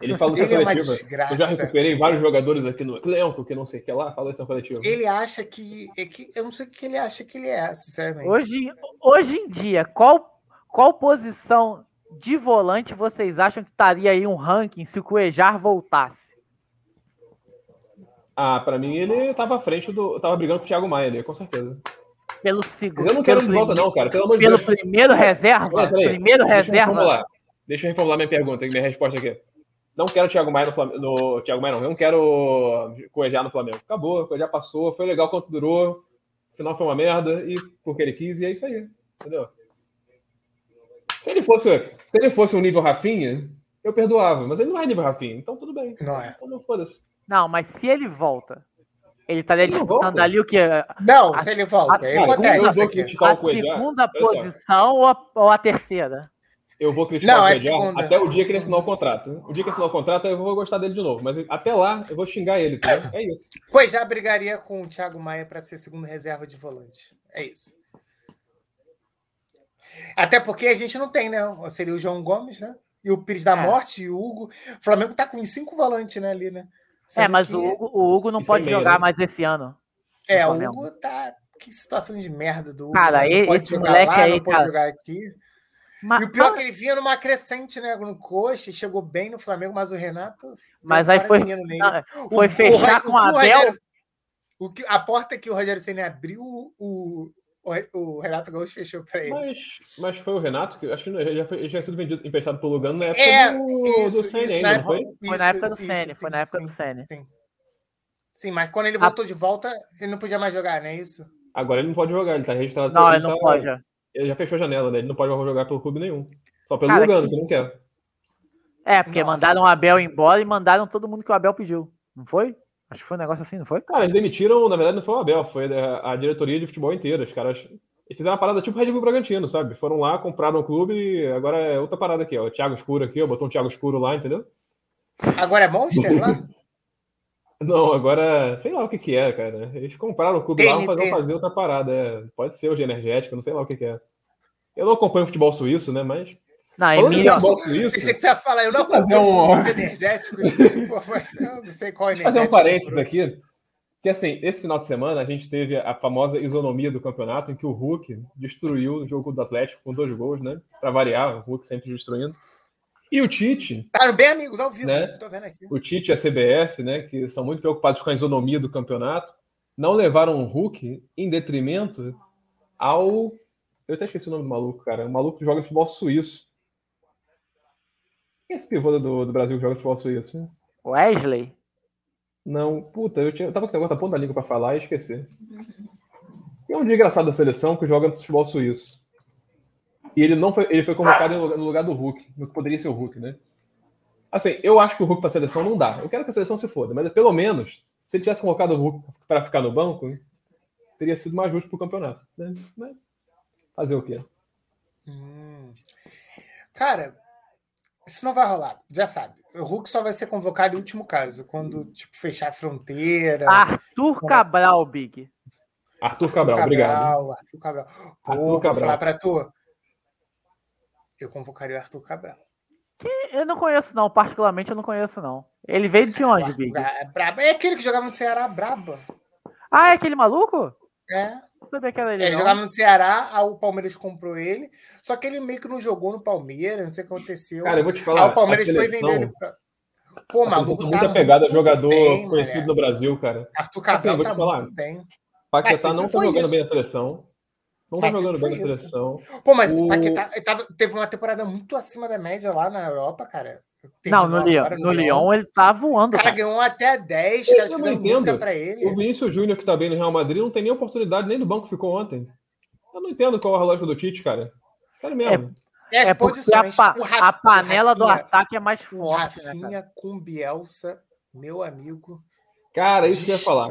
Speaker 1: Ele isso na é coletiva. É eu já recuperei vários jogadores aqui no elenco, que não sei o que lá, fala isso na coletiva.
Speaker 3: Ele acha que, é que. Eu não sei o que ele acha que ele é, sinceramente.
Speaker 2: Hoje, hoje em dia, qual, qual posição de volante vocês acham que estaria aí um ranking se o Cuejar voltasse?
Speaker 1: Ah, para mim ele estava à frente do. tava brigando com o Thiago Maia ali, com certeza.
Speaker 2: Pelo segundo.
Speaker 1: eu não quero de volta, não, cara. Pelo
Speaker 2: de Deus. Pelo primeiro reserva? Olha, primeiro
Speaker 1: Deixa
Speaker 2: reserva.
Speaker 1: Eu Deixa eu reformular minha pergunta, minha resposta aqui. Não quero o Thiago Maia no Flamengo. No, Thiago Maia não, eu não quero Cuejar no Flamengo. Acabou, Cuejar passou, foi legal quanto durou. O final foi uma merda, e porque ele quis, e é isso aí. Entendeu? Se ele fosse, se ele fosse um nível Rafinha, eu perdoava, mas ele não é nível Rafinha, então tudo bem.
Speaker 3: Não é. Então
Speaker 1: não foda-se.
Speaker 2: Não, mas se ele volta, ele estaria disputando ali o que?
Speaker 3: Não, a, se ele volta, é hipotético.
Speaker 2: A, a segunda posição ou a, ou a terceira?
Speaker 1: Eu vou criticar não, o Cuejar é até o dia que ele assinar o contrato. O dia que assinar o contrato, eu vou gostar dele de novo. Mas até lá, eu vou xingar ele. Tá? É isso.
Speaker 3: Pois já brigaria com o Thiago Maia para ser segundo reserva de volante. É isso. Até porque a gente não tem, né? Seria o João Gomes, né? E o Pires da é. Morte e o Hugo. O Flamengo tá com cinco volantes, né, ali, né?
Speaker 2: é, mas que... o, Hugo, o Hugo não Isso pode é jogar né? mais esse ano.
Speaker 3: É, o Hugo tá. Que situação de merda do Hugo.
Speaker 2: Cara, né? pode esse jogar lá, aí,
Speaker 3: não pode jogar aqui. Mas, e o pior é que ele vinha numa crescente, né? No coxa, chegou bem no Flamengo, mas o Renato.
Speaker 2: Mas aí foi, não, [laughs] foi o, fechar o, com o, Abel. Rogério,
Speaker 3: o que, a porta que o Rogério Senna abriu, o, o Renato Gaúcho fechou para ele.
Speaker 1: Mas, mas foi o Renato que acho que já, foi, já tinha sido vendido, emprestado pelo Lugano na época é, do,
Speaker 3: isso, do ainda,
Speaker 2: não foi? Foi na época do Senna, foi na época sim, do Senna.
Speaker 3: Sim. sim, mas quando ele voltou a... de volta, ele não podia mais jogar, não é isso?
Speaker 1: Agora ele não pode jogar, ele tá registrado.
Speaker 2: Não, ele, ele não tá, pode.
Speaker 1: Ele já fechou a janela, né? Ele não pode mais jogar pelo clube nenhum. Só pelo Cara, Lugano, que... que não quer.
Speaker 2: É, porque Nossa. mandaram o Abel embora e mandaram todo mundo que o Abel pediu. Não foi? Acho que foi um negócio assim, não foi?
Speaker 1: Cara, eles demitiram, na verdade, não foi o Abel, foi a diretoria de futebol inteira. Os caras eles fizeram uma parada tipo Red Bull Bragantino, sabe? Foram lá, compraram o clube e agora é outra parada aqui, ó. O Thiago Escuro aqui, ó. Botou um Thiago Escuro lá, entendeu?
Speaker 3: Agora é Monster lá? [laughs]
Speaker 1: Não, agora, sei lá o que que é, cara. Eles compraram o clube TNT. lá para fazer outra parada. É. Pode ser hoje energético, não sei lá o que que é. Eu não acompanho futebol suíço, né? Mas.
Speaker 2: Não, Falando Emílio...
Speaker 3: futebol suíço. Pensei que você ia falar, eu não acompanho um... energéticos. [laughs] Pô, mas não, sei qual é energético.
Speaker 1: Fazer um parênteses aqui. Que assim, esse final de semana a gente teve a famosa isonomia do campeonato, em que o Hulk destruiu o jogo do Atlético com dois gols, né? Para variar, o Hulk sempre destruindo. E o Tite.
Speaker 3: Tá bem, amigos, ao vivo,
Speaker 1: né? Tô vendo aqui. O Tite e a CBF, né? Que são muito preocupados com a isonomia do campeonato, não levaram o Hulk em detrimento ao. Eu até esqueci o nome do maluco, cara. O maluco que joga futebol suíço. Quem é esse pivô do, do Brasil que joga futebol suíço?
Speaker 2: Wesley?
Speaker 1: Não, puta, eu, tinha, eu tava com esse negócio da ponta da língua pra falar e esqueci. é um desgraçado da seleção que joga no futebol suíço. E ele não foi, ele foi convocado no lugar do Hulk, no que poderia ser o Hulk, né? Assim, eu acho que o Hulk para a seleção não dá. Eu quero que a seleção se foda, mas pelo menos, se ele tivesse convocado o Hulk para ficar no banco, teria sido mais justo para o campeonato. Né? Mas fazer o quê?
Speaker 3: Hum. Cara, isso não vai rolar, já sabe. O Hulk só vai ser convocado em último caso, quando tipo, fechar a fronteira.
Speaker 2: Arthur Cabral, Big.
Speaker 1: Arthur Cabral, Arthur Cabral obrigado.
Speaker 3: Arthur Cabral. Pô, Arthur Cabral. vou falar para tu. Eu convocaria o Arthur Cabral.
Speaker 2: Que eu não conheço, não. Particularmente, eu não conheço, não. Ele veio de onde, Big?
Speaker 3: É, brabo. é aquele que jogava no Ceará, braba.
Speaker 2: Ah, é aquele maluco?
Speaker 3: É. Era ele. Ele não. jogava no Ceará, aí o Palmeiras comprou ele. Só que ele meio que não jogou no Palmeiras, não sei o que aconteceu.
Speaker 1: Cara, eu vou te falar. Aí
Speaker 3: o Palmeiras seleção... foi vender ele pra.
Speaker 1: Pô, maluco. Tá muito pegada a jogador bem, conhecido no Brasil, cara.
Speaker 3: Arthur Cabral assim, vou te tá falar. bem.
Speaker 1: Paquetá não tá jogando isso. bem a seleção. Não tá jogando bem a seleção.
Speaker 3: Pô, mas o Paquetá teve uma temporada muito acima da média lá na Europa, cara.
Speaker 2: Não, no, Lyon, no, Lyon ele tá voando.
Speaker 3: O cara, ganhou até 10, os caras fizeram música pra ele.
Speaker 1: O Vinícius Júnior, que tá bem no Real Madrid, não tem nem oportunidade, nem do banco ficou ontem. Eu não entendo qual é a lógica do Tite, cara. Sério mesmo.
Speaker 2: É, é porque a, pa, a panela Rafinha, do ataque é mais
Speaker 3: forte. O né, Rafinha né, com Bielsa, meu amigo.
Speaker 1: Cara, isso que eu ia falar.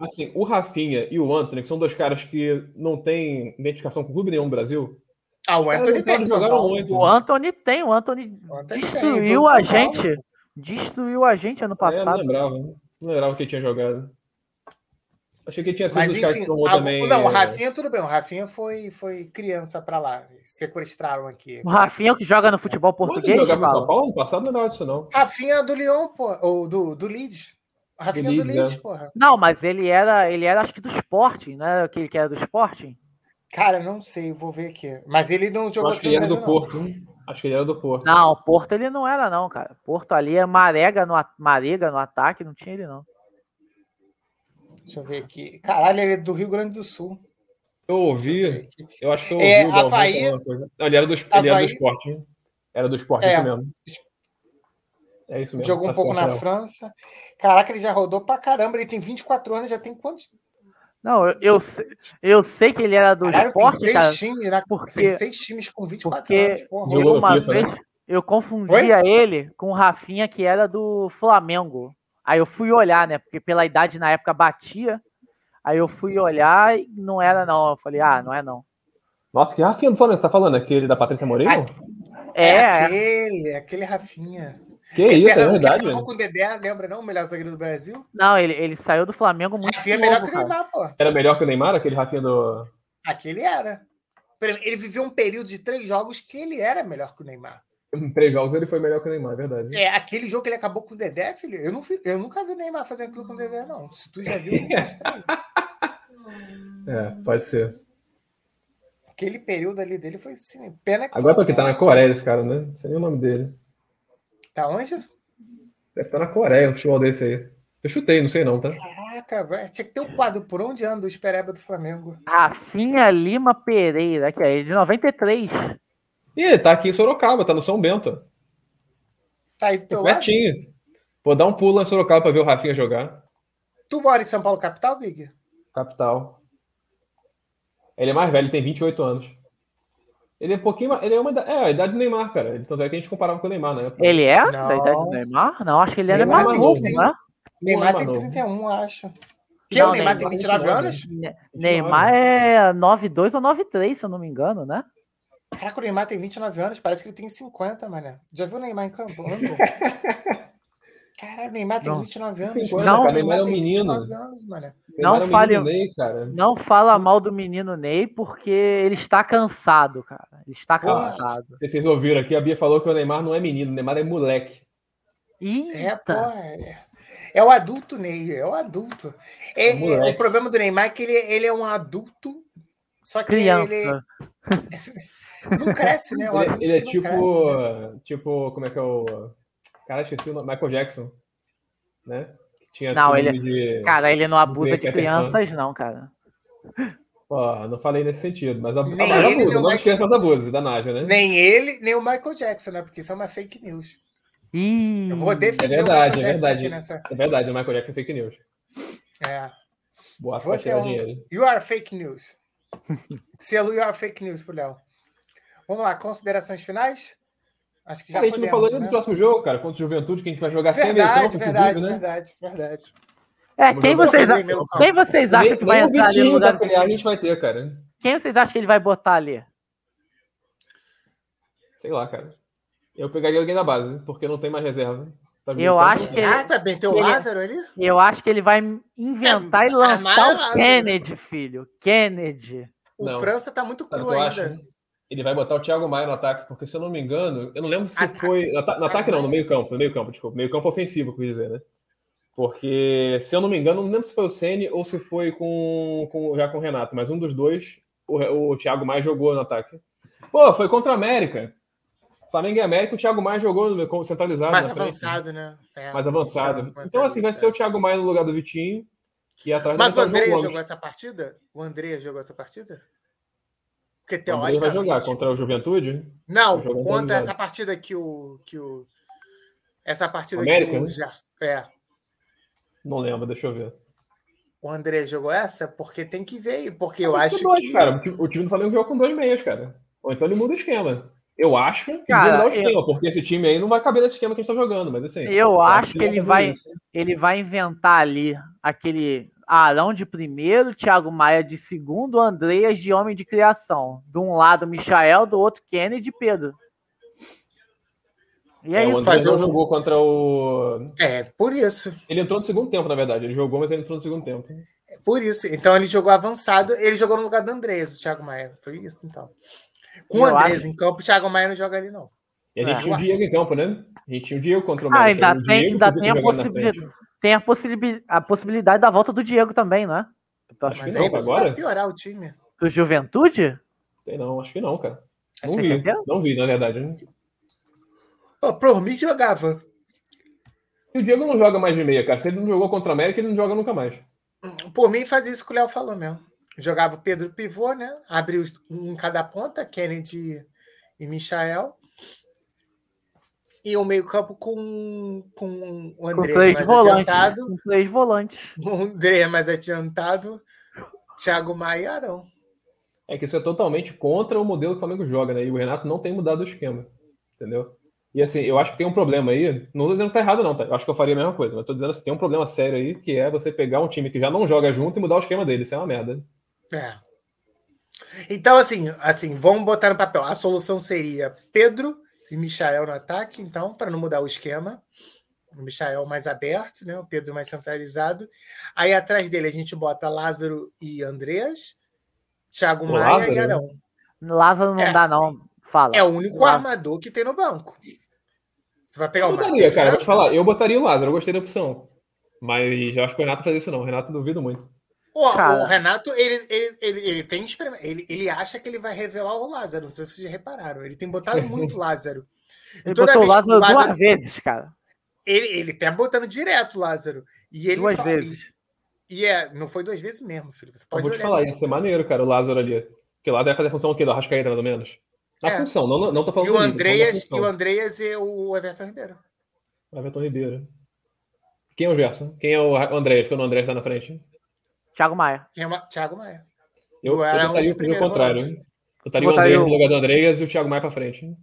Speaker 1: Assim, o Rafinha e o Anthony, que são dois caras que não têm identificação com clube nenhum no Brasil,
Speaker 3: ah, o Anthony tem.
Speaker 2: Muito. O Anthony tem, o Anthony, o Anthony destruiu tem, a gente. Destruiu a gente ano passado. É,
Speaker 1: não lembrava, não lembrava que ele tinha jogado. Achei que ele tinha sido Mas, enfim, a, também.
Speaker 3: Não, o Rafinha, tudo bem. O Rafinha foi, foi criança pra lá. Sequestraram aqui.
Speaker 2: O Rafinha é que joga no futebol Nossa, português. Ele
Speaker 1: jogava em São Paulo no passado, não era disso, não.
Speaker 3: Rafinha é do Lyon, pô. Ou do, do Leeds. Rafinha do Leeds, do Leeds é. porra.
Speaker 2: Não, mas ele era, ele era acho que do Sporting, né? Aquele que era do Sporting.
Speaker 3: Cara, não sei, vou ver aqui. Mas ele não jogou
Speaker 1: Acho que ele era do não. Porto. Acho que ele era do Porto.
Speaker 2: Não, Porto ele não era, não, cara. Porto ali é Marega no, Marega no ataque, não tinha ele, não.
Speaker 3: Deixa eu ver aqui. Caralho, ele é do Rio Grande do Sul.
Speaker 1: Eu ouvi. Eu, acho que eu ouvi. É,
Speaker 3: Havaí,
Speaker 1: não, ele era do, ele era do esporte. Era do esporte, é, isso mesmo.
Speaker 3: É isso mesmo. Jogou um tá pouco na França. Caraca, ele já rodou pra caramba. Ele tem 24 anos, já tem quantos?
Speaker 2: Não, eu, eu, sei que ele era do Caralho, esporte, tem seis cara.
Speaker 3: Times, né? Porque, tem seis times com 24
Speaker 2: porque
Speaker 3: anos.
Speaker 2: Porra. Eu, uma FIFA, vez, né? eu confundia Oi? ele com o Rafinha, que era do Flamengo. Aí eu fui olhar, né? Porque pela idade na época batia. Aí eu fui olhar e não era, não. Eu falei, ah, não é não.
Speaker 1: Nossa, que Rafinha do Flamengo você tá falando? Aquele da Patrícia Moreira?
Speaker 3: É, é aquele, aquele Rafinha.
Speaker 1: Que é, isso, é verdade.
Speaker 3: Ele com o Dedé, lembra não? O melhor zagueiro do Brasil?
Speaker 2: Não, ele, ele saiu do Flamengo muito
Speaker 3: Rafinha é melhor que o Neymar, pô.
Speaker 1: Era melhor que o Neymar, aquele Rafinha do.
Speaker 3: Aquele era. Ele viveu um período de três jogos que ele era melhor que o Neymar.
Speaker 1: Em três jogos ele foi melhor que o Neymar, é verdade.
Speaker 3: É, aquele jogo que ele acabou com o Dedé, filho. Eu, não, eu nunca vi o Neymar fazer aquilo com o Dedé, não. Se tu já viu, [laughs]
Speaker 1: É, pode ser.
Speaker 3: Aquele período ali dele foi assim, pena que.
Speaker 1: Agora porque tá na Coreia esse cara, né? Não sei nem o nome dele.
Speaker 3: Tá onde?
Speaker 1: Deve estar na Coreia um futebol desse aí. Eu chutei, não sei não, tá?
Speaker 3: Caraca, tinha que ter um quadro por onde anda o Espereba do Flamengo.
Speaker 2: Rafinha Lima Pereira, que é de 93.
Speaker 1: E ele tá aqui em Sorocaba, tá no São Bento.
Speaker 3: Tá aí do
Speaker 1: Pertinho. Vou dar um pulo lá em Sorocaba pra ver o Rafinha jogar.
Speaker 3: Tu mora em São Paulo, capital, Big?
Speaker 1: Capital. Ele é mais velho, tem 28 anos. Ele é um pouquinho. Ele é uma. É, a idade do Neymar, cara. Tanto é que a gente comparava com o Neymar, né?
Speaker 2: Ele é não. da idade do Neymar? Não, acho que ele era Neymar mais novo, né?
Speaker 3: Neymar tem 31, acho. Que não, o Neymar, Neymar tem 29 anos?
Speaker 2: Neymar é 92 ou 93, se eu não me engano, né?
Speaker 3: Caraca, o Neymar tem 29 anos, parece que ele tem 50, mano. Já viu o Neymar em campo? [laughs] Caralho, o Neymar tem não. 29 anos. 50,
Speaker 1: não, cara, Neymar é um menino. Anos,
Speaker 2: não, é fale, Ney, não fala mal do menino Ney, porque ele está cansado, cara. Ele está Porra. cansado.
Speaker 1: Vocês ouviram aqui, a Bia falou que o Neymar não é menino, o Neymar é moleque.
Speaker 3: Eita. É, pô, é, é o adulto Ney, é o adulto. É, é, o problema do Neymar é que ele, ele é um adulto, só que Criança. ele [laughs] não cresce, né?
Speaker 1: ele, ele é tipo, cresce, né? tipo, como é que é o Cara, esqueci o nome. Michael Jackson. Né?
Speaker 2: tinha não, ele, de, cara, ele não abusa de crianças, não, cara.
Speaker 1: Pô, não falei nesse sentido, mas a, nem a, ele, abusa, não as crianças abusam da Nádia, né?
Speaker 3: Nem ele, nem o Michael Jackson, né? Porque isso é uma fake news.
Speaker 2: Ih,
Speaker 3: eu vou defender
Speaker 1: é verdade, é verdade. Nessa... É verdade, o Michael Jackson é fake news.
Speaker 3: É.
Speaker 1: Boa Você é um...
Speaker 3: dinheiro. You are fake news. [laughs] Selo e fake news pro Léo. Vamos lá, considerações finais?
Speaker 1: Acho que já cara, a gente podemos, não falou né? do próximo jogo, cara, contra o Juventude, que a gente vai jogar
Speaker 3: verdade, sem meio verdade, né? verdade, verdade.
Speaker 2: É, quem vocês, quem vocês acham que vai entrar ali no lugar
Speaker 1: do... a gente vai ter, cara.
Speaker 2: Quem vocês acham que ele vai botar ali?
Speaker 1: Sei lá, cara. Eu pegaria alguém da base, porque não tem mais reserva.
Speaker 2: Tá eu acho que ele...
Speaker 3: Ah, tá bem, tem o Lázaro ali?
Speaker 2: Eu acho que ele vai inventar é, e lançar o Kennedy, filho. Kennedy.
Speaker 3: O não. França tá muito cru ainda. Acha?
Speaker 1: Ele vai botar o Thiago Maia no ataque, porque se eu não me engano, eu não lembro se ataque. foi. No, no ataque não, no meio campo, no meio campo, desculpa. Meio campo ofensivo, quer dizer, né? Porque, se eu não me engano, não lembro se foi o Ceni ou se foi com, com, já com o Renato, mas um dos dois, o, o Thiago Maia jogou no ataque. Pô, foi contra a América. Flamengo e América, o Thiago Maia jogou no, centralizado.
Speaker 3: Mais avançado, né?
Speaker 1: É, Mais avançado. Então, assim, vai ser o Thiago Maia no lugar do Vitinho. E atrás
Speaker 3: Mas o André jogou essa partida? O André jogou essa partida?
Speaker 1: Porque teoricamente. O vai jogar contra o Juventude?
Speaker 3: Não, contra essa partida que o. Que o essa partida
Speaker 1: América,
Speaker 3: que o.
Speaker 1: Né? É. Não lembro, deixa eu ver.
Speaker 3: O André jogou essa? Porque tem que ver, porque eu acho
Speaker 1: dois,
Speaker 3: que.
Speaker 1: Cara, o time do Flamengo jogou com dois meias, cara. Ou então ele muda o esquema. Eu acho que Cara, mudar o esquema, eu... porque esse time aí não vai caber nesse esquema que a gente tá jogando, mas assim.
Speaker 2: Eu, eu acho, acho que, ele vai, ele vai inventar ali aquele Arão de primeiro, Thiago Maia de segundo, Andreas de homem de criação. De um lado, Michael, do outro, Kennedy e Pedro.
Speaker 1: E aí, é, o André não jogou contra o.
Speaker 3: É, por isso.
Speaker 1: Ele entrou no segundo tempo, na verdade. Ele jogou, mas ele entrou no segundo tempo.
Speaker 3: É por isso. Então ele jogou avançado, ele jogou no lugar do Andrés, o Thiago Maia. Foi isso, então. Com o Andrés acho... em campo, o Thiago Maia não joga ali, não.
Speaker 1: E a gente é. tinha o Diego em campo, né? A gente tinha o Diego contra o
Speaker 2: ah, América. Ah, ainda tem, ainda tem a, possibilidade, tem a, possibilidade, a possibilidade da volta do Diego também, né?
Speaker 3: Acho Mas que não, agora. Vai piorar o time.
Speaker 2: Do Juventude?
Speaker 1: Tem não, acho que não, cara. Acho não vi, não vi, na verdade.
Speaker 3: Oh, por mim jogava.
Speaker 1: E o Diego não joga mais de meia, cara. Se ele não jogou contra o América, ele não joga nunca mais.
Speaker 3: Por mim, fazia isso que o Léo falou mesmo. Jogava o Pedro Pivô, né? Abriu um em cada ponta, Kennedy e Michael. E o meio-campo com, com o André com mais volantes, adiantado.
Speaker 2: Com três volantes. [laughs]
Speaker 3: O André mais adiantado. Thiago Maia e Arão.
Speaker 1: É que isso é totalmente contra o modelo que o Flamengo joga, né? E o Renato não tem mudado o esquema. Entendeu? E assim, eu acho que tem um problema aí. Não tô dizendo que tá errado, não, tá? Eu acho que eu faria a mesma coisa, mas tô dizendo assim, tem um problema sério aí, que é você pegar um time que já não joga junto e mudar o esquema dele. Isso é uma merda.
Speaker 3: É. Então, assim, assim, vamos botar no papel. A solução seria Pedro e Michael no ataque, então, para não mudar o esquema. O Michael mais aberto, né? O Pedro mais centralizado. Aí atrás dele a gente bota Lázaro e Andreas, Thiago o Maia Lázaro, e Arão.
Speaker 2: Lázaro não é. dá, não. Fala.
Speaker 3: É o único armador que tem no banco. Você vai pegar
Speaker 1: eu
Speaker 3: o
Speaker 1: botaria, cara, vou te falar. Eu botaria o Lázaro, eu gostei da opção. Mas eu acho que o Renato faz isso não. O Renato duvido muito.
Speaker 3: O, o Renato, ele, ele, ele, ele tem ele, ele acha que ele vai revelar o Lázaro. Não sei se vocês já repararam. Ele tem botado [laughs] muito Lázaro.
Speaker 2: Ele toda botou o Lázaro, o Lázaro duas vezes, cara.
Speaker 3: Ele, ele tá botando direto o Lázaro. E ele
Speaker 2: duas fala, vezes.
Speaker 3: E, é, não foi duas vezes mesmo, filho. Você pode
Speaker 1: eu vou te falar, ia ser maneiro, cara, o Lázaro ali. Porque o Lázaro ia fazer a função o quê? Do Arrascaeta, mais ou menos? Na é. função, não, não tô falando
Speaker 3: e o Andreas E o Andreas e o Everton Ribeiro.
Speaker 1: O Everton Ribeiro. Quem é o Gerson? Quem é o Andréas? Quando o Andréas está na frente?
Speaker 2: Thiago Maia.
Speaker 3: É o Thiago Maia.
Speaker 1: Eu, eu, eu botaria o contrário. Eu botaria o Andréas no lugar do Andréas e o Thiago Maia para frente.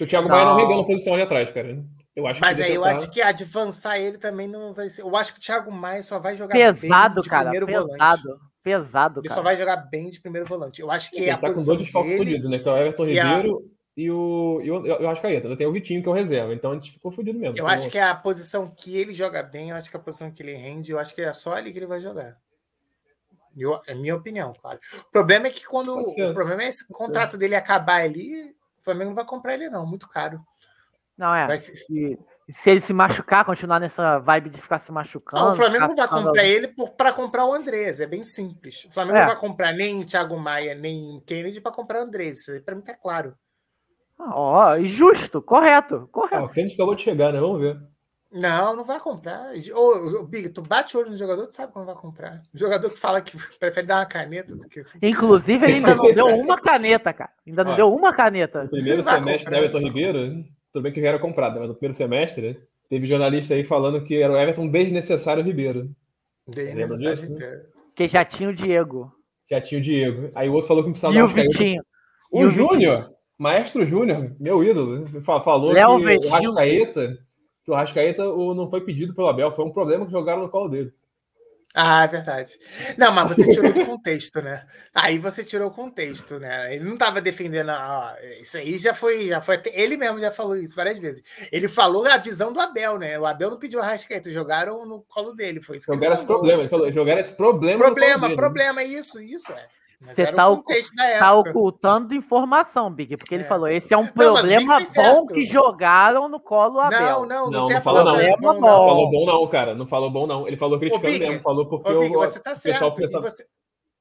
Speaker 1: O Thiago não. Maia não regala a posição ali atrás, cara. Eu acho
Speaker 3: Mas aí eu acho que avançar ele também não vai ser. Eu acho que o Thiago Maia só vai jogar
Speaker 2: pesado, bem de cara, primeiro pesado, volante. Pesado,
Speaker 3: Ele
Speaker 2: cara.
Speaker 3: só vai jogar bem de primeiro volante. Eu acho que
Speaker 1: Sim, a tá com dois desfalques fodidos, né? Que é o Everton Ribeiro a... e o, e o eu acho que ainda tem o Vitinho que é o reserva, então a gente ficou fodido mesmo.
Speaker 3: Eu então, acho que é a posição que ele joga bem, eu acho que é a posição que ele rende, eu acho que é só ali que ele vai jogar. Eu, é minha opinião, claro. O problema é que quando o problema é esse contrato dele acabar ali, o Flamengo não vai comprar ele não, muito caro.
Speaker 2: Não é. Vai... E, se ele se machucar, continuar nessa vibe de ficar se machucando. Não,
Speaker 3: o Flamengo não vai comprar ele para comprar o Andrés, é bem simples. O Flamengo é. não vai comprar nem o Thiago Maia, nem o Kennedy para comprar o Andrés. Isso aí para mim tá claro.
Speaker 2: Ó, oh, justo, correto, correto. Ah,
Speaker 1: o Kennedy acabou de chegar, né? Vamos ver.
Speaker 3: Não, não vai comprar. Ô, Big, tu bate o olho no jogador, tu sabe quando vai comprar. O jogador que fala que [laughs] prefere dar uma caneta do que.
Speaker 2: Inclusive, ele ainda não deu uma caneta, cara. Ainda não deu uma caneta.
Speaker 1: O primeiro semestre da Everton Ribeiro, tudo bem que já era comprado, mas no primeiro semestre, teve jornalista aí falando que era o Everton desnecessário Ribeiro.
Speaker 3: Desnecessário Ribeiro.
Speaker 2: Que já tinha o Diego.
Speaker 1: Já tinha o Diego. Aí o outro falou que não precisava
Speaker 2: E
Speaker 1: dar
Speaker 2: o. Vitinho.
Speaker 1: O
Speaker 2: o
Speaker 1: Júnior, Maestro Júnior, meu ídolo, fa- falou
Speaker 2: Léo
Speaker 1: que o
Speaker 2: Vitinho.
Speaker 1: Rascaeta, que o Rascaeta o- não foi pedido pelo Abel, foi um problema que jogaram no colo dele.
Speaker 3: Ah, é verdade. Não, mas você tirou do contexto, né? Aí você tirou o contexto, né? Ele não estava defendendo. a- isso aí já foi, já foi. Ele mesmo já falou isso várias vezes. Ele falou a visão do Abel, né? O Abel não pediu a rascaeta, jogaram no colo dele. Foi isso que
Speaker 1: Jogaram
Speaker 3: ele
Speaker 1: esse
Speaker 3: falou.
Speaker 1: problema, ele falou, jogaram esse problema
Speaker 3: Problema,
Speaker 1: dele.
Speaker 3: problema, isso, isso é.
Speaker 2: Você
Speaker 3: era
Speaker 2: tá
Speaker 3: o
Speaker 2: Tá ocultando informação, Big, porque ele
Speaker 3: É.
Speaker 2: falou: esse é um
Speaker 3: mas o Big
Speaker 2: problema bom
Speaker 3: certo.
Speaker 2: que jogaram no colo Abel.
Speaker 3: Não, não, não,
Speaker 1: Não,
Speaker 3: tem
Speaker 1: não
Speaker 3: a
Speaker 1: falou não.
Speaker 2: Problema
Speaker 1: Não
Speaker 2: bom.
Speaker 1: falou bom não, cara, não falou bom não. Ele falou criticando
Speaker 3: Big,
Speaker 1: mesmo, falou porque
Speaker 3: Ô, Big,
Speaker 1: o,
Speaker 3: você tá certo.
Speaker 1: pensava-
Speaker 3: você-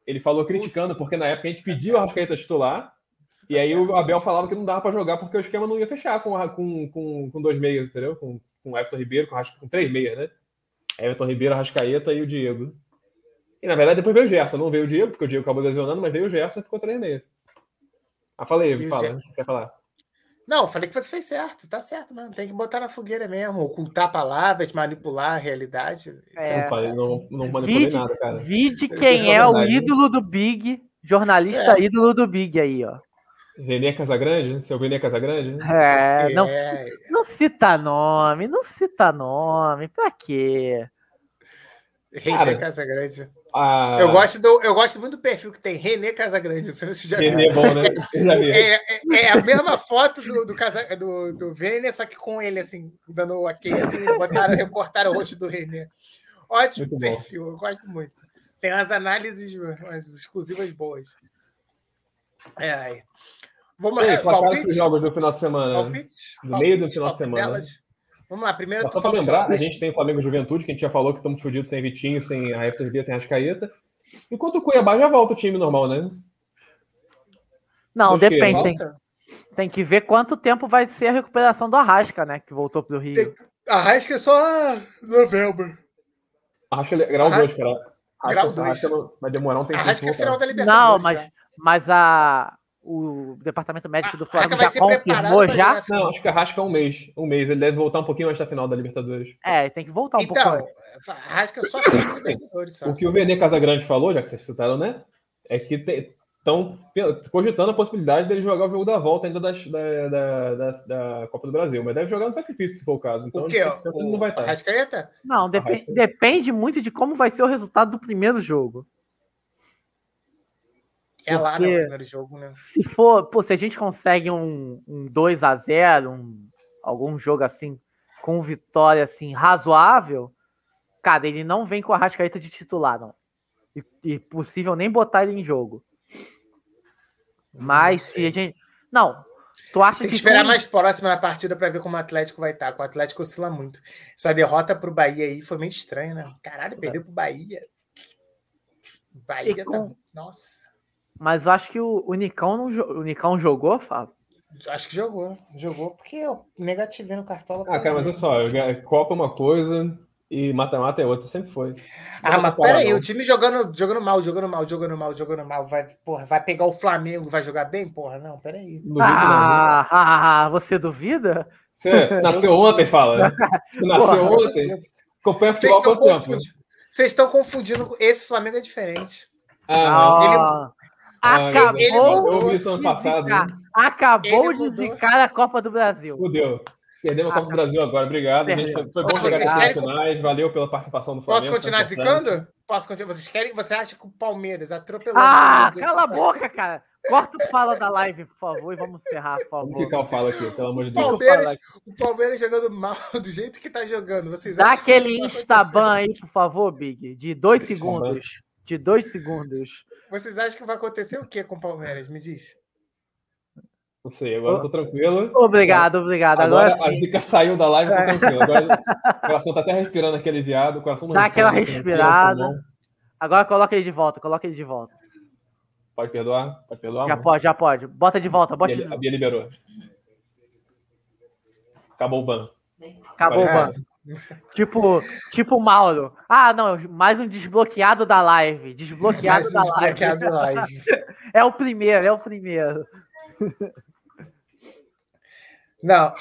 Speaker 1: ele falou criticando porque na época a gente pediu a Rascaeta titular
Speaker 3: você
Speaker 1: e
Speaker 3: tá
Speaker 1: aí
Speaker 3: certo.
Speaker 1: o Abel falava que não dava pra jogar porque o esquema não ia fechar com, com, com, com dois meias, entendeu? Com, com o Everton Ribeiro, com, com três meias, né? Everton Ribeiro, Rascaeta e o Diego. E na verdade depois veio o Gerson, não veio o Diego, porque o Diego acabou lesionando, mas veio o Gerson e ficou três meias. Ah, falei,
Speaker 3: E
Speaker 1: fala,
Speaker 3: Gerson?
Speaker 1: quer falar?
Speaker 3: Não, falei que você fez certo, tá certo mesmo. Tem que botar na fogueira mesmo, ocultar palavras, manipular a realidade.
Speaker 2: É.
Speaker 1: Não falei, não, não manipulei
Speaker 2: Vide,
Speaker 1: nada, cara.
Speaker 2: vide
Speaker 1: Isso
Speaker 2: quem
Speaker 1: é
Speaker 2: é o
Speaker 1: né?
Speaker 2: ídolo do Big, jornalista
Speaker 3: É.
Speaker 2: ídolo do Big aí, ó.
Speaker 1: Renê Casagrande? Seu Renê Casagrande?
Speaker 2: É, não,
Speaker 3: É,
Speaker 2: não cita nome, não cita nome, pra quê?
Speaker 3: René
Speaker 1: Cara,
Speaker 3: Casagrande.
Speaker 1: Ah,
Speaker 3: Eu, gosto do, eu gosto muito do perfil que tem René Casagrande. Não sei se você já viu.
Speaker 1: Renê é bom, né?
Speaker 3: É, é- é a mesma foto do, do, casa, do, do Vene, só que com ele, assim, dando o ok, assim, botaram, [laughs] recortaram o rosto do René. Ótimo
Speaker 1: Muito bom.
Speaker 3: perfil, eu gosto muito. Tem umas análises umas exclusivas boas. É, aí. Vamos lá,
Speaker 1: placar dos
Speaker 3: palpite?
Speaker 1: jogos do final de semana.
Speaker 3: Palpite?
Speaker 1: Do meio do final de semana.
Speaker 3: palpitelas? Vamos lá, primeiro
Speaker 1: Só para lembrar, a gente tem Flamengo e Juventude, que a gente já falou que estamos fodidos sem Vitinho, sem a Ribeiro, sem Rascaeta. Enquanto o Cuiabá já volta o time normal, né?
Speaker 2: Não,
Speaker 1: Acho que
Speaker 2: depende, tem,
Speaker 3: Volta?
Speaker 2: tem que ver quanto tempo vai ser a recuperação do Arrasca, né, que voltou pro Rio.
Speaker 3: Tem- Arrasca é só novembro.
Speaker 1: Arrasca grau
Speaker 3: Arrasca-
Speaker 1: 2, cara. Arrasca-
Speaker 3: Grau dois.
Speaker 1: Arrasca não- vai demorar um tempo.
Speaker 3: Arrasca é final da Libertadores.
Speaker 2: Não, mas,
Speaker 3: já.
Speaker 2: mas a, o departamento médico do
Speaker 3: Arrasca
Speaker 2: Flamengo já confirmou já?
Speaker 1: Não, acho que Arrasca é um mês. Um mês. Ele deve voltar um pouquinho antes da final da Libertadores.
Speaker 2: É, tem que voltar um
Speaker 3: Então,
Speaker 2: pouco. antes.
Speaker 3: Arrasca é só Libertadores.
Speaker 1: O que o Vene Casagrande falou, já que vocês citaram, né? É que estão cogitando a possibilidade dele jogar o jogo da volta ainda das- da, da, da, da Copa do Brasil. Mas deve jogar no sacrifício, se for o caso. Então,
Speaker 3: O quê?
Speaker 1: 100% ele não vai estar.
Speaker 3: Arrascaeta?
Speaker 2: Não,
Speaker 1: Arrasca.
Speaker 2: depende muito de como vai ser o resultado do primeiro jogo.
Speaker 3: É lá no primeiro jogo, né?
Speaker 2: Se for, pô, se a gente consegue um, um 2 a 0 um, algum jogo assim, com vitória assim, razoável, cara, ele não vem com a Rascaeta de titular, não. E, e possível nem botar ele em jogo. Mas se a gente. Não, tu acha
Speaker 3: Tem que
Speaker 2: que.
Speaker 3: esperar mais próxima a partida para ver como o Atlético vai estar. que O Atlético oscila muito. Essa derrota pro Bahia aí foi meio estranha, né? Caralho, perdeu pro Bahia. Bahia tá.
Speaker 2: com-
Speaker 3: Nossa.
Speaker 2: Mas acho que o, o, Nicão não, o Nicão jogou, Fábio.
Speaker 3: Acho que jogou. Jogou porque eu negativei no cartola.
Speaker 1: Ah, cara, mas olha só, Copa é uma coisa e mata-mata é outra, sempre foi.
Speaker 3: Ah, mas peraí, o time jogando, jogando mal, jogando mal, jogando mal, jogando mal. Vai, porra, vai pegar o Flamengo, vai jogar bem? Porra, não, peraí.
Speaker 1: Duvido, não.
Speaker 2: Ah, ah, [laughs] ah, você duvida?
Speaker 1: Você nasceu [laughs] ontem, fala. né? Você nasceu
Speaker 2: Porra.
Speaker 1: ontem. Acompanha
Speaker 3: Vocês
Speaker 1: futebol há quanto tempo?
Speaker 3: confundindo. Vocês estão confundindo. Esse Flamengo é diferente.
Speaker 1: Ah,
Speaker 2: Ah,
Speaker 1: Ah,
Speaker 2: acabou
Speaker 3: ele
Speaker 1: ouvi isso ano
Speaker 2: de
Speaker 1: passado. né?
Speaker 2: Acabou
Speaker 3: Ele
Speaker 2: de
Speaker 3: mudou.
Speaker 2: zicar a Copa do Brasil.
Speaker 1: Fudeu. Perdemos a Copa do Brasil agora. Obrigado. gente. Foi, foi bom jogar
Speaker 3: querem-
Speaker 1: finais. Valeu pela participação do Flamengo.
Speaker 3: Posso continuar zicando? Posso continuar? Vocês querem? Você acha que o Palmeiras atropelou?
Speaker 2: Ah, cala a boca, cara. Corta o fala da live, por favor, e vamos encerrar, por
Speaker 1: Vamos
Speaker 2: favor.
Speaker 1: ficar o fala aqui, pelo amor de
Speaker 3: O
Speaker 1: Deus.
Speaker 3: Palmeiras, o Palmeiras jogando mal [laughs] do jeito que tá jogando. Vocês
Speaker 2: Dá
Speaker 3: acham que
Speaker 2: aquele Instaban aí, por favor, Big, de dois segundos. De dois segundos.
Speaker 3: Vocês acham que vai acontecer o que com o Palmeiras? Me diz.
Speaker 1: Não sei, agora eu tô tranquilo.
Speaker 2: Obrigado, obrigado. Agora,
Speaker 1: Agora, a zica saiu da live, eu tô tranquilo. Agora o coração tá até respirando aquele aliviado. O coração não
Speaker 2: Dá
Speaker 1: respira,
Speaker 2: aquela
Speaker 1: um
Speaker 2: respirada. agora coloca ele de volta, coloca ele de volta.
Speaker 1: Pode perdoar? Pode perdoar?
Speaker 2: Já
Speaker 1: mano?
Speaker 2: pode, já pode. Bota de volta, bota
Speaker 1: Bia,
Speaker 2: de
Speaker 1: a Bia liberou. Acabou o ban.
Speaker 2: Acabou o
Speaker 3: É.
Speaker 2: Tipo, tipo o Mauro. Ah, não, mais um desbloqueado da live. Desbloqueado
Speaker 3: Mais um
Speaker 2: da live.
Speaker 3: desbloqueado live. [laughs]
Speaker 2: É o primeiro, é o primeiro.
Speaker 3: Não.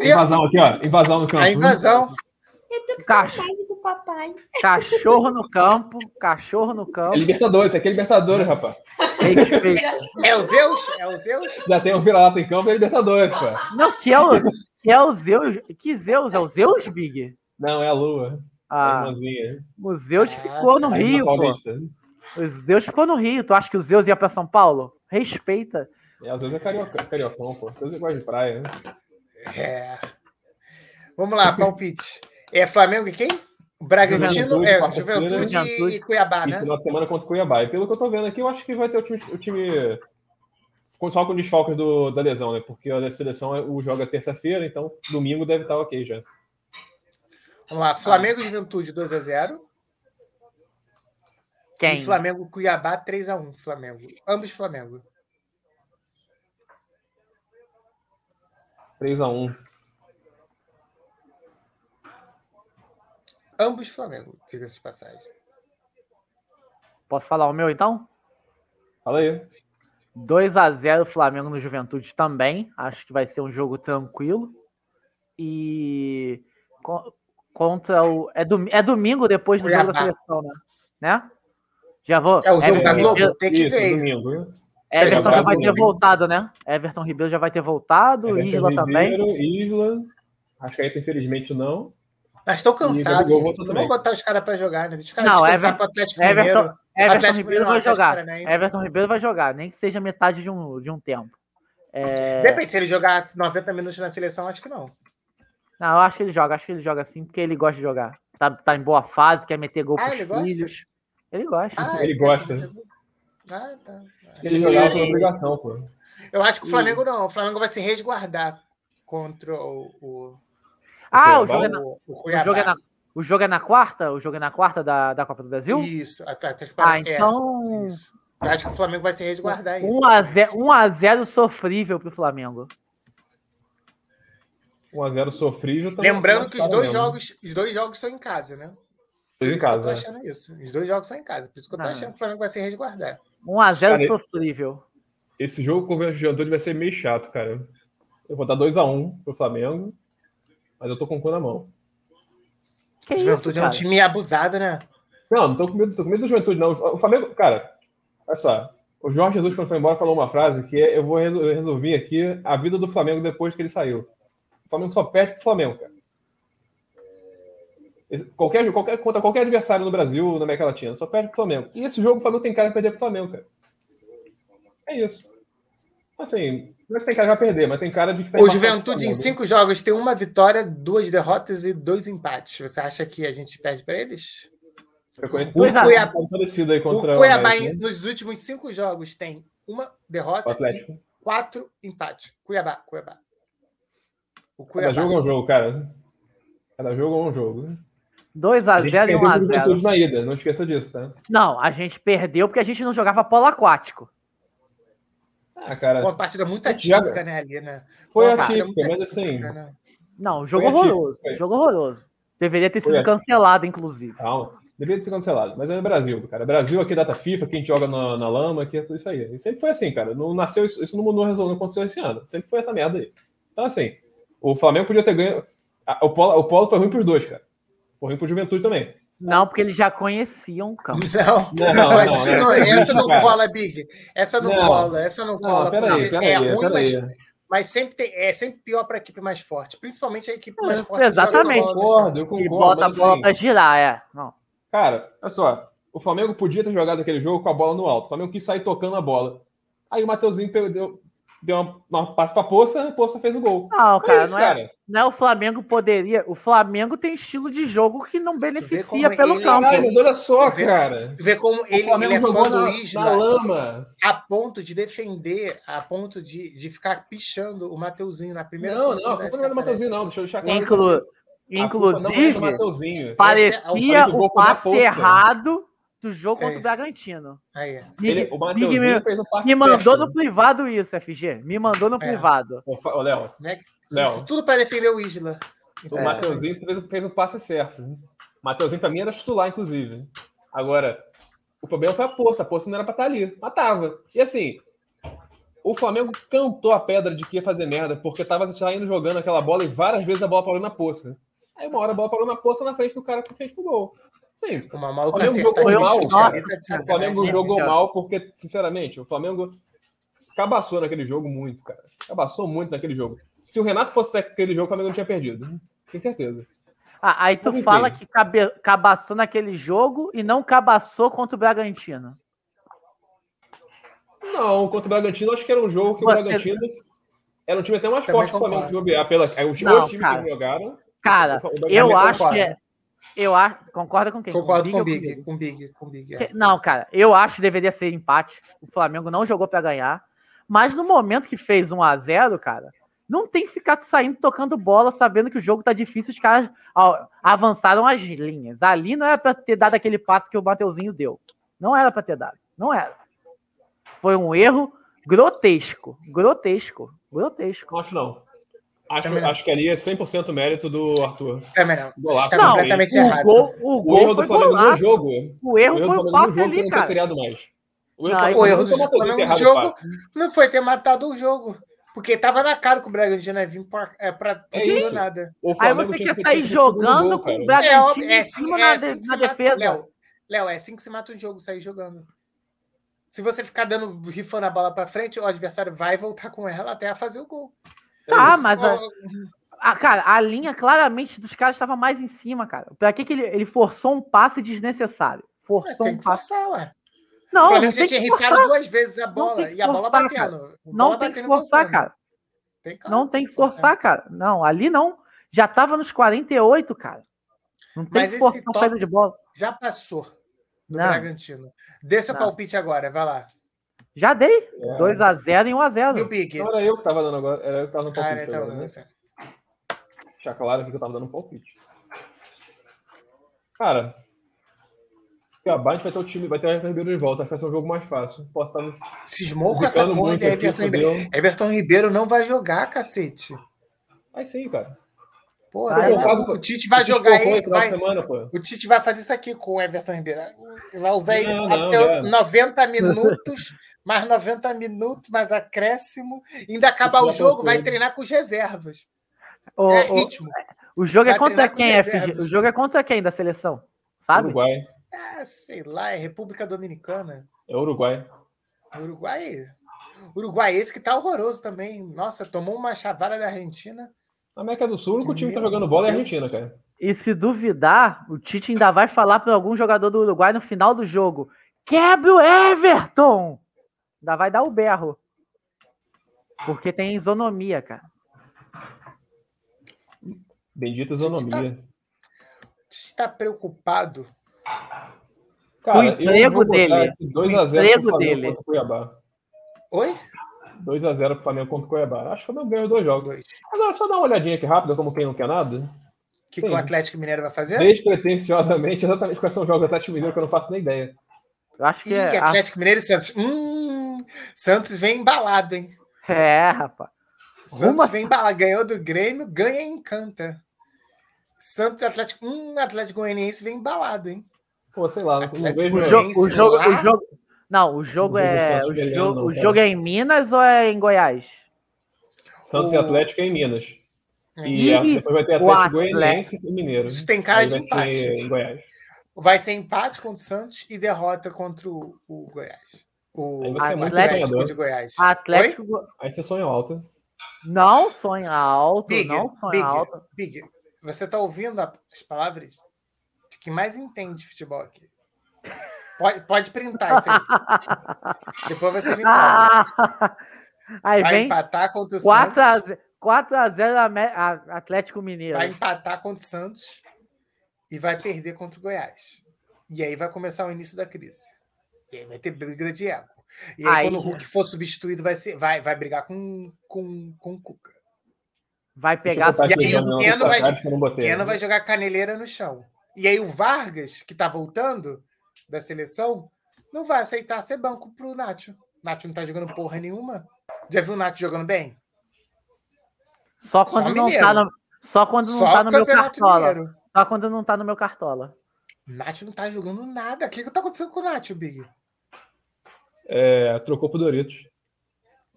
Speaker 1: Invasão aqui, ó. Invasão no campo.
Speaker 3: a invasão.
Speaker 4: Eu tô com do papai.
Speaker 2: Cachorro no campo, cachorro no campo.
Speaker 1: É Libertadores, aqui é Libertadores, rapaz.
Speaker 3: É o Zeus? É o Zeus?
Speaker 1: Já tem um vira-lata em campo, é Libertadores, pô.
Speaker 2: Não, que é o, que é o Zeus. Que Zeus? É o Zeus, Big?
Speaker 1: Não, é a Lua.
Speaker 2: Ah,
Speaker 1: a irmãzinha.
Speaker 2: o Zeus
Speaker 3: Ah,
Speaker 2: ficou no Rio. O Zeus ficou no Rio. Tu acha que o Zeus ia pra São Paulo? Respeita.
Speaker 1: É, às vezes é carioca, cariocão, pô. Às vezes é gosta de praia, né?
Speaker 3: É. Vamos lá, palpite. É Flamengo e quem? Bragantino,
Speaker 1: Juventude,
Speaker 3: é. Juventude
Speaker 2: Juventude.
Speaker 3: e Cuiabá,
Speaker 1: E
Speaker 3: né?
Speaker 1: final de semana contra o Cuiabá. E pelo que eu tô vendo aqui, eu acho que vai ter o time, o time com- só com desfalques do, da lesão, né? Porque a seleção é- o joga terça-feira, então domingo deve estar ok já.
Speaker 3: Vamos lá, Flamengo e Juventude 2x0.
Speaker 2: Quem?
Speaker 3: E Flamengo e Cuiabá 3x1. Flamengo. Ambos Flamengo.
Speaker 1: 3x1.
Speaker 3: Ambos Flamengo, diga-se de passagem.
Speaker 2: Posso falar o meu então?
Speaker 1: Fala aí.
Speaker 2: 2 a 0 Flamengo no Juventude também. Acho que vai ser um jogo tranquilo. E co- contra o. É, dom- é domingo depois do jogo da seleção, né? né? Já vou.
Speaker 3: É o jogo da
Speaker 2: Everton
Speaker 3: Globo?
Speaker 2: Ribeiro-
Speaker 3: Tem que
Speaker 1: Isso,
Speaker 3: ver.
Speaker 1: domingo. né?
Speaker 2: Everton já vai ter voltado, né? Everton Ribeiro já vai ter voltado.
Speaker 1: Everton
Speaker 2: Isla também.
Speaker 1: Ribeiro, Isla. Acho que aí, infelizmente, não.
Speaker 3: Mas Não
Speaker 1: também.
Speaker 3: vamos botar os caras para jogar, né? Deixa os caras
Speaker 2: Não,
Speaker 3: descansar
Speaker 2: Everton-
Speaker 3: Atlético
Speaker 2: Everton,
Speaker 3: Mineiro.
Speaker 2: Everton Ribeiro vai jogar. Everton Ribeiro vai jogar, nem que seja metade de um, de um tempo. É,
Speaker 3: Depende, se ele jogar 90 minutos na seleção, acho que não.
Speaker 2: Não, eu acho que ele joga, acho que ele joga assim, porque ele gosta de jogar. Tá, tá em boa fase, quer meter gol
Speaker 3: Ah,
Speaker 2: pros
Speaker 3: ele gosta?
Speaker 2: filhos. Ele gosta.
Speaker 3: Ah,
Speaker 1: Ele gosta.
Speaker 3: Ah, tá.
Speaker 1: Ele jogava por obrigação, pô.
Speaker 3: Eu acho que o Flamengo não. O Flamengo vai se resguardar contra o, o,
Speaker 2: ah, o
Speaker 1: Cuiabá?
Speaker 2: jogo, é na,
Speaker 3: o, o
Speaker 2: o jogo é na- o jogo é na quarta? O jogo é na quarta da, da Copa do Brasil?
Speaker 3: Isso, Atlético
Speaker 2: Ah, então.
Speaker 3: Eu acho que o Flamengo vai se resguardar aí.
Speaker 2: 1x0 1x0 sofrível pro Flamengo.
Speaker 1: 1x0 sofrível. também.
Speaker 3: Lembrando que os dois
Speaker 1: mesmo.
Speaker 3: jogos, os dois jogos são em casa, né? Por isso que eu tô
Speaker 1: casa. né?
Speaker 3: achando isso. Os dois jogos são em casa. Por isso que eu tô
Speaker 2: Ah.
Speaker 3: achando que o Flamengo vai se resguardar.
Speaker 2: 1x0
Speaker 1: Cara,
Speaker 2: sofrível.
Speaker 1: Esse jogo com o Juventude vai ser meio chato, cara. Eu vou dar 2x1 pro Flamengo, mas eu tô com o cu na mão.
Speaker 2: Que
Speaker 3: O
Speaker 2: isso,
Speaker 3: Juventude é um time abusado, né?
Speaker 1: Não, não tô com medo, tô com medo do Juventude, não. O Flamengo, cara, olha só. O Jorge Jesus, quando foi embora, falou uma frase que é, eu vou resol- resolver aqui a vida do Flamengo depois que ele saiu. O Flamengo só perde pro Flamengo, cara. Qualquer, qualquer, contra qualquer adversário no Brasil, na América Latina, só perde pro Flamengo. E esse jogo o Flamengo tem cara de perder pro Flamengo, cara. É isso. Assim, não é que tem cara de vai perder, mas tem cara de que tá
Speaker 3: O Juventude em cinco jogos tem uma vitória, duas derrotas e dois empates. Você acha que a gente perde para eles?
Speaker 1: Eu conheço
Speaker 3: O
Speaker 1: um
Speaker 3: Cuiabá-
Speaker 1: parecido aí
Speaker 3: O
Speaker 1: contra
Speaker 3: Cuiabá,
Speaker 1: América, né?
Speaker 3: nos últimos cinco jogos, tem uma
Speaker 1: o
Speaker 3: derrota e quatro empates. Cuiabá, Cuiabá. O
Speaker 1: Cada
Speaker 3: Cuiabá.
Speaker 1: jogo é um jogo, cara. Cada jogo é um jogo.
Speaker 2: 2x0
Speaker 1: A gente
Speaker 2: e
Speaker 1: perdeu pro
Speaker 2: 1x0.
Speaker 1: Juventude na ida, não esqueça disso, tá?
Speaker 2: Não, a gente perdeu porque a gente não jogava polo aquático.
Speaker 1: Ah, cara,
Speaker 3: Uma partida muito atípica, né, ali, né?
Speaker 1: foi
Speaker 3: partida
Speaker 1: atípica, mas assim,
Speaker 3: né?
Speaker 2: Não, jogo
Speaker 1: Foi
Speaker 2: horroroso.
Speaker 1: foi.
Speaker 2: Jogo horroroso. Deveria ter
Speaker 1: Foi
Speaker 2: sido cancelado, inclusive.
Speaker 1: calma. Deveria ter sido cancelado, mas é Brasil, cara. Brasil aqui data FIFA, que a gente joga na, na lama, que é tudo isso aí. E sempre foi assim, cara. Não nasceu isso, isso não mudou, não aconteceu esse ano. Sempre foi essa merda aí. Então, assim, o Flamengo podia ter ganho. a- O Polo, o Polo foi ruim pros dois, cara. Foi ruim pro Juventude também.
Speaker 2: Não, porque eles já conheciam o campo.
Speaker 3: Não,
Speaker 1: Não, não,
Speaker 3: mas
Speaker 1: não,
Speaker 3: isso não- essa não
Speaker 1: Cara.
Speaker 3: cola, Big. Essa não,
Speaker 1: Não.
Speaker 3: cola, essa não cola.
Speaker 1: Peraí, peraí,
Speaker 3: é ruim,
Speaker 1: peraí.
Speaker 3: mas, mas sempre tem, é sempre pior para a equipe mais forte. Principalmente a equipe mais
Speaker 2: É,
Speaker 3: forte.
Speaker 2: exatamente.
Speaker 3: bola no
Speaker 1: Concordo, eu
Speaker 2: E
Speaker 1: concordo.
Speaker 2: bota a bola
Speaker 1: assim,
Speaker 2: pra girar, é. Não.
Speaker 1: Cara, olha só. O Flamengo podia ter jogado aquele jogo com a bola no alto. O Flamengo quis sair tocando a bola. Aí o Mateuzinho perdeu, deu uma, uma passe pra Poça, a Poça fez o gol.
Speaker 2: Não, cara,
Speaker 1: isso,
Speaker 2: não, é, não é o Flamengo poderia. O Flamengo tem estilo de jogo que não beneficia pelo
Speaker 3: ele-
Speaker 2: campo.
Speaker 1: Caralho, mas olha só,
Speaker 3: Vê-
Speaker 1: cara.
Speaker 3: Vê como ele, ele é
Speaker 1: jogou na, na lama.
Speaker 3: a ponto de defender, a ponto de, de ficar pichando o Mateuzinho na primeira
Speaker 1: Não, não, a culpa não é do Mateuzinho, não. Deixa eu deixar claro.
Speaker 2: Inclu-
Speaker 1: é do
Speaker 2: inclusive,
Speaker 1: Mateuzinho.
Speaker 2: parecia
Speaker 3: Essa é-
Speaker 1: que o
Speaker 2: o passe
Speaker 1: Poça.
Speaker 2: errado do jogo
Speaker 3: É.
Speaker 2: contra o Bragantino.
Speaker 3: Aí,
Speaker 1: Ele,
Speaker 2: Mig-
Speaker 1: o Mateuzinho
Speaker 2: me,
Speaker 1: fez o passe
Speaker 2: me mandou
Speaker 1: certo.
Speaker 2: no privado isso, FG. Me mandou no
Speaker 3: É.
Speaker 2: privado.
Speaker 1: Ô, ô, Léo,
Speaker 3: né? Isso tudo para defender o Isla.
Speaker 1: o. Mateuzinho fez, o- fez o passe certo. O Mateuzinho pra mim era titular, inclusive. Agora, o problema foi a Poça. A Poça não era pra estar ali. Mas tava. E assim, o Flamengo cantou a pedra de que ia fazer merda, porque tava saindo jogando aquela bola e várias vezes a bola parou na Poça. Aí uma hora a bola parou na poça na frente do cara que fez pro gol. Sim.
Speaker 3: Uma maluca
Speaker 1: O Flamengo jogou mal. O Flamengo
Speaker 2: Sim,
Speaker 1: jogou mal porque, sinceramente, o Flamengo cabaçou naquele jogo muito, cara. Cabaçou muito naquele jogo. Se o Renato fosse aquele jogo, o Flamengo não tinha perdido. Tenho certeza.
Speaker 2: Ah, aí tu
Speaker 1: Mas
Speaker 2: fala que cabe, cabaçou naquele jogo e não cabaçou contra o Bragantino.
Speaker 1: Não, contra o Bragantino, acho que era um jogo que
Speaker 2: Você-
Speaker 1: o Bragantino era um time até mais
Speaker 3: Também
Speaker 1: forte que o Flamengo. Pela, é, os dois times que jogaram.
Speaker 2: Cara, eu acho
Speaker 3: concordo.
Speaker 2: que é. Eu acho. Concorda com quem?
Speaker 3: Concordo com o Big,
Speaker 2: Big?
Speaker 3: com o Big, com o Big. é.
Speaker 2: Não, cara, eu acho que deveria ser empate. O Flamengo não jogou pra ganhar. Mas no momento que fez 1 a 0 cara, não tem que ficar saindo tocando bola, sabendo que o jogo tá difícil, os caras ó, avançaram as linhas. Ali não era pra ter dado aquele passe que o Mateuzinho deu. Não era pra ter dado. Não era. Foi um erro grotesco. Grotesco. Grotesco.
Speaker 1: Não acho não. Acho,
Speaker 3: Também não.
Speaker 1: acho que ali é 100% mérito do Arthur.
Speaker 3: Também não.
Speaker 1: Golaço.
Speaker 3: Tá
Speaker 1: Não,
Speaker 3: completamente
Speaker 2: o
Speaker 3: errado.
Speaker 2: gol, o
Speaker 1: O
Speaker 2: gol
Speaker 1: erro do Flamengo no
Speaker 2: golaço.
Speaker 1: jogo.
Speaker 2: O
Speaker 1: O
Speaker 2: erro
Speaker 1: erro do
Speaker 2: foi o
Speaker 1: Flamengo no
Speaker 2: passe
Speaker 1: jogo
Speaker 2: ali,
Speaker 1: não ter criado mais. O
Speaker 2: Não,
Speaker 1: erro,
Speaker 2: aí-
Speaker 1: do
Speaker 3: O erro do
Speaker 1: Flamengo o
Speaker 3: Flamengo no
Speaker 1: o
Speaker 3: jogo
Speaker 1: passe.
Speaker 3: não foi ter matado o jogo. Porque tava na cara que o Bragantino ia vir pra, é, pra
Speaker 1: É isso.
Speaker 3: nada.
Speaker 1: O
Speaker 2: Aí
Speaker 1: Flamengo
Speaker 2: você
Speaker 1: tinha
Speaker 2: quer
Speaker 1: que
Speaker 2: sair
Speaker 1: o
Speaker 2: jogando
Speaker 1: gol,
Speaker 2: com o
Speaker 3: É,
Speaker 2: Bragantino
Speaker 3: é
Speaker 2: em
Speaker 3: assim, é
Speaker 2: na,
Speaker 3: assim
Speaker 2: na defesa.
Speaker 3: Léo, Léo, é assim que se mata um jogo, sair jogando. Se você ficar dando, rifando a bola pra frente, o adversário vai voltar com ela até a fazer o gol.
Speaker 2: Tá, mas a, a- cara, a linha claramente dos caras estava mais em cima, cara. Pra que, que ele, ele forçou um passe desnecessário?
Speaker 3: é,
Speaker 2: Forçou
Speaker 3: tem
Speaker 2: um
Speaker 3: que
Speaker 2: passe.
Speaker 3: forçar, ué.
Speaker 2: Não,
Speaker 3: o
Speaker 2: não
Speaker 3: Flamengo
Speaker 2: tem
Speaker 3: já tinha
Speaker 2: que
Speaker 3: rifado
Speaker 2: forçar.
Speaker 3: duas vezes a bola e a bola
Speaker 2: forçar,
Speaker 3: batendo.
Speaker 2: Não
Speaker 3: Bola
Speaker 2: tem que
Speaker 3: batendo
Speaker 2: forçar, cara.
Speaker 3: Tem,
Speaker 2: Não tem que forçar, cara. Não, ali não. Já tava nos 48, cara. Não tem
Speaker 3: Mas
Speaker 2: que
Speaker 3: esse
Speaker 2: forçar
Speaker 3: toque-
Speaker 2: saída de bola.
Speaker 3: Já passou do
Speaker 2: Não.
Speaker 3: Bragantino.
Speaker 2: Não.
Speaker 3: palpite agora, vai lá.
Speaker 2: Já dei.
Speaker 1: É.
Speaker 2: 2x0 e
Speaker 3: E o
Speaker 2: 1x0.
Speaker 3: Big?
Speaker 1: Não era eu que tava dando agora. Era eu que tava no
Speaker 3: Ah,
Speaker 1: palpite
Speaker 3: então,
Speaker 1: agora, né?
Speaker 3: você.
Speaker 1: Deixar claro aqui que eu tava dando um palpite. Cara, Cuiabá a gente vai ter o time, vai ter o Everton Ribeiro de volta, acho que vai ser um jogo mais fácil. Posso estar me
Speaker 3: Cismou com essa porra
Speaker 1: muito
Speaker 3: de Everton Ribeiro. Everton Ribeiro não vai jogar, cacete.
Speaker 1: Vai sim, cara.
Speaker 3: Pô,
Speaker 2: Vai,
Speaker 3: tá
Speaker 2: eu
Speaker 3: maluco.
Speaker 1: tava-
Speaker 3: O Tite vai
Speaker 1: O Tite
Speaker 3: jogar
Speaker 1: de
Speaker 3: Vai,
Speaker 1: semana,
Speaker 3: o Tite vai fazer isso aqui com o Everton Ribeiro. Ele Vai usar ele
Speaker 1: Não, não,
Speaker 3: até
Speaker 1: já.
Speaker 3: 90 minutos, mais 90 minutos, mais acréscimo. Ainda acabar o jogo, vai treinar com as reservas.
Speaker 2: O,
Speaker 3: é
Speaker 2: o-
Speaker 3: ritmo.
Speaker 2: o jogo é
Speaker 3: vai
Speaker 2: contra
Speaker 3: treinar com
Speaker 2: quem, FG?
Speaker 3: reservas.
Speaker 2: O jogo é contra quem da seleção? Sabe?
Speaker 1: Uruguai.
Speaker 3: Ah, sei lá, é República Dominicana.
Speaker 1: É Uruguai.
Speaker 3: Uruguai. Uruguai, esse que tá horroroso também. Nossa, tomou uma chavada da Argentina.
Speaker 1: Na América do Sul, o único time que tá jogando bola é a. Argentina, cara.
Speaker 2: E se duvidar, o Tite ainda vai falar para algum jogador do Uruguai no final do jogo: quebre o Everton! Ainda vai dar o berro. Porque tem isonomia, cara.
Speaker 1: Bendita isonomia.
Speaker 3: Está preocupado.
Speaker 1: Cara,
Speaker 2: O emprego dele.
Speaker 1: 2x0
Speaker 2: emprego
Speaker 1: pro Flamengo
Speaker 2: dele.
Speaker 1: contra o Cuiabá.
Speaker 3: Oi?
Speaker 1: 2x0 pro Flamengo contra o Cuiabá. Acho que o Flamengo ganhou dois jogos.
Speaker 3: Dois.
Speaker 1: Agora, só dar uma olhadinha aqui rápida, como quem não quer nada.
Speaker 3: O que, que o Atlético Mineiro vai fazer?
Speaker 1: Despretensiosamente, [laughs] exatamente quais são os jogos do Atlético Mineiro, que eu não faço nem ideia.
Speaker 2: Eu acho que
Speaker 3: Ih,
Speaker 2: é. a-
Speaker 3: Atlético Mineiro e Santos. Hum, Santos vem embalado, hein?
Speaker 2: É, rapaz.
Speaker 3: Santos
Speaker 2: Uma-
Speaker 3: vem embalado. Ganhou do Grêmio, ganha e encanta. Santos e Atlético. Hum, Atlético Goianiense vem embalado, hein?
Speaker 1: Pô, sei lá, não, vejo.
Speaker 2: O jogo, o jogo, o
Speaker 3: lá?
Speaker 2: jogo. Não, o jogo é. O jogo,
Speaker 1: não,
Speaker 2: o jogo é em Minas ou é em Goiás?
Speaker 1: Santos e
Speaker 3: O-
Speaker 1: Atlético é em Minas. E a- depois vai ter Atlético
Speaker 2: Atlético-
Speaker 1: Goianiense e Mineiro.
Speaker 3: Isso tem cara
Speaker 1: Aí
Speaker 3: de
Speaker 1: vai
Speaker 3: empate.
Speaker 1: ser em Goiás.
Speaker 3: Vai ser empate contra o Santos e derrota contra o, o Goiás. O
Speaker 1: Aí
Speaker 2: muito
Speaker 3: Atlético
Speaker 1: sonhador.
Speaker 3: de Goiás.
Speaker 2: Atlético. Go-
Speaker 1: Aí você sonha alto.
Speaker 2: Não sonha alto,
Speaker 3: Big,
Speaker 2: não sonha
Speaker 3: Big,
Speaker 2: alto.
Speaker 3: Big, você tá ouvindo a- as palavras de quem mais entende de futebol aqui. Pode, pode printar isso aí. [laughs] Depois você me cobra.
Speaker 2: Ah, [laughs] aí
Speaker 3: Vai
Speaker 2: vem
Speaker 3: empatar contra o
Speaker 2: 4 a
Speaker 3: Santos.
Speaker 2: 0 4x0 Atlético Mineiro.
Speaker 3: Vai empatar contra o Santos e vai perder contra o Goiás. E aí vai começar o início da crise. E aí vai ter briga de ego. E aí,
Speaker 2: Aí
Speaker 3: quando o. Hulk for substituído, vai, ser, vai, vai brigar com, com, com o Cuca.
Speaker 2: Vai pegar.
Speaker 3: E aí o
Speaker 1: no
Speaker 3: Keno vai-. Keno vai jogar caneleira no chão. E aí o Vargas, que tá voltando da seleção, não vai aceitar ser banco pro Nacho. Nacho não tá jogando porra nenhuma. Já viu o Nacho jogando bem?
Speaker 2: Só quando
Speaker 3: Só
Speaker 2: não
Speaker 3: mineiro.
Speaker 2: tá no, só quando não
Speaker 3: Só
Speaker 2: tá no meu cartola.
Speaker 3: Mineiro.
Speaker 2: Só quando não tá no meu cartola.
Speaker 3: Nacho não tá jogando nada. O que que tá acontecendo com o Nacho, Big?
Speaker 1: É, trocou pro Doritos.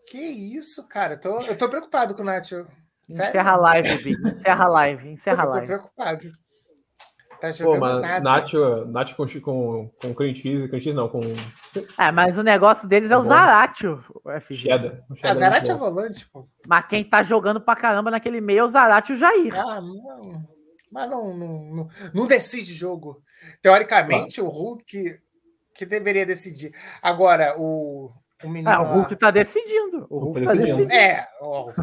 Speaker 3: Que isso, cara? Eu tô, eu tô preocupado com o Nacho.
Speaker 2: Encerra a live, Big. Encerra a live. Encerra a live.
Speaker 3: Eu tô preocupado.
Speaker 1: Tá Pô, mas nada. Nacho, Nacho com, com, com cream cheese, cream cheese não, com...
Speaker 2: É, mas o negócio deles é o Zaratio,
Speaker 1: o FG. Cheddar.
Speaker 3: A Zaratio é volante, pô.
Speaker 2: Mas quem tá jogando pra caramba naquele meio é o Zaratio e o Jair.
Speaker 3: Ah, não. Mas não, não, não, não decide jogo. Teoricamente, o Hulk que deveria decidir. Agora, o,
Speaker 2: o menino. Ah, o Hulk está decidindo. O Hulk
Speaker 3: tá decidindo. É, o Hulk,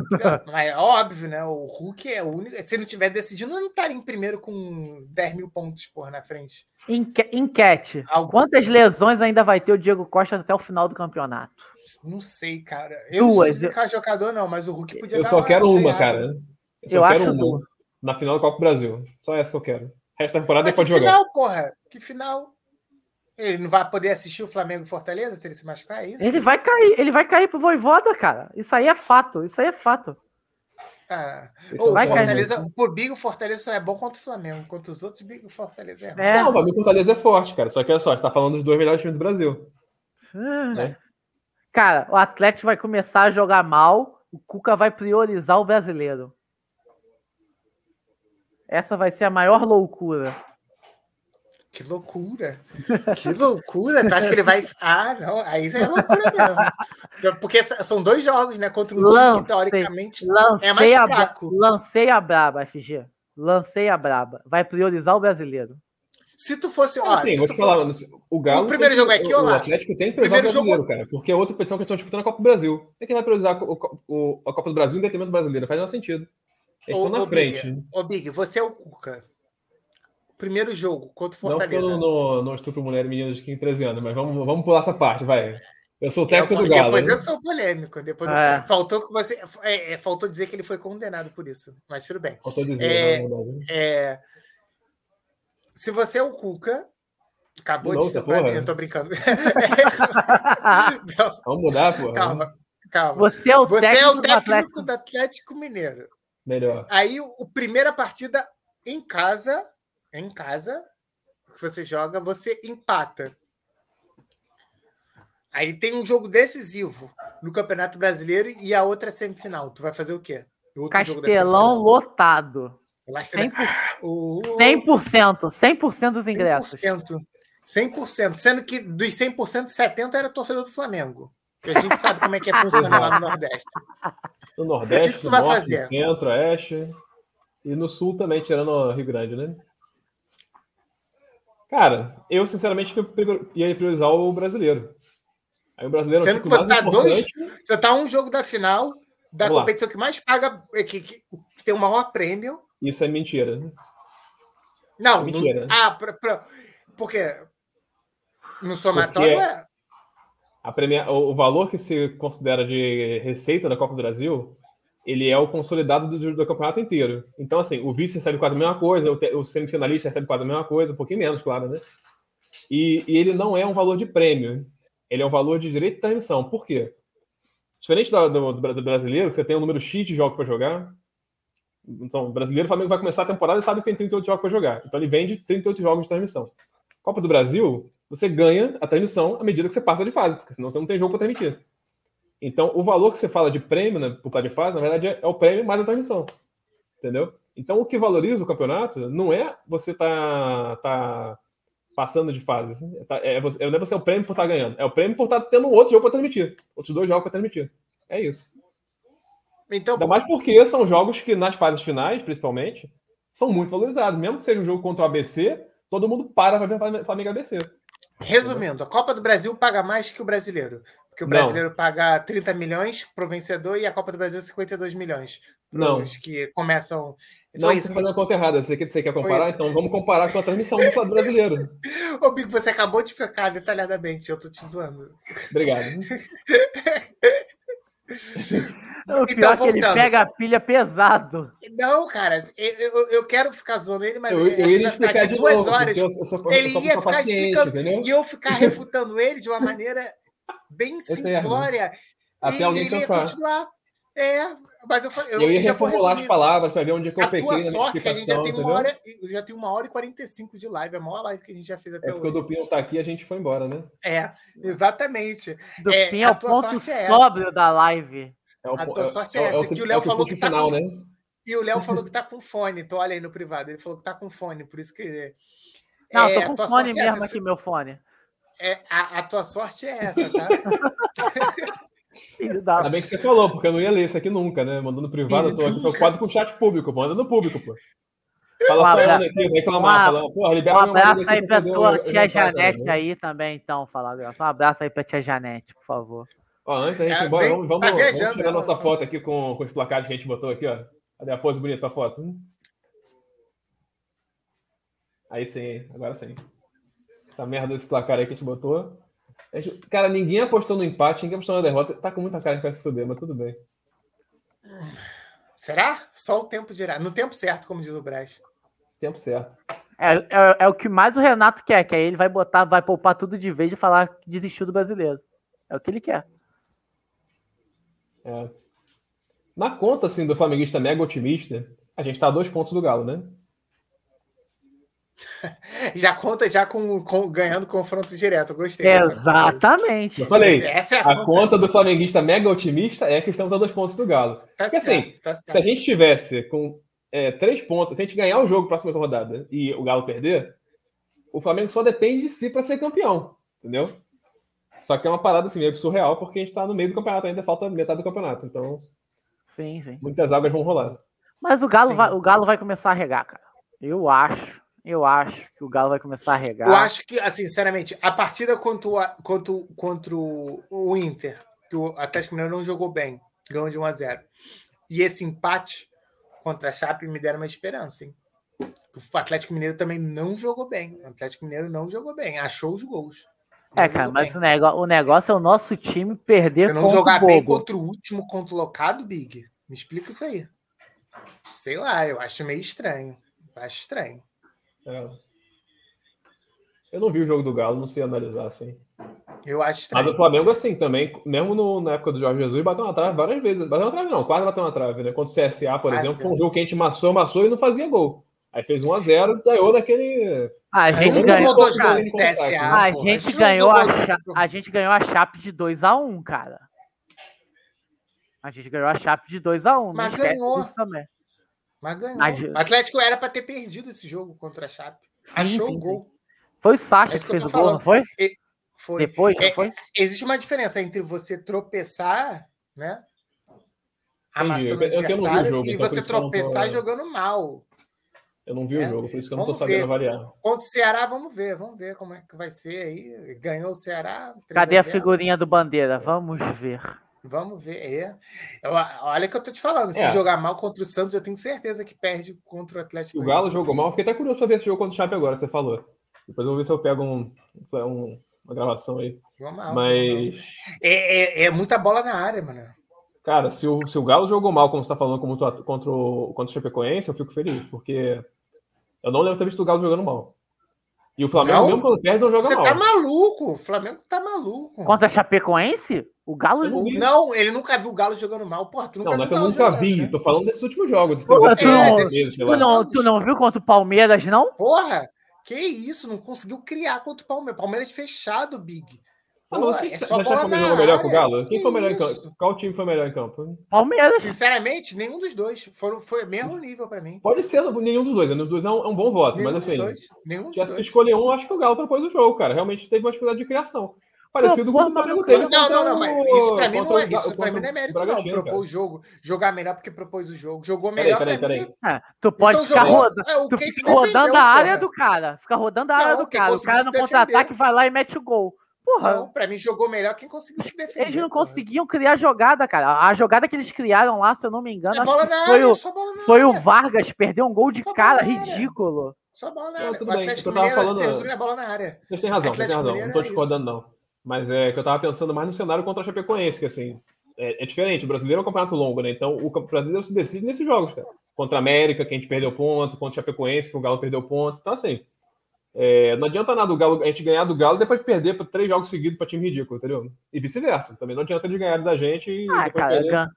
Speaker 3: é, é óbvio, né? O Hulk é o único. Se não tiver decidindo, não estaria em primeiro com 10 mil pontos por na frente.
Speaker 2: Enque... Enquete. Algo... Quantas lesões ainda vai ter o Diego Costa até o final do campeonato?
Speaker 3: Não sei, cara. Eu Duas. não sou esse jogador, não, mas o Hulk podia
Speaker 1: Eu só quero uma, cara. Eu só eu quero uma. Duas. Na final do Copa do Brasil. Só essa que eu quero. O resto da temporada mas pode jogar.
Speaker 3: Que final, porra? Que final? Ele não vai poder assistir o Flamengo Fortaleza se ele se machucar, é isso?
Speaker 2: Ele vai cair, ele vai cair pro Voivoda, cara. Isso aí é fato, isso aí é fato.
Speaker 3: Ah, o Fortaleza, cair. por Big, o Fortaleza só é bom contra o Flamengo. Contra os outros, Big, o Fortaleza é ruim. É.
Speaker 1: Não, o Fortaleza é forte, cara. Só que é só, a gente tá falando dos dois melhores times do Brasil.
Speaker 2: Ah. Né? Cara, o Atlético vai começar a jogar mal, o Cuca vai priorizar o brasileiro. Essa vai ser a maior loucura.
Speaker 3: Que loucura! Que loucura! Tu acha que ele vai. [laughs] Ah, não, aí é loucura mesmo. Então, porque são dois jogos, né? Contra um lancei, time que teoricamente é mais fraco.
Speaker 2: A, lancei a braba, FG. Lancei a braba. Vai priorizar o brasileiro.
Speaker 3: Se tu fosse. Ó,
Speaker 1: Sim, vou te falar, o Galo.
Speaker 3: O primeiro jogo é aqui ou lá?
Speaker 1: O Atlético tem que priorizar o brasileiro, jogo... cara. Porque é outra posição que estão disputando a Copa do Brasil. É quem vai priorizar o, o, a Copa do Brasil em detrimento do brasileiro. Faz nenhum sentido. Eles ô, estão na frente.
Speaker 3: Big, ô, Big, você é o Cuca primeiro jogo contra o Fortaleza.
Speaker 1: Não, não, não estupro mulher e meninas de 15, 13 anos, mas vamos, vamos pular essa parte, vai. Eu sou o técnico do Galo.
Speaker 3: Depois né? eu sou polêmico. Depois é. faltou que você é, é, faltou dizer que ele foi condenado por isso, mas tudo bem.
Speaker 1: Faltou dizer.
Speaker 3: É, né? é, se você é o Cuca, acabou de, de ser mim, eu tô brincando. [laughs]
Speaker 1: vamos mudar, pô.
Speaker 3: Calma, calma.
Speaker 2: Você é o
Speaker 3: você
Speaker 2: técnico,
Speaker 3: é o técnico do, Atlético. do Atlético Mineiro.
Speaker 1: Melhor.
Speaker 3: Aí, o primeira partida em casa em casa, que você joga, você empata. Aí tem um jogo decisivo no Campeonato Brasileiro e a outra semifinal. Tu vai fazer o quê?
Speaker 2: O Castelão lotado. 100%, 100%, 100% dos ingressos.
Speaker 3: 100%, 100%. Sendo que dos 100%, 70% era torcedor do Flamengo. A gente sabe como é que é [laughs] funcionar lá no Nordeste.
Speaker 1: No Nordeste, o que, que tu vai norte, fazer? no centro, oeste. E no sul também, tirando o Rio Grande, né? Cara, eu sinceramente ia priorizar o brasileiro. Aí o brasileiro.
Speaker 3: Sendo que você tá dois. Você tá um jogo da final da Vamos competição lá. que mais paga, que, que, que, tem o maior prêmio.
Speaker 1: Isso é mentira.
Speaker 3: Não, é mentira. Não, ah, pra, pra, porque no somatório porque é.
Speaker 1: A premia, o valor que se considera de receita da Copa do Brasil ele é o consolidado do, do, campeonato inteiro. Então, assim, o vice recebe quase a mesma coisa, o, te, o semifinalista recebe quase a mesma coisa, um pouquinho menos, claro, né? E, e, ele não é um valor de prêmio, ele é um valor de direito de transmissão. Por quê? Diferente do, do, do brasileiro, você tem um número X de jogos para jogar. Então, o brasileiro, o Flamengo vai começar a temporada e sabe que tem 38 jogos para jogar. Então, ele vende 38 jogos de transmissão. Copa do Brasil, você ganha a transmissão à medida que você passa de fase, porque senão você não tem jogo para transmitir. Então, o valor que você fala de prêmio né, por de fase, na verdade, é, é o prêmio mais a transmissão. Entendeu? Então, o que valoriza o campeonato não é você estar tá, tá passando de fase. Assim, tá, é você, não é você é o prêmio por estar tá ganhando. É o prêmio por estar tá tendo outro jogo para transmitir. Outros dois jogos para transmitir. É isso. Então, Ainda mais porque são jogos que, nas fases finais, principalmente, são muito valorizados. Mesmo que seja um jogo contra o ABC, todo mundo para para ver Flamengo ABC.
Speaker 3: Resumindo, a Copa do Brasil paga mais que o brasileiro. Porque o brasileiro não. paga 30 milhões para o vencedor e a Copa do Brasil 52 milhões.
Speaker 1: Não.
Speaker 3: Os que começam.
Speaker 1: Não, você está fazendo a conta errada. Você quer, você quer comparar? Então vamos comparar com a transmissão do lado brasileiro. [laughs]
Speaker 3: Ô, Bico, você acabou de explicar detalhadamente. Eu estou te zoando.
Speaker 1: Obrigado. [laughs]
Speaker 2: O pior então, é que ele pega a pilha pesado.
Speaker 3: Não, cara, eu, eu quero ficar zoando ele, mas
Speaker 1: eu,
Speaker 3: ele
Speaker 1: eu ia ficar aqui duas novo,
Speaker 3: horas. Eu, eu sou, ele ia ficar explicando entendeu? e eu ficar refutando ele de uma maneira bem simplória.
Speaker 1: Até e alguém cansar.
Speaker 3: continuar. É, mas eu
Speaker 1: Eu, eu ia reformular as palavras para ver onde é que eu
Speaker 3: a
Speaker 1: peguei.
Speaker 3: A tua sorte que a gente já tem uma hora, já tem uma hora e 45 de live, é a maior live que a gente já fez até
Speaker 1: é porque hoje. o Dupinho tá aqui a gente foi embora, né?
Speaker 3: É, exatamente.
Speaker 2: Dupinho é, é o ponto é sóbrio da live.
Speaker 3: É o, a tua sorte é, é essa, que o Léo falou que tá final, com, né? [laughs] E o Léo falou que tá com fone. Tu olha aí no privado. Ele falou que tá com fone, por isso que.
Speaker 2: Não, é, tô com fone é mesmo é aqui, meu fone.
Speaker 3: É, a, a, tua sorte é essa, tá? [laughs]
Speaker 1: Ainda bem que você falou, porque eu não ia ler isso aqui nunca, né? Mandando privado, eu tô aqui preocupado com o chat público, manda no público, pô. Fala um pra ela aqui, reclamar,
Speaker 2: falar, porra, libera um abraço aí pra tua tia Janete aí também, então, falar. Um abraço aí pra tia Janete, por favor.
Speaker 1: Ó, antes da gente ir é, embora, vamos, vamos, vamos tirar né? nossa foto aqui com, com os placares que a gente botou aqui, ó. Cadê a pose bonita pra foto? Aí sim, agora sim. Essa merda desse placar aí que a gente botou. A gente, cara, ninguém apostou no empate, ninguém apostou na derrota. Tá com muita cara de vai se fuder, mas tudo bem.
Speaker 3: Será? Só o tempo dirá. No tempo certo, como diz o Braz.
Speaker 1: Tempo certo.
Speaker 2: É, é, é, o que mais o Renato quer, que aí ele vai botar, vai poupar tudo de vez e falar que desistiu do brasileiro. É o que ele quer.
Speaker 1: É. Na conta, assim, do flamenguista mega otimista, a gente tá a dois pontos do Galo, né? [laughs]
Speaker 3: Já conta já com, com ganhando confronto direto. Gostei.
Speaker 2: Exatamente.
Speaker 1: Eu falei, Essa é a, a conta. conta. do flamenguista mega otimista é que estamos a dois pontos do Galo. Tá Porque assim, certo, assim, tá se a gente tivesse com é, três pontos, se a gente ganhar o jogo próxima rodada e o Galo perder, o Flamengo só depende de si para ser campeão, entendeu? Só que é uma parada assim meio surreal, porque a gente está no meio do campeonato, ainda falta metade do campeonato. Então,
Speaker 2: sim, sim.
Speaker 1: muitas águas vão rolar.
Speaker 2: Mas o Galo, vai, o Galo vai começar a regar, cara. Eu acho. Eu acho que o Galo vai começar a regar.
Speaker 3: Eu acho que, assim, sinceramente, a partida contra, contra, contra o Inter, que o Atlético Mineiro não jogou bem, ganhou de 1 a 0 E esse empate contra a Chape me deram uma esperança, hein? O Atlético Mineiro também não jogou bem. O Atlético Mineiro não jogou bem, achou os gols.
Speaker 2: É, cara, mas o negócio, o negócio é o nosso time perder
Speaker 3: Você não jogar bem contra o último colocado, Big? Me explica isso aí. Sei lá, eu acho meio estranho. acho estranho. É.
Speaker 1: Eu não vi o jogo do Galo, não sei analisar assim.
Speaker 3: Eu acho estranho.
Speaker 1: Mas o Flamengo, assim, também, mesmo no, na época do Jorge Jesus, bateu na trave várias vezes. Bateu na trave, não, quase bateu na trave, né? Contra o CSA, por exemplo, foi um jogo que a gente massou, massou e não fazia gol. Aí fez 1x0 ganhou daquele.
Speaker 2: A gente ganhou. Dois gols CSA, a, gente ganhou a, a gente ganhou a Chape de 2x1, cara. A gente ganhou a Chape de 2x1.
Speaker 3: Mas ganhou. Também. Mas ganhou. Mas... O Atlético era para ter perdido esse jogo contra a Chape. Achou o gol.
Speaker 2: Foi o Sacha é que, que fez o gol, não foi?
Speaker 3: E, foi.
Speaker 2: Depois, é, foi?
Speaker 3: Existe uma diferença entre você tropeçar, né? Amassando o adversário jogo, e então você tropeçar tô... jogando mal.
Speaker 1: Eu não vi é? o jogo, por isso que eu não estou sabendo avaliar.
Speaker 3: Contra o Ceará, vamos ver, vamos ver como é que vai ser aí. Ganhou o Ceará.
Speaker 2: Cadê a, a figurinha do Bandeira? Vamos ver.
Speaker 3: Vamos ver. É. Eu, olha que eu tô te falando. Se é. jogar mal contra o Santos, eu tenho certeza que perde contra o Atlético.
Speaker 1: Se o Galo jogou mal, fiquei até curioso para ver esse jogo contra o Chape agora, você falou. Depois eu vou ver se eu pego um, um, uma gravação aí. Mal, Mas.
Speaker 3: É, é, é, muita bola na área, mano.
Speaker 1: Cara, se o, se o Galo jogou mal, como você tá falando, como tu, contra, o, contra o Chapecoense, eu fico feliz, porque eu não lembro ter visto o Galo jogando mal. E o Flamengo, não? mesmo quando perde, não joga
Speaker 3: Você
Speaker 1: mal.
Speaker 3: Você tá maluco. O Flamengo tá maluco.
Speaker 2: Contra a Chapecoense? O Galo.
Speaker 3: Não, não, ele nunca viu o Galo jogando mal. Porra, tu nunca
Speaker 1: não, não
Speaker 3: é que
Speaker 1: eu nunca jogando, vi. Né? Tô falando desses últimos jogos.
Speaker 2: Porra, tu, não, meses, tu, não, tu não viu contra o Palmeiras, não?
Speaker 3: Porra, que isso? Não conseguiu criar contra o Palmeiras. Palmeiras fechado, Big.
Speaker 1: Pô, mas é só bola quem jogou melhor com o Galo? Quem foi melhor em campo? Qual time foi melhor em campo?
Speaker 2: Palmeiras.
Speaker 3: Sinceramente, nenhum dos dois. Foram, foi o mesmo nível para mim.
Speaker 1: Pode ser nenhum dos dois. Nenhum dos dois é um, é um bom voto. Nenhum mas assim, dois. Nenhum dos dois. escolher um, acho que o Galo propôs o jogo, cara. Realmente teve uma dificuldade de criação. Parecido com o Flamengo teve.
Speaker 3: Não, não, não, mas isso pra mim não é, isso pra mim não é mérito, não. Propôs o jogo, jogar melhor porque propôs o jogo. Jogou melhor peraí, peraí,
Speaker 2: peraí. É, tu pode então, ficar rodando. É, tu fica rodando a área do cara. Fica rodando a área do cara. O cara no contra-ataque vai lá e mete o gol.
Speaker 3: Porra. Não, pra mim jogou melhor quem conseguiu se defender.
Speaker 2: Eles não porra. conseguiam criar jogada, cara. A jogada que eles criaram lá, se eu não me engano,
Speaker 3: é bola
Speaker 2: na foi,
Speaker 3: área,
Speaker 2: o, foi área. o Vargas, perdeu um gol de só cara ridículo.
Speaker 3: Só bola na área. Não, tudo o Atlético bem, Mineiro falando... resume a bola na área.
Speaker 1: Vocês têm razão, vocês têm razão. Não tô discordando, não. Mas é que eu tava pensando mais no cenário contra a Chapecoense, que assim, é, é, diferente. O brasileiro é um campeonato longo, né? Então o brasileiro se decide nesses jogos, cara. Contra a América, que a gente perdeu ponto, contra a Chapecoense, que o Galo perdeu ponto. Então, assim, é, não adianta nada o Galo, a gente ganhar do Galo depois de perder para três jogos seguidos para time ridículo, entendeu? E vice-versa. Também não adianta ele ganhar da gente e
Speaker 2: ah, cara, perder...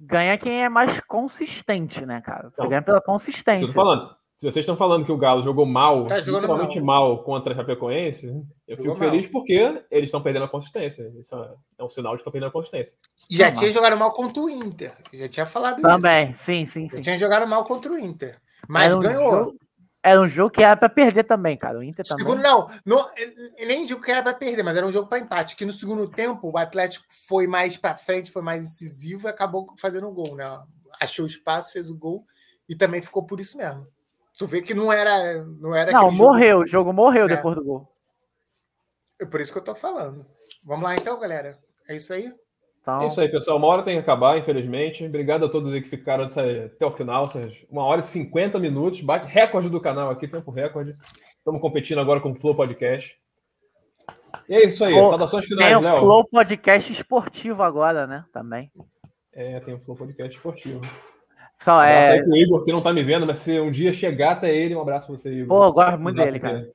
Speaker 2: ganha quem é mais consistente, né, cara? Você ganha pela consistência.
Speaker 1: Isso eu tô falando. Se vocês estão falando que o Galo jogou mal, tá literalmente mal. mal. contra a Chapecoense, eu jogou fico feliz mal. porque eles estão perdendo a consistência. Isso é um sinal de que estão perdendo a consistência.
Speaker 3: Já tinha jogado mal contra o Inter. Já tinha falado
Speaker 2: Também. isso. Também, sim, sim.
Speaker 3: Já tinha jogado mal contra o Inter. Mas um ganhou.
Speaker 2: Jogo, era um jogo que era para perder também, cara. O Inter também.
Speaker 3: Segundo, não, não, nem jogo que era para perder, mas era um jogo para empate. Que no segundo tempo o Atlético foi mais para frente, foi mais incisivo e acabou fazendo o gol, né? Achou espaço, fez o gol e também ficou por isso mesmo. Tu vê que não era. Não, era
Speaker 2: não morreu, jogo. o jogo morreu é. depois do gol.
Speaker 3: É por isso que eu tô falando. Vamos lá então, galera. É isso aí?
Speaker 1: Então... É isso aí, pessoal. Uma hora tem que acabar, infelizmente. Obrigado a todos aí que ficaram até o final. Uma hora e cinquenta minutos. Bate recorde do canal aqui, tempo recorde. Estamos competindo agora com o Flow Podcast. E é isso aí. Flow, Saudações finais, Léo.
Speaker 2: Tem o Flow Podcast esportivo agora, né? Também.
Speaker 1: É, tem o Flow Podcast esportivo.
Speaker 2: Só é...
Speaker 1: aí pro Igor, que não tá me vendo, mas se um dia chegar até ele, um abraço pra você, Igor.
Speaker 2: Pô, eu gosto muito um dele, cara.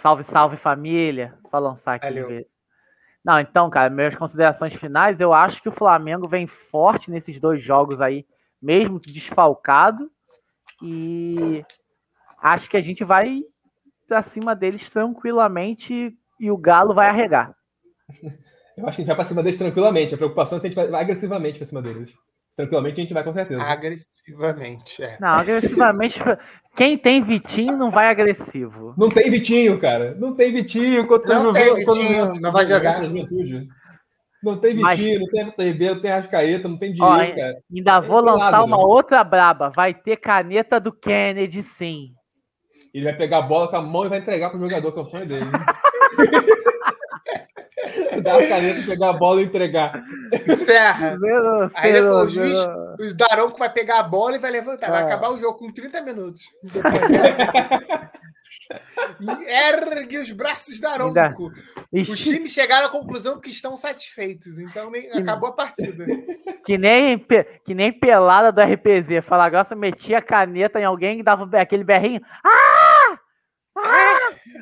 Speaker 2: Salve, salve família. Só lançar aqui. Valeu. Não, então, cara, minhas considerações finais, eu acho que o Flamengo vem forte nesses dois jogos aí, mesmo desfalcado. E acho que a gente vai pra cima deles tranquilamente e o Galo vai arregar. [laughs]
Speaker 1: Eu acho que a gente vai pra cima deles tranquilamente. A preocupação é se a gente vai agressivamente pra cima deles. Tranquilamente a gente vai com certeza.
Speaker 3: Agressivamente, é.
Speaker 2: Não, agressivamente. [laughs] Quem tem Vitinho não vai agressivo.
Speaker 1: Não tem Vitinho, cara. Não tem Vitinho contra
Speaker 3: não tem Vitinho, não vai jogar.
Speaker 1: Não tem Vitinho, Mas... não tem Everton Ribeiro, não tem Rascaeta, não tem dinheiro, cara.
Speaker 2: Ainda vou lançar lado, uma né? outra braba. Vai ter caneta do Kennedy, sim.
Speaker 1: Ele vai pegar a bola com a mão e vai entregar pro jogador, que é o sonho dele. [laughs] Dar a caneta, pegar a bola e entregar.
Speaker 3: Encerra. Aí depois o juiz, o Daronco vai pegar a bola e vai levantar. Vai é. acabar o jogo com 30 minutos. [laughs] Ergue os braços Daronco. Os times chegaram à conclusão que estão satisfeitos. Então nem... acabou a partida. [laughs]
Speaker 2: Que nem, que nem pelada do RPZ. Fala, agora metia a caneta em alguém e dava aquele berrinho.
Speaker 3: Ah!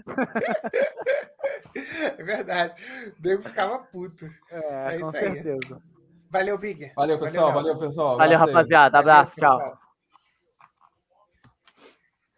Speaker 3: [laughs] É verdade. O nego ficava puto. É, é isso aí. Certeza. Valeu, Big.
Speaker 1: Valeu, pessoal. Valeu, valeu pessoal.
Speaker 2: Valeu, rapaziada. Abraço. Valeu, tchau.